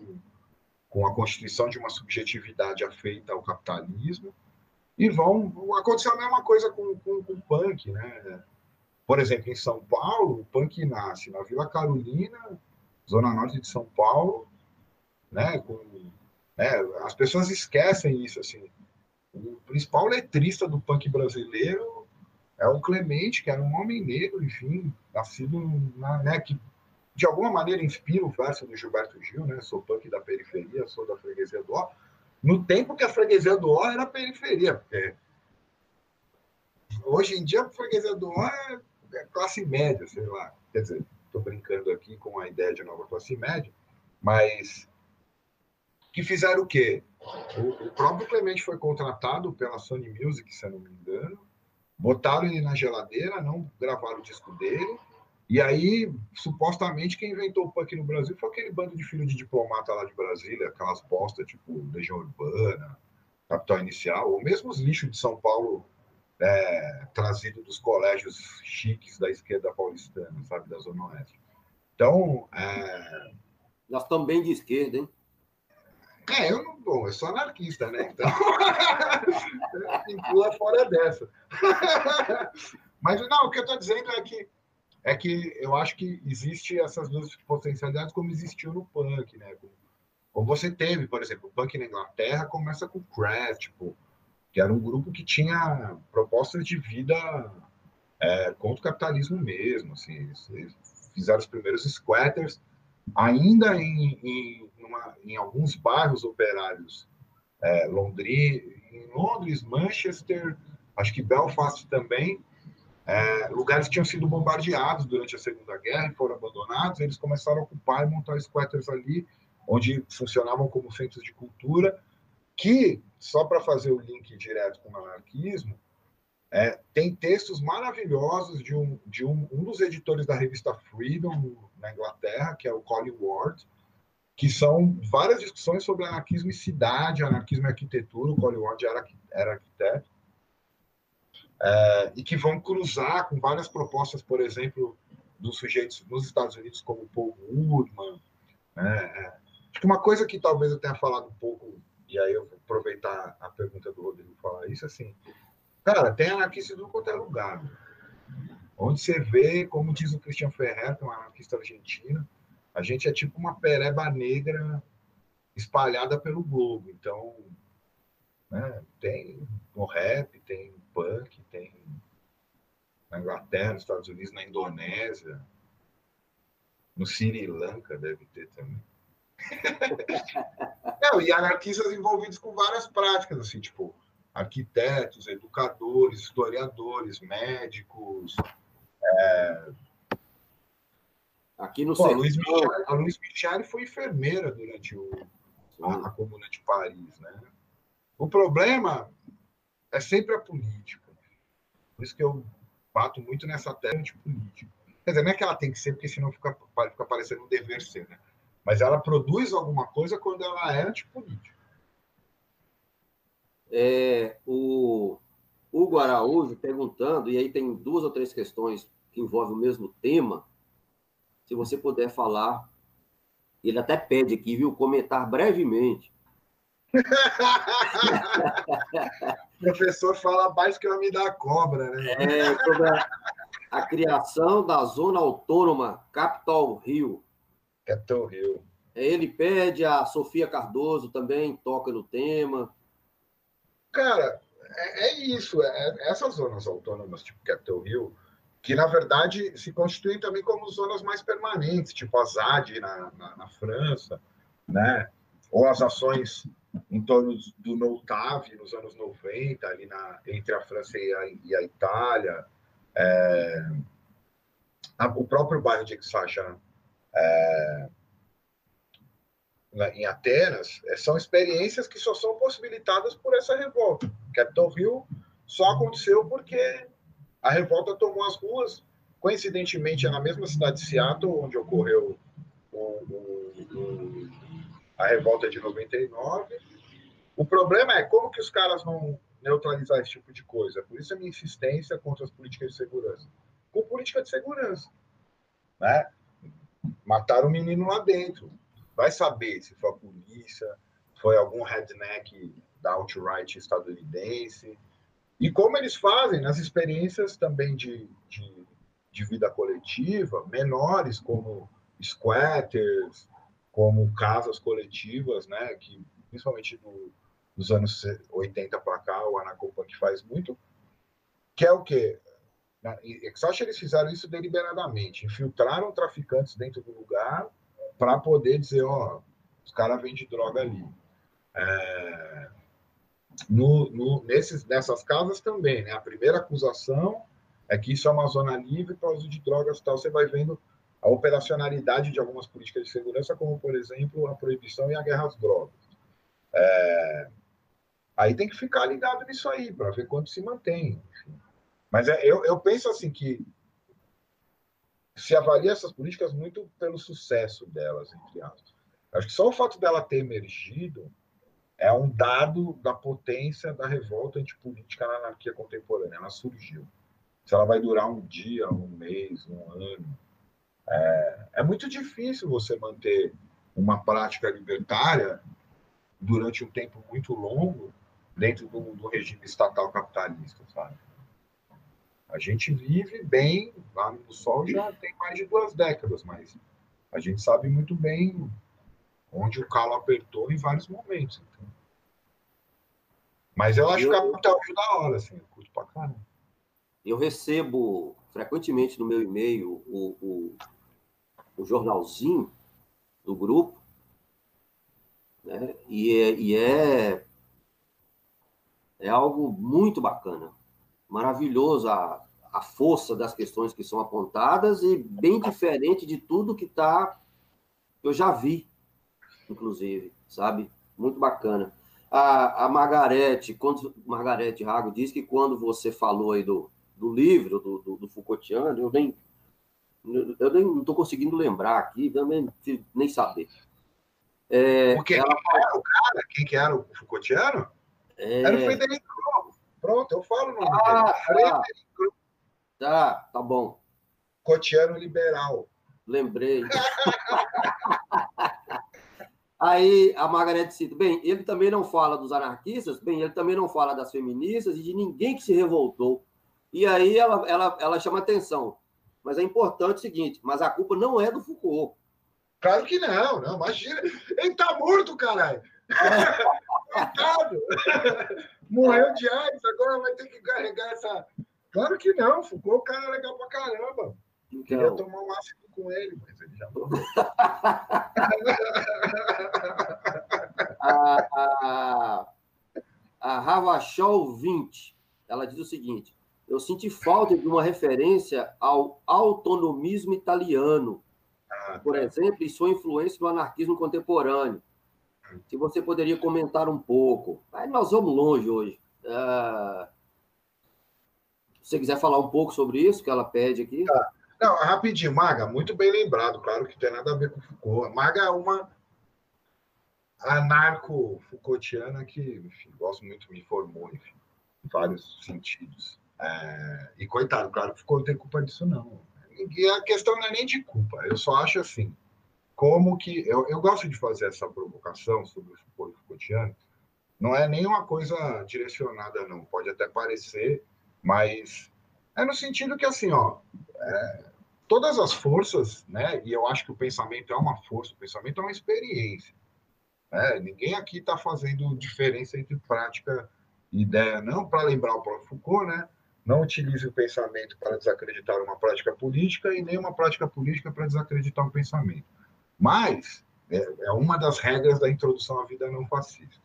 com a constituição de uma subjetividade afeita ao capitalismo, e vão acontecer a mesma coisa com, com, com o punk, né? Por exemplo, em São Paulo, o punk nasce na Vila Carolina, zona norte de São Paulo, né? Com, né as pessoas esquecem isso, assim. O principal letrista do punk brasileiro é o Clemente, que era um homem negro, enfim, nascido na, né, que de alguma maneira inspira o verso do Gilberto Gil, né? Sou punk da periferia, sou da freguesia do Ó. No tempo que a freguesia do Ó era periferia, porque hoje em dia a freguesia do Ó é é classe média, sei lá. Quer dizer, estou brincando aqui com a ideia de nova classe média, mas que fizeram o quê? O, o, próprio Clemente foi contratado pela Sony Music, se eu não me engano, botaram ele na geladeira, não gravaram o disco dele, e aí, supostamente, quem inventou o punk no Brasil foi aquele bando de filho de diplomata lá de Brasília, aquelas postas tipo Legião Urbana, Capital Inicial, ou mesmo os lixos de São Paulo é, trazido dos colégios chiques da esquerda paulistana, sabe, da Zona Oeste. Então. É... Nós estamos bem de esquerda, hein? É, eu não. Bom, eu sou anarquista, né? Então. Inclua fora dessa. Mas não, o que eu estou dizendo é que é que eu acho que existe essas duas potencialidades como existiu no punk, né? Como você teve, por exemplo, o punk na Inglaterra começa com Crash, tipo, que era um grupo que tinha propostas de vida é, contra o capitalismo mesmo. Assim, eles fizeram os primeiros squatters, ainda em, em, numa, em alguns bairros operários, é, Londres, em Londres, Manchester, acho que Belfast também, é, lugares que tinham sido bombardeados durante a Segunda Guerra e foram abandonados, eles começaram a ocupar e montar squatters ali, onde funcionavam como centros de cultura que, só para fazer o link direto com o anarquismo, é, tem textos maravilhosos de, um, de um, um dos editores da revista Freedom, na Inglaterra, que é o Colin Ward, que são várias discussões sobre anarquismo e cidade, anarquismo e arquitetura. O Colin Ward era, era arquiteto. É, e que vão cruzar com várias propostas, por exemplo, dos sujeitos nos Estados Unidos, como Paul Woodman. Né? É, acho que uma coisa que talvez eu tenha falado um pouco, e aí eu vou aproveitar a pergunta do Rodrigo falar isso, assim, cara, tem anarquista em qualquer lugar. Onde você vê, como diz o Christian Ferrer, que é um anarquista argentino, a gente é tipo uma pereba negra espalhada pelo globo. Então, né, tem no rap, tem punk, tem na Inglaterra, nos Estados Unidos, na Indonésia, no Sri Lanka deve ter também. Não, e anarquistas envolvidos com várias práticas, assim, tipo arquitetos, educadores, historiadores, médicos. É... Aqui no Pô, a Luiz Michel, a Luiz Michel foi enfermeira durante o, a, a Comuna de Paris, né? O problema é sempre a política. Por isso que eu bato muito nessa tela de política. Quer dizer, não é que ela tem que ser, porque senão fica, fica parecendo um dever ser, né? Mas ela produz alguma coisa quando ela é antipolítica. É, o Hugo Araújo perguntando, e aí tem duas ou três questões que envolvem o mesmo tema. Se você puder falar, ele até pede aqui, viu, comentar brevemente o professor fala mais que o homem da cobra, né? É, sobre a, a, criação da Zona Autônoma Capital Rio. Capital Rio. É, ele pede, a Sofia Cardoso também toca no tema. Cara, é, é isso. É, é essas zonas autônomas, tipo Capital Rio, que na verdade se constituem também como zonas mais permanentes, tipo a ZAD na, na, na França, né? ou as ações em torno do NOTAV, nos anos 90, ali na, entre a França e a, e a Itália. É, a, o próprio bairro de Exarchia, é, em Atenas, é, são experiências que só são possibilitadas por essa revolta. Capitol Hill só aconteceu porque a revolta tomou as ruas, coincidentemente é na mesma cidade de Seattle, onde ocorreu o, o, a revolta de 99. O problema é como que os caras vão neutralizar esse tipo de coisa. Por isso a minha insistência contra as políticas de segurança. Com política de segurança. Né? Mataram o menino lá dentro. Vai saber se foi a polícia, foi algum redneck da alt-right estadunidense. E como eles fazem nas experiências também de, de, de vida coletiva, menores, como squatters, como casas coletivas, né, que principalmente dos anos 80 para cá, o Anacopunk faz muito, que é o quê? Na Exaust eles fizeram isso deliberadamente, infiltraram traficantes dentro do lugar para poder dizer, ó, os caras vendem droga ali. É, no, no, nesses, nessas casas também, né? A primeira acusação é que isso é uma zona livre para uso de drogas e tal. Você vai vendo a operacionalidade de algumas políticas de segurança, como, por exemplo, a proibição e a guerra às drogas. É... Aí tem que ficar ligado nisso aí, para ver quanto se mantém. Enfim. Mas é, eu, eu penso assim que se avalia essas políticas muito pelo sucesso delas, entre aspas. Acho que só o fato dela ter emergido é um dado da potência da revolta antipolítica na anarquia contemporânea. Ela surgiu. Se ela vai durar um dia, um mês, um ano, é, é muito difícil você manter uma prática libertária durante um tempo muito longo dentro do, do, regime estatal capitalista, sabe? A gente vive bem lá no Sol já tem mais de duas décadas, mas a gente sabe muito bem onde o calo apertou em vários momentos. Então. Mas eu acho eu, capital é da hora, assim, eu curto pra caramba. Eu recebo frequentemente no meu e-mail o, o o jornalzinho do grupo, né? e, é, e é, é algo muito bacana, maravilhoso a, a força das questões que são apontadas e bem diferente de tudo que está, eu já vi, inclusive, sabe? Muito bacana. A, a Margarete, quando Margarete Rago diz que quando você falou aí do, do livro do, do, do Foucaultiano, eu nem eu nem não estou conseguindo lembrar aqui, também nem saber. É, ela... quem era o cara? Quem que era o Foucaultiano? É... Era o Frederico. Pronto, eu falo o nome ah, dele. Tá. Frederico. Tá, tá bom. Foucaultiano liberal. Lembrei. Aí a Margarete cita, bem, ele também não fala dos anarquistas, bem, ele também não fala das feministas e de ninguém que se revoltou. E aí ela, ela, ela chama atenção. Mas é importante o seguinte, mas a culpa não é do Foucault. Claro que não, não, imagina. Ele tá morto, caralho. Coitado. Morreu de AIDS, agora vai ter que carregar essa. Claro que não, Foucault, o cara é legal pra caramba. Então... Queria tomar um ácido com ele, mas ele já morreu. a, a, a Ravachol 20, ela diz o seguinte: eu senti falta de uma referência ao autonomismo italiano, ah, por tá. exemplo, e sua influência no anarquismo contemporâneo. Se você poderia comentar um pouco. Aí nós vamos longe hoje. Uh, se você quiser falar um pouco sobre isso, que ela pede aqui. Tá. Não, rapidinho, Maga, muito bem lembrado, claro que tem nada a ver com Foucault. Maga é uma anarco-Foucaultiana que, enfim, gosto muito, me formou, enfim, em vários sentidos. É, e coitado, claro que Foucault não tem culpa disso, não. E a questão não é nem de culpa, eu só acho assim, como que. Eu, eu gosto de fazer essa provocação sobre o Foucault Foucaultiano, não é nenhuma coisa direcionada, não, pode até parecer, mas é no sentido que, assim, ó, é, todas as forças, né, e eu acho que o pensamento é uma força, o pensamento é uma experiência. Né? Ninguém aqui está fazendo diferença entre prática e ideia, não, para lembrar o próprio Foucault, né? Não utilize o pensamento para desacreditar uma prática política e nem uma prática política para desacreditar um pensamento. Mas é, é uma das regras da introdução à vida não fascista.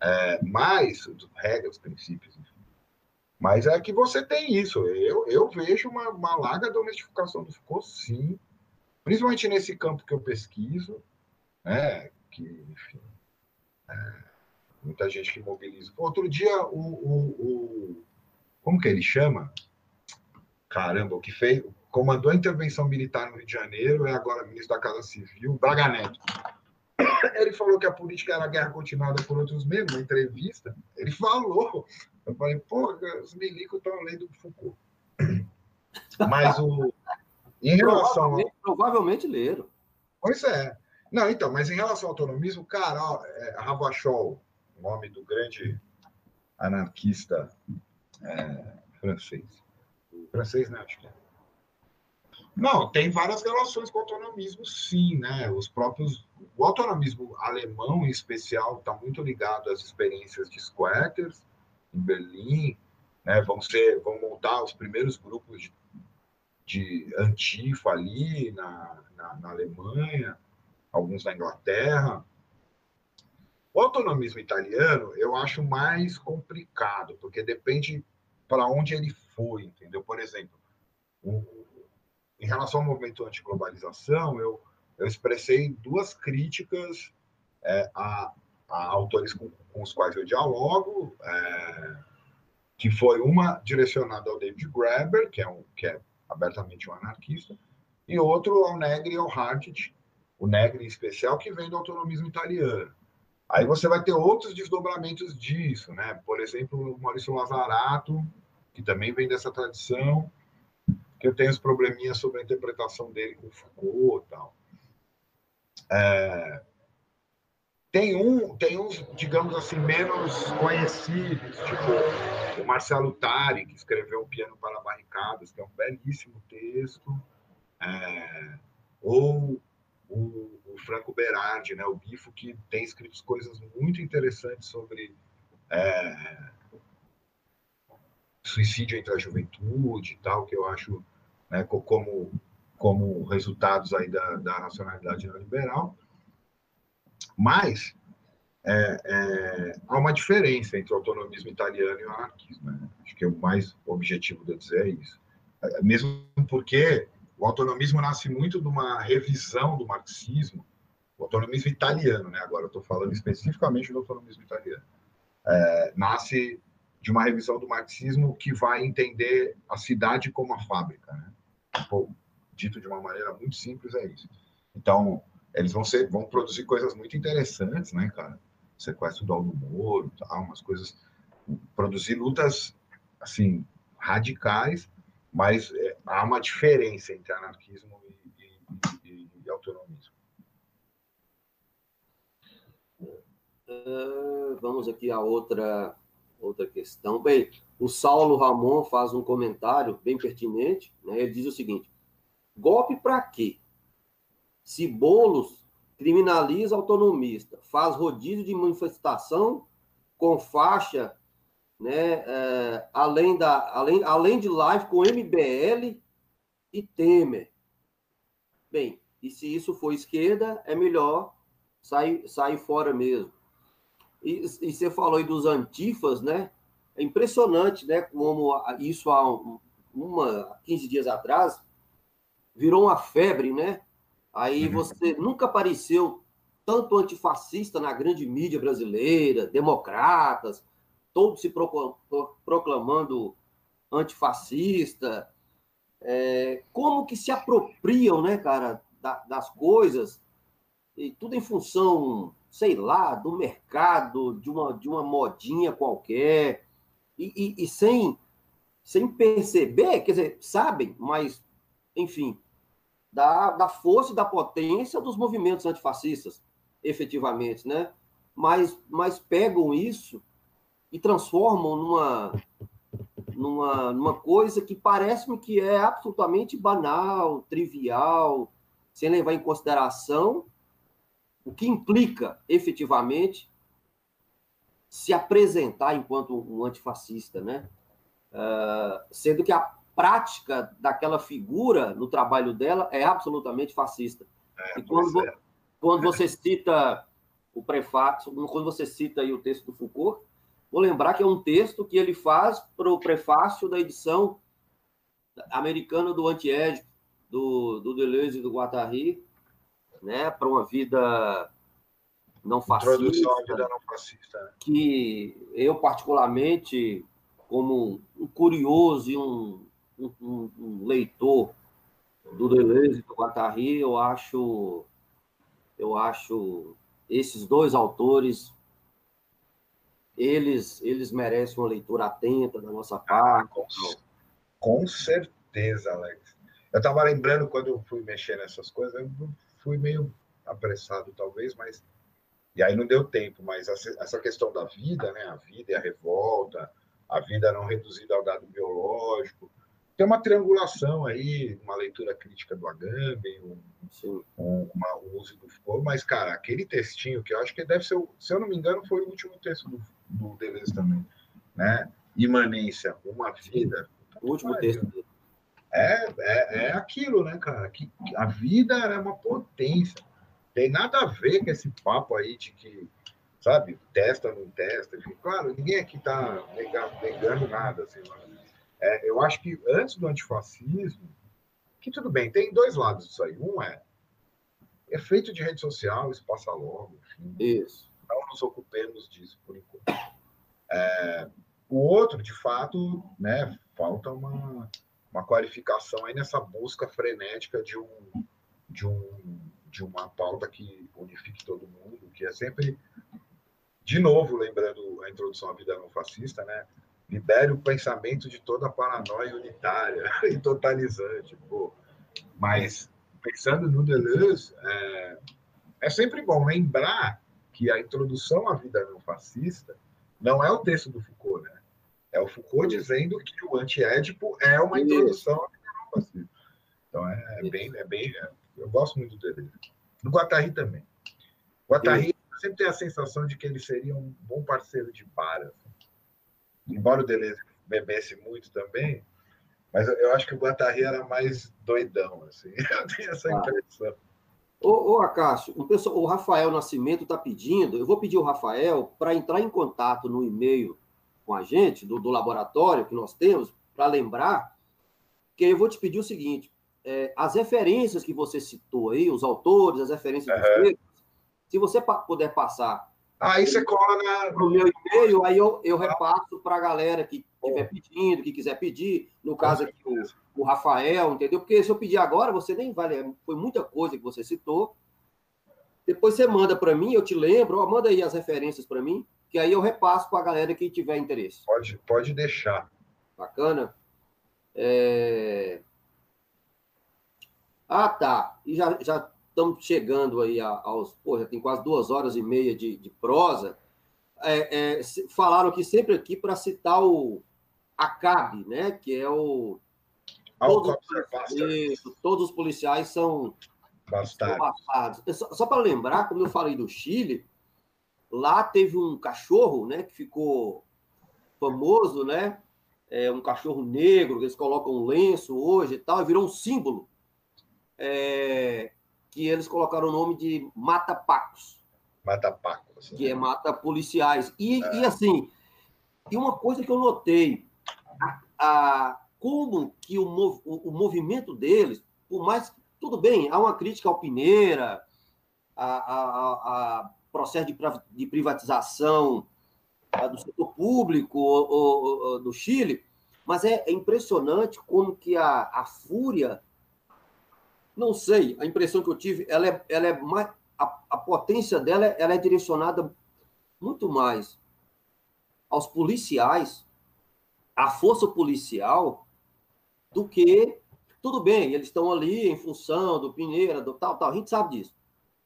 É, mais regras, princípios, enfim. Mas é que você tem isso. Eu, eu vejo uma, uma larga domesticação do Foucault, sim. Principalmente nesse campo que eu pesquiso, né? Que, enfim, é, muita gente que mobiliza. Outro dia, o, o, o como que ele chama? Caramba, o que fez, comandou a intervenção militar no Rio de Janeiro, é agora ministro da Casa Civil, Braga Neto. Ele falou que a política era guerra continuada por outros meios, na entrevista. Ele falou. Eu falei, pô, os milicos estão lendo Foucault. Mas o. Em relação. Provavelmente, provavelmente leram. Pois é. Não, então, mas em relação ao autonomismo, cara, ó, é, Ravachol, nome do grande anarquista é, francês. Francês, né? Acho que é. Não, tem várias relações com o autonomismo, sim, né? Os próprios. O autonomismo alemão, em especial, está muito ligado às experiências de squatters em Berlim, né? Vão ser, vão montar os primeiros grupos de, de antifa ali na, na, na Alemanha, alguns na Inglaterra. O autonomismo italiano eu acho mais complicado, porque depende para onde ele foi, entendeu? Por exemplo, o, em relação ao movimento antiglobalização, eu, eu expressei duas críticas é, a, a, autores com, com, os quais eu dialogo, é, que foi uma direcionada ao David Graeber, que é, um, que é abertamente um anarquista, e outro ao Negri e ao Hartich, o Negri em especial, que vem do autonomismo italiano. Aí você vai ter outros desdobramentos disso, né? Por exemplo, o Maurício Lazarato, que também vem dessa tradição, que eu tenho os probleminhas sobre a interpretação dele com Foucault e tal. É, tem, um, tem uns, digamos assim, menos conhecidos, tipo o Marcelo Tari, que escreveu O Piano para Barricadas, que é um belíssimo texto, é, ou o, o, Franco Berardi, né, o Bifo, que tem escrito coisas muito interessantes sobre é, suicídio entre a juventude e tal, que eu acho né, como, como resultados aí da, da racionalidade neoliberal. Mas é, é, há uma diferença entre o autonomismo italiano e o anarquismo. Né? Acho que é o mais objetivo de eu dizer é isso. É, mesmo porque o autonomismo nasce muito de uma revisão do marxismo o autonomismo italiano, né? Agora eu estou falando especificamente do autonomismo italiano. É, nasce de uma revisão do marxismo que vai entender a cidade como a fábrica, né? Pô, dito de uma maneira muito simples é isso. Então eles vão ser, vão produzir coisas muito interessantes, né, cara? Sequestro do Aldo Moro, tal, umas coisas, produzir lutas assim radicais, mas é, há uma diferença entre anarquismo e, e, e, e autonomismo. Uh, vamos aqui a outra outra questão. Bem, o Saulo Ramon faz um comentário bem pertinente. Né? Ele diz o seguinte: golpe para quê? Se Bolos criminaliza autonomista, faz rodízio de manifestação com faixa, né, é, além, da, além, além de live com MBL e Temer. Bem, e se isso for esquerda, é melhor sair, sair fora mesmo. E, e você falou aí dos antifas, né? É impressionante, né? Como isso há um, uma, 15 dias atrás virou uma febre, né? Aí uhum. você nunca apareceu tanto antifascista na grande mídia brasileira, democratas, todos se proclamando antifascista. É, como que se apropriam, né, cara, das coisas, e tudo em função sei lá, do mercado, de uma, de uma modinha qualquer, e, e, e sem, sem perceber, quer dizer, sabem, mas, enfim, da, da força e da potência dos movimentos antifascistas, efetivamente, né? Mas, mas pegam isso e transformam numa, numa, numa coisa que parece-me que é absolutamente banal, trivial, sem levar em consideração o que implica efetivamente se apresentar enquanto um antifascista, né? Uh, sendo que a prática daquela figura no trabalho dela é absolutamente fascista. É, e quando, é. quando você cita o prefácio, quando você cita aí o texto do Foucault, vou lembrar que é um texto que ele faz para o prefácio da edição americana do Antiédipo, do, do Deleuze e do Guattari, né, para uma vida não fascista. Introdução à vida não fascista. Né? Que eu, particularmente, como um curioso e um, um, um leitor do Deleuze e do Guattari, eu acho, eu acho esses dois autores eles eles merecem uma leitura atenta da nossa parte. Ah, com, com certeza, Alex. Eu estava lembrando quando eu fui mexer nessas coisas, eu fui meio apressado, talvez, mas. E aí não deu tempo, mas essa questão da vida, né? A vida e a revolta, a vida não reduzida ao dado biológico. Tem uma triangulação aí, uma leitura crítica do Agamben, um, um, uma, um uso do Foucault, mas, cara, aquele textinho que eu acho que deve ser, se eu não me engano, foi o último texto do, do Deleuze também, né? Imanência, uma vida. O último texto dele. É, é, é aquilo, né, cara? Que, a vida é uma potência. Tem nada a ver com esse papo aí de que, sabe, testa, não testa. Enfim, claro, ninguém aqui está negando, negando, nada. Assim, é, eu acho que antes do antifascismo, que tudo bem, tem dois lados disso aí. Um é efeito de rede social, isso passa logo. Enfim, isso. Não nos ocupemos disso por enquanto. É, o outro, de fato, né, falta uma uma qualificação aí nessa busca frenética de um de um de uma pauta que unifique todo mundo, que é sempre de novo lembrando a introdução à vida não fascista, né? Libere o pensamento de toda a paranoia unitária e totalizante, pô. Mas pensando no Deleuze, é, é sempre bom lembrar que a introdução à vida não fascista não é o texto do Foucault, né? É o Foucault dizendo que o antiédipo é uma introdução ao fascismo. Então é, é bem, é bem. É, eu gosto muito dele. Do Guattari também. O Guattari sempre tem a sensação de que ele seria um bom parceiro de bar. Assim. Embora o Deleuze bebesse muito também, mas eu acho que o Guattari era mais doidão, assim. Eu tenho essa impressão. Ô, ô Acácio, o, pessoal, o Rafael Nascimento está pedindo, eu vou pedir o Rafael para entrar em contato no e-mail com a gente, do, do laboratório que nós temos, para lembrar, que eu vou te pedir o seguinte: é, as referências que você citou aí, os autores, as referências uhum. dos Se você puder passar. Aí você cola na... no meu e-mail, aí eu, eu repasso para a galera que estiver pedindo, que quiser pedir. No caso aqui, o, o Rafael, entendeu? Porque se eu pedir agora, você nem vai. Foi muita coisa que você citou. Depois você manda para mim, eu te lembro, ó, manda aí as referências para mim, que aí eu repasso para a galera que tiver interesse. Pode, pode deixar. Bacana. É... Ah, tá. E já, já estamos chegando aí aos. Pô, já tem quase duas horas e meia de, de prosa. É, é, falaram aqui sempre aqui para citar o ACAB, né? Que é o. Todos, isso, todos os policiais são bastardos. Só, só para lembrar, como eu falei do Chile, lá teve um cachorro, né? Que ficou famoso, né? É um cachorro negro, que eles colocam um lenço hoje e tal, e virou um símbolo. É, que eles colocaram o nome de Mata Pacos. Mata Pacos. Que é mata policiais. E, é. e assim, e uma coisa que eu notei, a, a como que o, o, o, movimento deles, por mais tudo bem, há uma crítica ao Pineira, a, a, a processo de, privatização do setor público do Chile, mas é, é, impressionante como que a, a fúria não sei, a impressão que eu tive, ela é, ela é mais, a, a potência dela ela é direcionada muito mais aos policiais, à força policial, do que tudo bem, eles estão ali em função do Pinheira, do tal, tal, a gente sabe disso.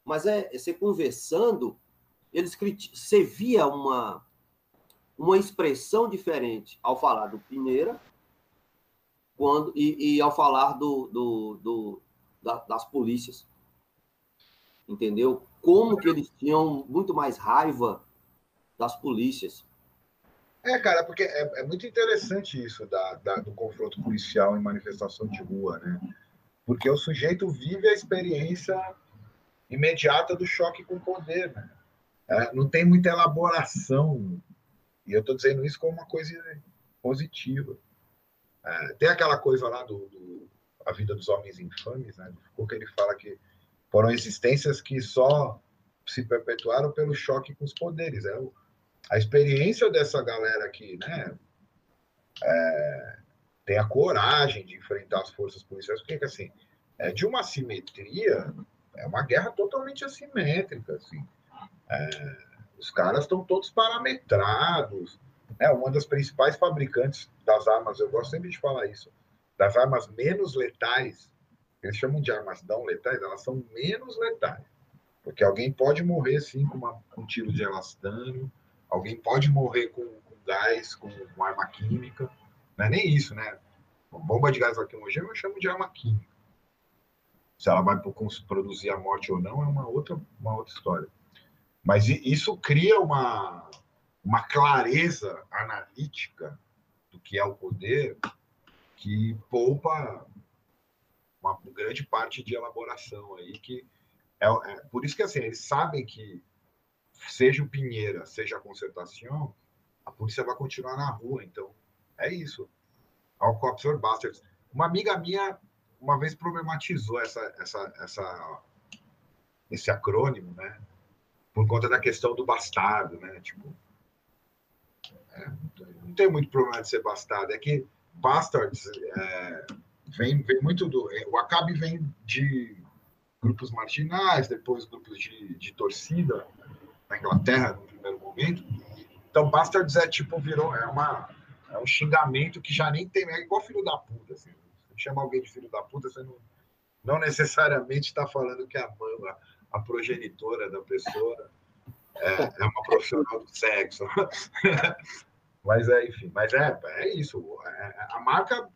Mas é, é você conversando, eles você via uma, uma expressão diferente ao falar do Pinheira quando, e, e ao falar do, do, do, da, das polícias. Entendeu? Como que eles tinham muito mais raiva das polícias. É, cara, porque é, é muito interessante isso da, da, do confronto policial em manifestação de rua, né? Porque o sujeito vive a experiência imediata do choque com o poder, né? É, não tem muita elaboração. E eu estou dizendo isso como uma coisa positiva. É, tem aquela coisa lá do, do a vida dos homens infames, né? Que ele fala que foram existências que só se perpetuaram pelo choque com os poderes. É a experiência dessa galera aqui, né? É, tem a coragem de enfrentar as forças policiais, porque assim, é de uma simetria, é uma guerra totalmente assimétrica, assim. É, os caras estão todos parametrados. É uma das principais fabricantes das armas, eu gosto sempre de falar isso, das armas menos letais, eles chamam de armas não letais, elas são menos letais. Porque alguém pode morrer, sim, com, uma, com um tiro de elastano, alguém pode morrer com, com gás, com, com, arma química. Não é nem isso, né? Uma bomba de gás lacrimogêneo eu chamo de arma química. Se ela vai produzir a morte ou não é uma outra, uma outra história. Mas isso cria uma, uma clareza analítica do que é o poder que poupa uma grande parte de elaboração aí que é, é, por isso que assim eles sabem que seja o Pinheira, seja a concertação, a polícia vai continuar na rua, então é isso. Cops are bastards. Uma amiga minha uma vez problematizou essa, essa, essa, esse acrônimo, né? Por conta da questão do bastardo, né? Tipo, é, não tem muito problema de ser bastardo, é que Bastards é, vem, vem muito do. É, o Acabe vem de grupos marginais, depois grupos de, de torcida na Inglaterra, no primeiro momento. Então, Bastards é tipo, virou. É, uma, é um xingamento que já nem tem. É igual filho da puta. Assim. Você chama alguém de filho da puta, você não, não necessariamente está falando que a, a, a progenitora da pessoa é, é uma profissional do sexo. Mas é, enfim, mas é, é isso. É, a marca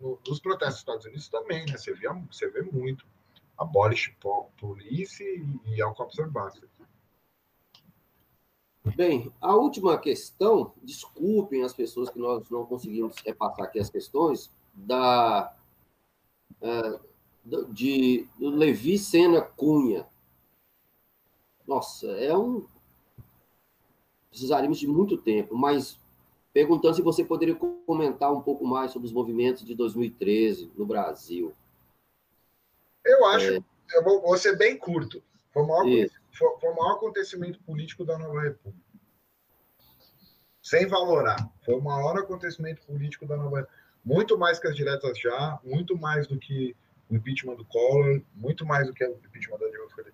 no, nos protestos dos Estados Unidos também, né? Você vê, você vê muito. Abolish Police e Al Cops Bastards. Bem, a última questão, desculpem as pessoas que nós não conseguimos repassar aqui as questões, da é, de do Levi Sena Cunha. Nossa, é um precisaríamos de muito tempo, mas perguntando se você poderia comentar um pouco mais sobre os movimentos de 2013 no Brasil. Eu acho, é... eu vou, vou, ser bem curto. Foi o maior foi, foi o maior acontecimento político da nova república. Sem valorar. Foi o maior acontecimento político da nova república. Muito mais que as diretas já, muito mais do que o impeachment do Collor, muito mais do que o impeachment da Dilma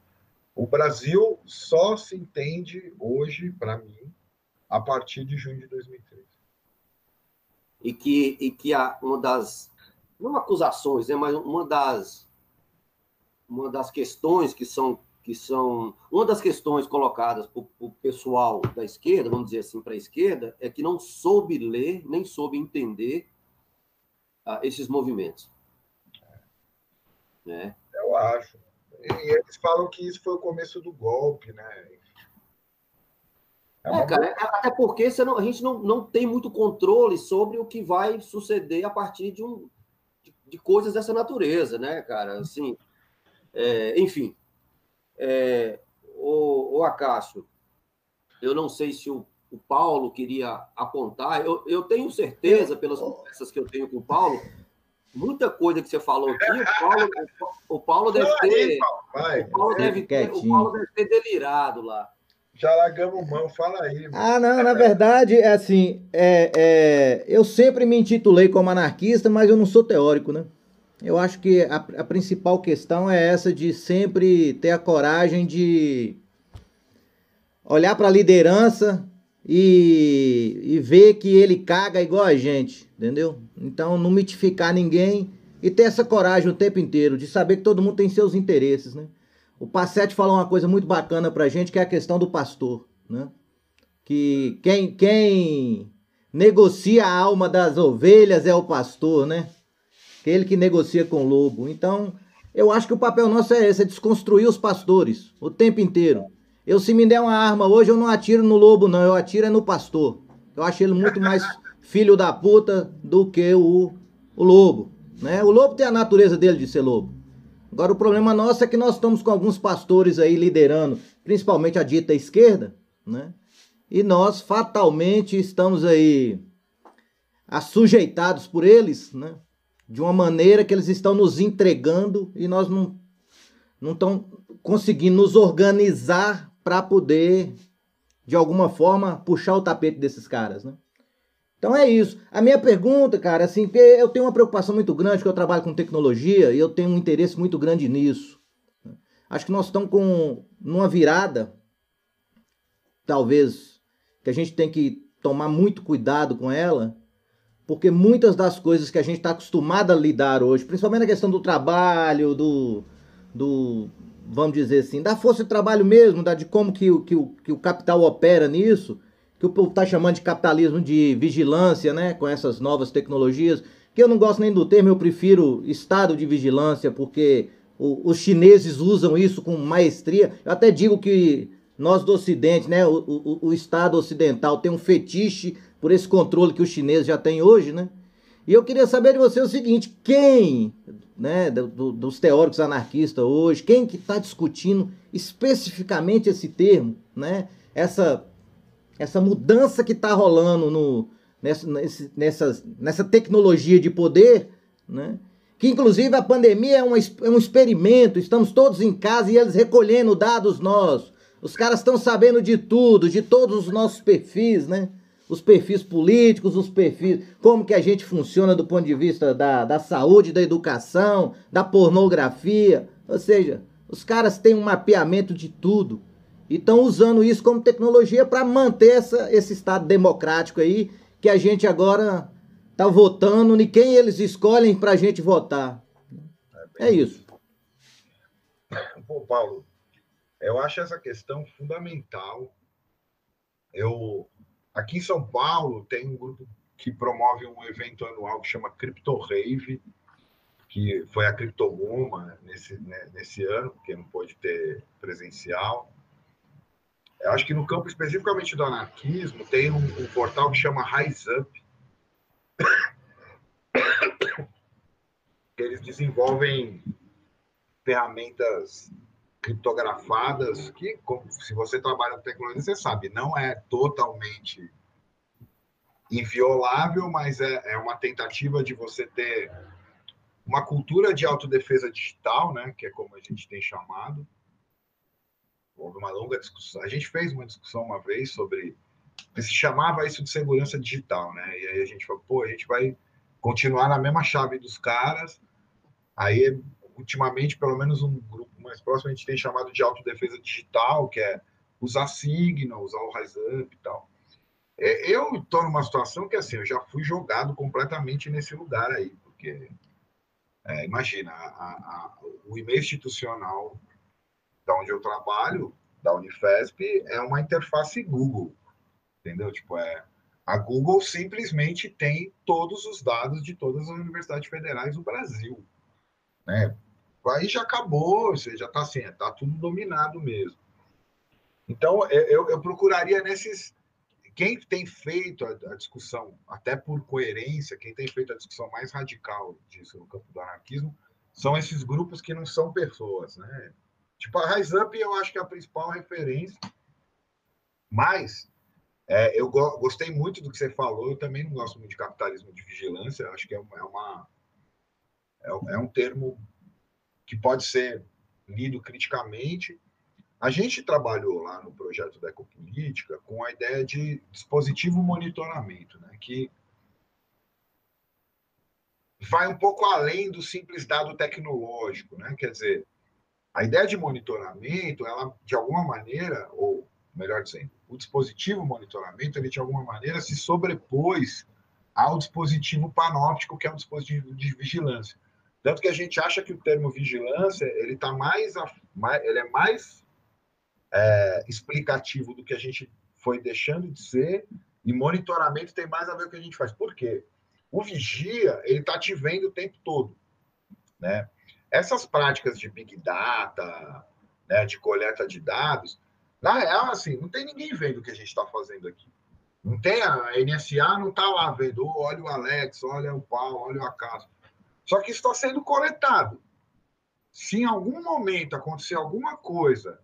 O Brasil só se entende hoje, para mim, a partir de junho de 2013. E que, e que a, uma das, não acusações, né, mas uma das, uma das questões que são, que são, uma das questões colocadas por, o pessoal da esquerda, vamos dizer assim, para a esquerda, é que não soube ler, nem soube entender uh, esses movimentos. Né? Eu acho. E eles falam que isso foi o começo do golpe, né? É, é cara, até porque não, a gente não, não tem muito controle sobre o que vai suceder a partir de, um, de, de coisas dessa natureza, né, cara? Assim, é, enfim, é, o, o Acácio, eu não sei se o, o Paulo queria apontar, eu, eu tenho certeza, pelas conversas que eu tenho com o Paulo, muita coisa que você falou aqui, o Paulo, o Paulo deve ter. o, Paulo deve ter o Paulo deve ter delirado lá. Já largamos mão, fala aí. Mano. Ah, não, na verdade, é assim, é, é, eu sempre me intitulei como anarquista, mas eu não sou teórico, né? Eu acho que a, a principal questão é essa de sempre ter a coragem de olhar para a liderança e, e ver que ele caga igual a gente, entendeu? Então não mitificar ninguém e ter essa coragem o tempo inteiro de saber que todo mundo tem seus interesses, né? O Passete falou uma coisa muito bacana pra gente, que é a questão do pastor, né? Que quem, quem negocia a alma das ovelhas é o pastor, né? Aquele que negocia com o lobo. Então, eu acho que o papel nosso é esse, é desconstruir os pastores o tempo inteiro. Eu, se me der uma arma hoje, eu não atiro no lobo, não. Eu atiro é no pastor. Eu acho ele muito mais filho da puta do que o, o lobo. Né? O lobo tem a natureza dele de ser lobo. Agora, o problema nosso é que nós estamos com alguns pastores aí liderando, principalmente a dita esquerda, né? E nós fatalmente estamos aí assujeitados por eles, né? De uma maneira que eles estão nos entregando e nós não não estão conseguindo nos organizar para poder, de alguma forma, puxar o tapete desses caras, né? Então é isso. A minha pergunta, cara, assim, porque eu tenho uma preocupação muito grande, porque eu trabalho com tecnologia e eu tenho um interesse muito grande nisso. Acho que nós estamos com numa virada, talvez, que a gente tem que tomar muito cuidado com ela, porque muitas das coisas que a gente está acostumado a lidar hoje, principalmente na questão do trabalho, do, do vamos dizer assim, da força de trabalho mesmo, da, de como que, que, que o capital opera nisso, que o povo está chamando de capitalismo de vigilância, né? Com essas novas tecnologias, que eu não gosto nem do termo, eu prefiro estado de vigilância, porque o, os chineses usam isso com maestria. Eu até digo que nós do Ocidente, né? O, o, o Estado ocidental tem um fetiche por esse controle que os chineses já têm hoje, né? E eu queria saber de você o seguinte: quem né, do, dos teóricos anarquistas hoje, quem que está discutindo especificamente esse termo, né, essa, essa mudança que está rolando no, nessa, nessa, nessa tecnologia de poder, né, que inclusive a pandemia é, uma, é um experimento, estamos todos em casa e eles recolhendo dados nossos, os caras estão sabendo de tudo, de todos os nossos perfis, né, os perfis políticos, os perfis, como que a gente funciona do ponto de vista da, da saúde, da educação, da pornografia. Ou seja, os caras têm um mapeamento de tudo e estão usando isso como tecnologia para manter essa, esse Estado democrático aí, que a gente agora está votando em quem eles escolhem para a gente votar. É, isso. Paulo, eu acho essa questão fundamental. Eu, Aqui em São Paulo tem um grupo que promove um evento anual que chama Crypto Rave, que foi a Criptoguma nesse, né, nesse ano, porque não pôde ter presencial. Eu acho que no campo especificamente do anarquismo tem um, um portal que chama Rise Up. Eles desenvolvem ferramentas criptografadas, que, como, se você trabalha com tecnologia, você sabe, não é totalmente inviolável, mas é, é uma tentativa de você ter uma cultura de autodefesa digital, né, que é como a gente tem chamado, houve uma longa discussão. A gente fez uma discussão uma vez sobre se chamava isso de segurança digital, né? E aí a gente falou, pô, a gente vai continuar na mesma chave dos caras. Aí, ultimamente, pelo menos um grupo mais próximo, a gente tem chamado de autodefesa digital, que é usar Signal, usar o RiseUp e tal. É, eu estou numa situação que, assim, eu já fui jogado completamente nesse lugar aí, porque, é, imagina, a, a, o e-mail institucional da onde eu trabalho, da Unifesp, é uma interface Google, entendeu? Tipo, é, a Google simplesmente tem todos os dados de todas as universidades federais do Brasil, né? Aí já acabou, você já está assim, está tudo dominado mesmo. Então, eu, eu procuraria nesses quem tem feito a, a, discussão, até por coerência, quem tem feito a discussão mais radical disso no campo do anarquismo, são esses grupos que não são pessoas, né? Tipo, a Rise Up eu acho que é a principal referência, mas é, eu go gostei muito do que você falou, eu também não gosto muito de capitalismo de vigilância, acho que é uma, é, uma, é, é um termo que pode ser lido criticamente, a gente trabalhou lá no projeto da Ecopolítica com a ideia de dispositivo monitoramento, né, que vai um pouco além do simples dado tecnológico, né? Quer dizer, a ideia de monitoramento, ela de alguma maneira, ou melhor dizendo, o dispositivo monitoramento, ele de alguma maneira se sobrepôs ao dispositivo panóptico, que é um dispositivo de vigilância. Tanto que a gente acha que o termo vigilância ele tá mais, mais ele é mais é, explicativo do que a gente foi deixando de ser, e monitoramento tem mais a ver com o que a gente faz. Por quê? O vigia, ele está te vendo o tempo todo. Né? Essas práticas de Big Data, né, de coleta de dados, na real, assim, não tem ninguém vendo o que a gente está fazendo aqui. Não tem a NSA, não está lá vendo, olha o Alex, olha o Paulo, olha o Acaso. Só que está sendo coletado. Se em algum momento acontecer alguma coisa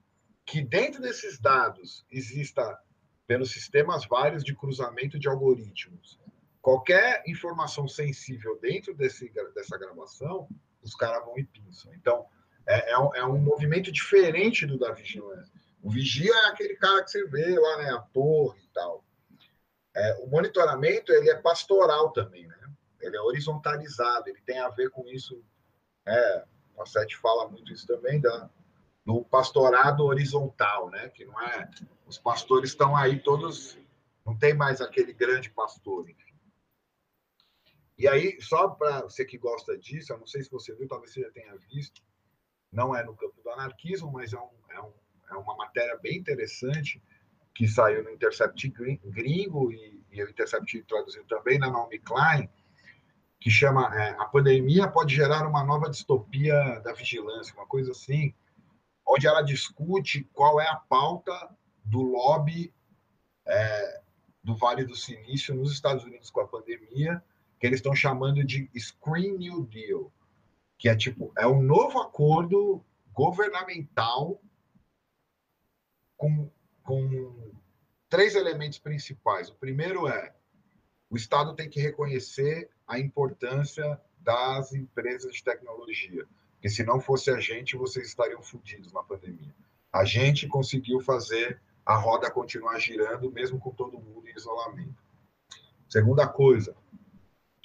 que dentro desses dados exista, pelos sistemas vários de cruzamento de algoritmos, qualquer informação sensível dentro desse, dessa gravação, os caras vão e pinçam. Então, é, é, um, é, um, movimento diferente do da vigilância. O vigia é aquele cara que você vê lá, né, a torre e tal. É, o monitoramento, ele é pastoral também, né? Ele é horizontalizado, ele tem a ver com isso. É, a Sete fala muito isso também, da, do pastorado horizontal, né? Que não é. Os pastores estão aí todos. Não tem mais aquele grande pastor, enfim. E aí, só para você que gosta disso, eu não sei se você viu, talvez você já tenha visto, não é no campo do anarquismo, mas é, um, é, um, é uma matéria bem interessante que saiu no Intercept gringo e, e o Intercept traduziu também na Naomi Klein, que chama é, A Pandemia Pode Gerar uma Nova Distopia da Vigilância, uma coisa assim onde ela discute qual é a pauta do lobby é, do Vale do Silício nos Estados Unidos com a pandemia, que eles estão chamando de Screen New Deal, que é tipo é um novo acordo governamental com, com três elementos principais. O primeiro é o Estado tem que reconhecer a importância das empresas de tecnologia. Porque se não fosse a gente, vocês estariam fodidos na pandemia. A gente conseguiu fazer a roda continuar girando, mesmo com todo mundo em isolamento. Segunda coisa,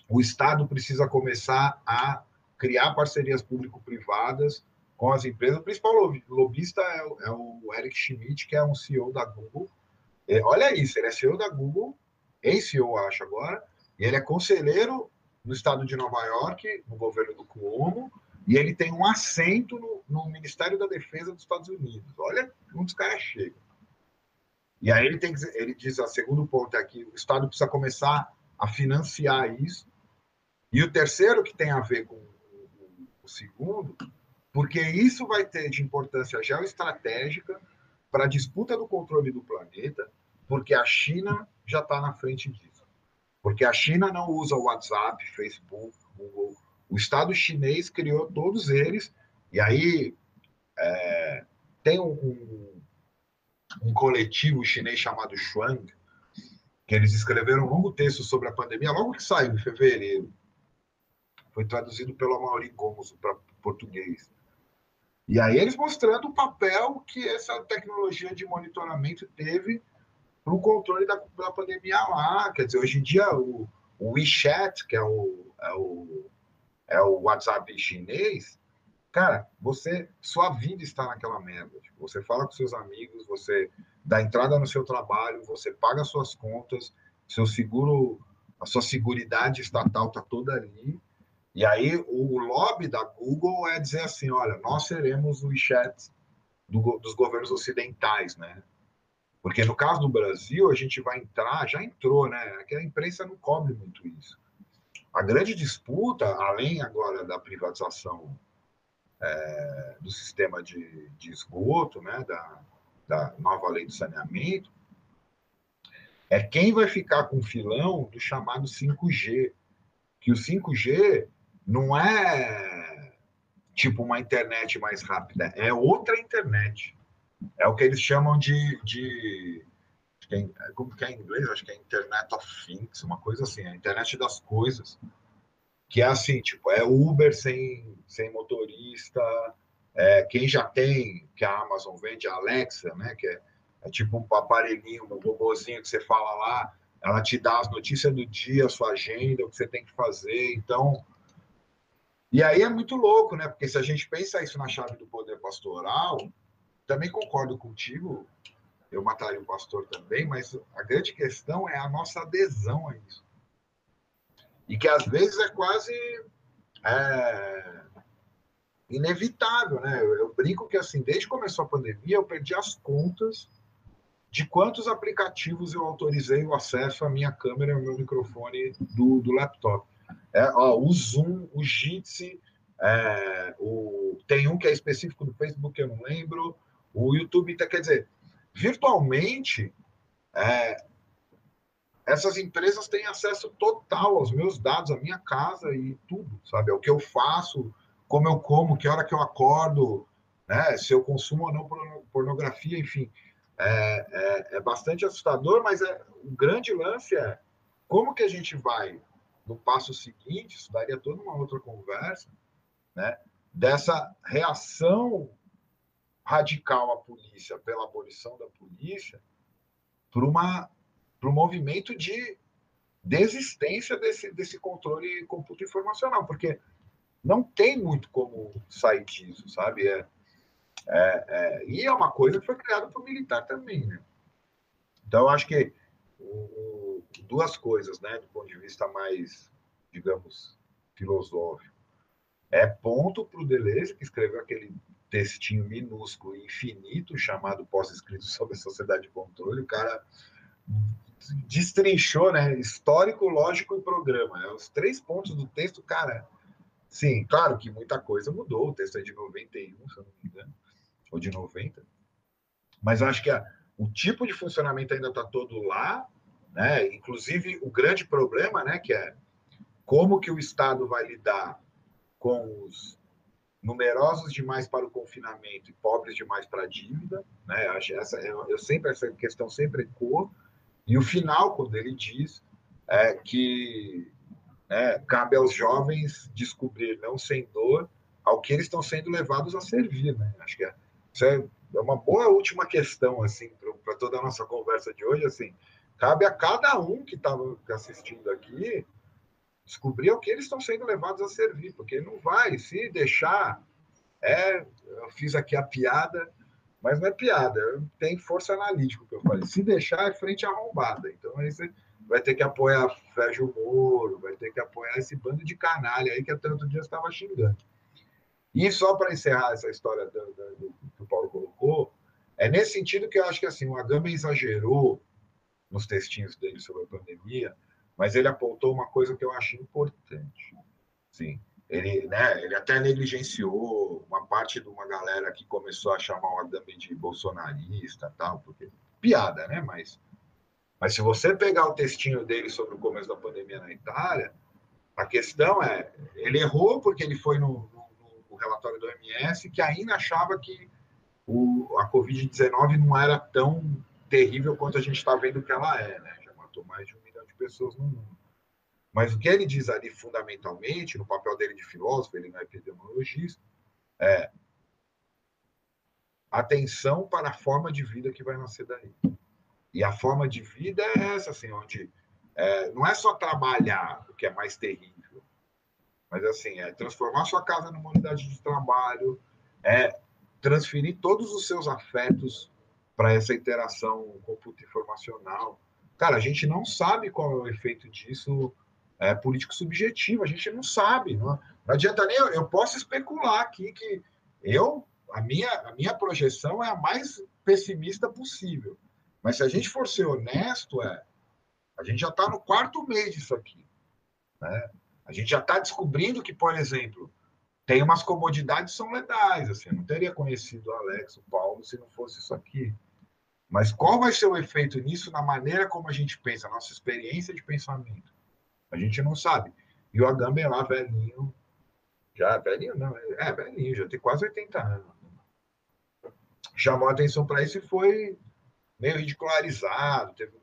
o Estado precisa começar a criar parcerias público-privadas com as empresas. O principal lobista é o, é o Eric Schmidt, que é um CEO da Google. É, olha isso, ele é CEO da Google, ex-CEO, acho agora, e ele é conselheiro no estado de Nova York, no governo do Cuomo, e ele tem um assento no, no Ministério da Defesa dos Estados Unidos. Olha onde os caras chegam. E aí ele, tem, ele diz, o segundo ponto é que o Estado precisa começar a financiar isso. E o terceiro, que tem a ver com o segundo, porque isso vai ter de importância geoestratégica para a disputa do controle do planeta, porque a China já está na frente disso. Porque a China não usa WhatsApp, Facebook, Google, o Estado chinês criou todos eles, e aí é, tem um, um, um, coletivo chinês chamado Shuang, que eles escreveram um longo texto sobre a pandemia, logo que saiu, em fevereiro. Foi traduzido pelo Amaury Gomes para português. E aí eles mostrando o papel que essa tecnologia de monitoramento teve para o controle da, da, pandemia lá. Quer dizer, hoje em dia o, o WeChat, que é o, é o, é o WhatsApp chinês, cara, você, sua vida está naquela merda. Tipo, você fala com seus amigos, você dá entrada no seu trabalho, você paga suas contas, seu seguro, a sua seguridade estatal está toda ali. E aí o lobby da Google é dizer assim, olha, nós seremos o WeChat do, dos governos ocidentais, né? Porque no caso do Brasil, a gente vai entrar, já entrou, né? Que a imprensa não cobre muito isso. A grande disputa, além agora da privatização é, do sistema de, de, esgoto, né? Da, da nova lei do saneamento, é quem vai ficar com o filão do chamado 5G. Que o 5G não é tipo uma internet mais rápida, é outra internet. É o que eles chamam de. de é, como que é em inglês? Acho que é Internet of Things, uma coisa assim, a internet das coisas. Que é assim, tipo, é Uber sem, sem motorista, é, quem já tem, que a Amazon vende, a Alexa, né? Que é, é tipo um aparelhinho, um robôzinho que você fala lá, ela te dá as notícias do dia, a sua agenda, o que você tem que fazer. Então, e aí é muito louco, né? Porque se a gente pensa isso na chave do poder pastoral, também concordo contigo, eu mataria o pastor também, mas a grande questão é a nossa adesão a isso. E que às vezes é quase é, inevitável, né? Eu, eu brinco que assim, desde que começou a pandemia, eu perdi as contas de quantos aplicativos eu autorizei o acesso à minha câmera e ao meu microfone do, do laptop. É, ó, o Zoom, o Jitsi, é, o, tem um que é específico do Facebook, eu não lembro. O YouTube, tá, quer dizer, virtualmente, é, essas empresas têm acesso total aos meus dados, à minha casa e tudo, sabe? É o que eu faço, como eu como, que hora que eu acordo, né? Se eu consumo ou não pornografia, enfim. É, é, é bastante assustador, mas é, o grande lance é como que a gente vai no passo seguinte, isso daria toda uma outra conversa, né? Dessa reação radical à polícia pela abolição da polícia para uma para um movimento de desistência desse, desse controle computo informacional, porque não tem muito como sair disso, sabe? É, é, é, e é uma coisa que foi criada por militar também, né? Então, acho que o, duas coisas, né, do ponto de vista mais, digamos, filosófico. É ponto para o Deleuze, que escreveu aquele textinho minúsculo infinito chamado Pós-Escrito sobre Sociedade de Controle. O cara destrinchou, né? Histórico, lógico e programa. É os três pontos do texto, cara. Sim, claro que muita coisa mudou. O texto é de 91, se eu não me engano, ou de 90. Mas acho que a, o tipo de funcionamento ainda está todo lá né? Inclusive, o grande problema, né, que é como que o Estado vai lidar com os numerosos demais para o confinamento e pobres demais para a dívida, né? Essa eu sempre essa questão sempre ecoa e o final quando ele diz é que né, cabe aos jovens descobrir não sem dor ao que eles estão sendo levados a servir, né? Acho que é, isso é, é uma boa última questão assim para toda a nossa conversa de hoje, assim. Cabe a cada um que está assistindo aqui descobrir o que eles estão sendo levados a servir, porque não vai se deixar. É, eu fiz aqui a piada, mas não é piada, tem força analítica que eu falei. Se deixar é frente arrombada. Então aí você vai ter que apoiar Sérgio Moro, vai ter que apoiar esse bando de canalha aí que há tanto dia estava xingando. E só para encerrar essa história do, do, do, que o Paulo colocou, é nesse sentido que eu acho que assim, o Agama exagerou nos textinhos dele sobre a pandemia, mas ele apontou uma coisa que eu acho importante. Sim, ele, né, ele até negligenciou uma parte de uma galera que começou a chamar o Adame de bolsonarista, tal, porque piada, né? Mas, mas se você pegar o textinho dele sobre o começo da pandemia na Itália, a questão é, ele errou porque ele foi no, no, no relatório do OMS que ainda achava que o, a Covid-19 não era tão terrível quanto a gente está vendo que ela é, né? Já matou mais de um de pessoas no mundo. Mas o que ele diz ali fundamentalmente, no papel dele de filósofo, ele não é epidemiologista, é atenção para a forma de vida que vai nascer daí. E a forma de vida é essa, assim, onde é, não é só trabalhar, o que é mais terrível, mas assim, é transformar sua casa numa unidade de trabalho, é transferir todos os seus afetos para essa interação computa informacional. Cara, a gente não sabe qual é o efeito disso é, político subjetivo, a gente não sabe. Não, não adianta nem eu, eu posso especular aqui que eu a minha, a minha projeção é a mais pessimista possível. Mas se a gente for ser honesto, é, a gente já está no quarto mês disso aqui. Né? A gente já está descobrindo que, por exemplo, tem umas comodidades que são legais. Assim, eu não teria conhecido o Alex, o Paulo, se não fosse isso aqui. Mas qual vai ser o efeito nisso na maneira como a gente pensa, nossa experiência de pensamento? A gente não sabe. E o Agamben lá, velhinho, já, velhinho não, é velhinho, já tem quase 80 anos chamou a atenção para isso e foi meio ridicularizado. Teve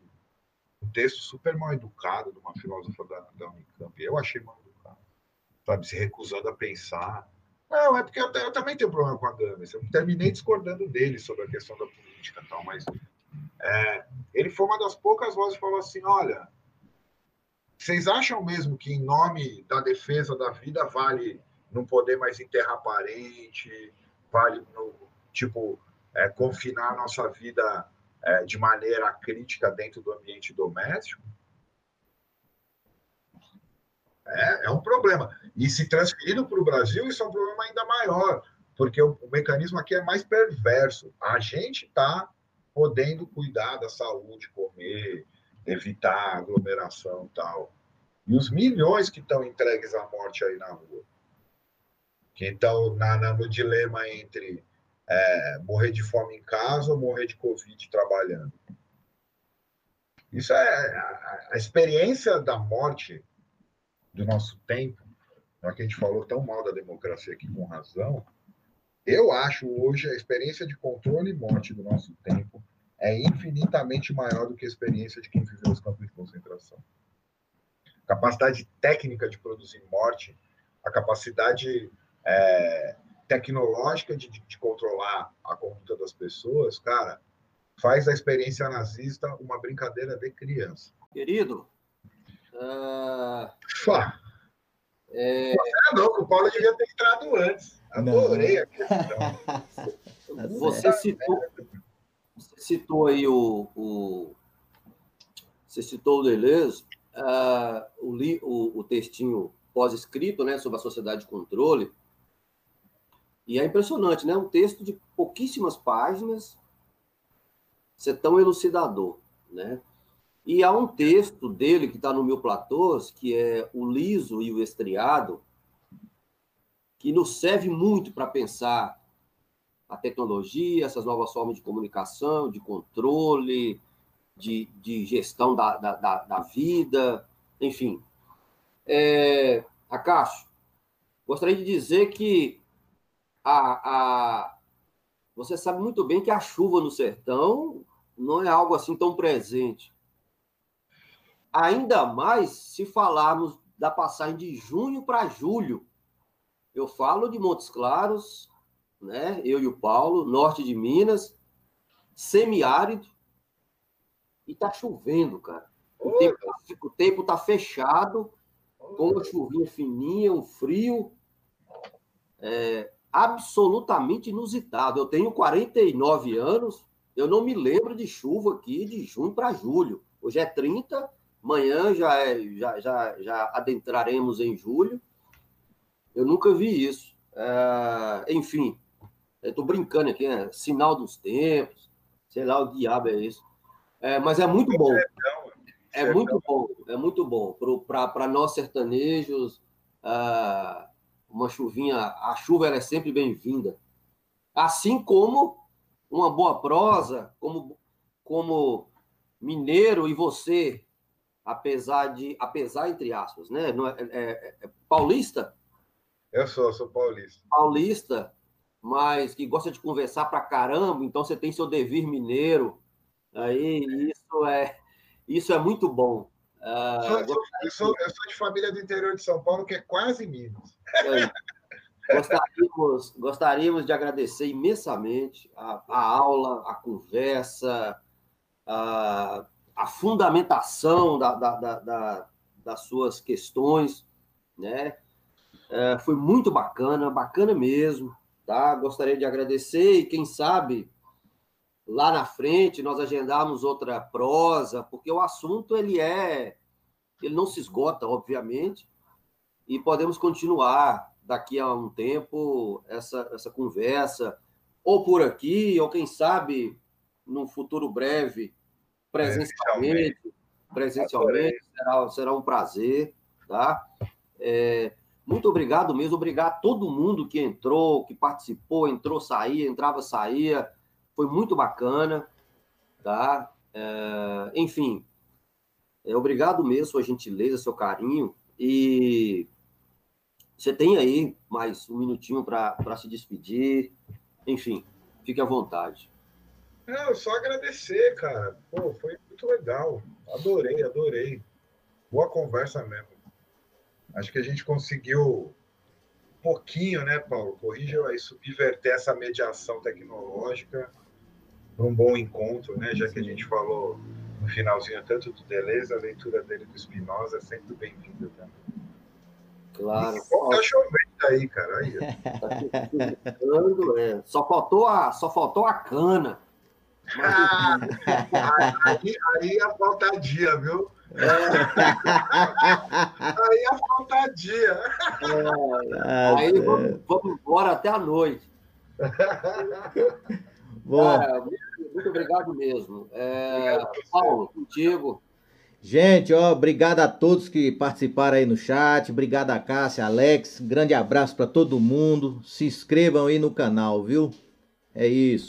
um texto super mal educado de uma filósofa da, da Unicamp. Eu achei mal educado, sabe? Se recusando a pensar. Não, é porque eu, eu também tenho problema com a Dames. Eu terminei discordando dele sobre a questão da política e tal, mas é, ele foi uma das poucas vozes que falou assim: olha, vocês acham mesmo que em nome da defesa da vida vale não poder mais enterrar parente, vale no, tipo é, confinar a nossa vida é, de maneira crítica dentro do ambiente doméstico, é, é um problema. E se transferindo para o Brasil, isso é um problema ainda maior, porque o, o mecanismo aqui é mais perverso. A gente está podendo cuidar da saúde, comer, evitar aglomeração e tal. E os milhões que estão entregues à morte aí na rua, que estão no dilema entre é, morrer de fome em casa ou morrer de Covid trabalhando. Isso é a, a experiência da morte do nosso tempo, já que a gente falou tão mal da democracia aqui com razão, eu acho hoje a experiência de controle e morte do nosso tempo é infinitamente maior do que a experiência de quem viveu os campos de concentração. A capacidade técnica de produzir morte, a capacidade é, tecnológica de, de, controlar a conduta das pessoas, cara, faz a experiência nazista uma brincadeira de criança. Querido, uh... É... não, o Paulo devia ter entrado antes. Adorei não. a questão. você, citou, você citou aí o, o você citou o Deleuze, uh, o, o, o textinho pós-escrito né, sobre a sociedade de controle, e é impressionante, né? Um texto de pouquíssimas páginas, ser tão elucidador, né? E há um texto dele que está no Mil Platôs, que é o liso e o estriado, que nos serve muito para pensar a tecnologia, essas novas formas de comunicação, de controle, de, de gestão da, da, da, da vida, enfim. É, Acacho, gostaria de dizer que a, a, você sabe muito bem que a chuva no sertão não é algo assim tão presente. Ainda mais se falarmos da passagem de junho para julho. Eu falo de Montes Claros, né? Eu e o Paulo, norte de Minas, semiárido, e tá chovendo, cara. O tempo, tá, o tempo tá fechado, com uma chuvinha fininha, um frio. É, absolutamente inusitado. Eu tenho 49 anos, eu não me lembro de chuva aqui de junho para julho. Hoje é 30, amanhã já, é, já, já, já adentraremos em julho. Eu nunca vi isso. É, enfim, estou brincando aqui, né? Sinal dos tempos, sei lá o diabo é isso. É, mas é muito bom. É muito bom, é muito bom. Para nós sertanejos, uh, uma chuvinha, a chuva é sempre bem-vinda. Assim como uma boa prosa, como, como mineiro e você, apesar de, apesar entre aspas, né? Não é, é, é, paulista? Eu sou, sou paulista. Paulista, mas que gosta de conversar pra caramba, então você tem seu devir mineiro. Aí isso é isso é muito bom. Uh, eu, sou, eu, sou, eu, sou, de família do interior de São Paulo, que é quase Minas. É, Gostaríamos, gostaríamos de agradecer imensamente a, a aula, a conversa, a, a fundamentação da, da, da, das suas questões, né? É, foi muito bacana, bacana mesmo, tá? Gostaria de agradecer e quem sabe lá na frente nós agendarmos outra prosa, porque o assunto ele é, ele não se esgota, obviamente, e podemos continuar daqui a um tempo essa, essa conversa, ou por aqui, ou quem sabe num futuro breve, presencialmente, presencialmente, será, será um prazer, tá? É, muito obrigado mesmo, obrigado a todo mundo que entrou, que participou, entrou, saía, entrava, saía, foi muito bacana, tá? É, enfim, é, obrigado mesmo, sua gentileza, seu carinho, e você tem aí mais um minutinho para se despedir. Enfim, fique à vontade. Não, só agradecer, cara. Pô, foi muito legal. Adorei, adorei. Boa conversa mesmo. Acho que a gente conseguiu um pouquinho, né, Paulo? Corrija aí, subverter essa mediação tecnológica para um bom encontro, né? Já que a gente falou no finalzinho tanto do Deleuze, a leitura dele do Spinoza é sempre bem-vinda também. Claro. Tá chovendo aí, cara. Aí, tá é. Só faltou a, só faltou a cana. Ah, aí, aí a faltadia, viu? É. aí a faltadia. É, aí vamos, vamos embora até a noite. Cara, muito, muito, obrigado mesmo. É, Paulo, contigo. Gente, ó, obrigado a todos que participaram aí no chat. Obrigado a Cássia, Alex. Grande abraço para todo mundo. Se inscrevam aí no canal, viu? É isso.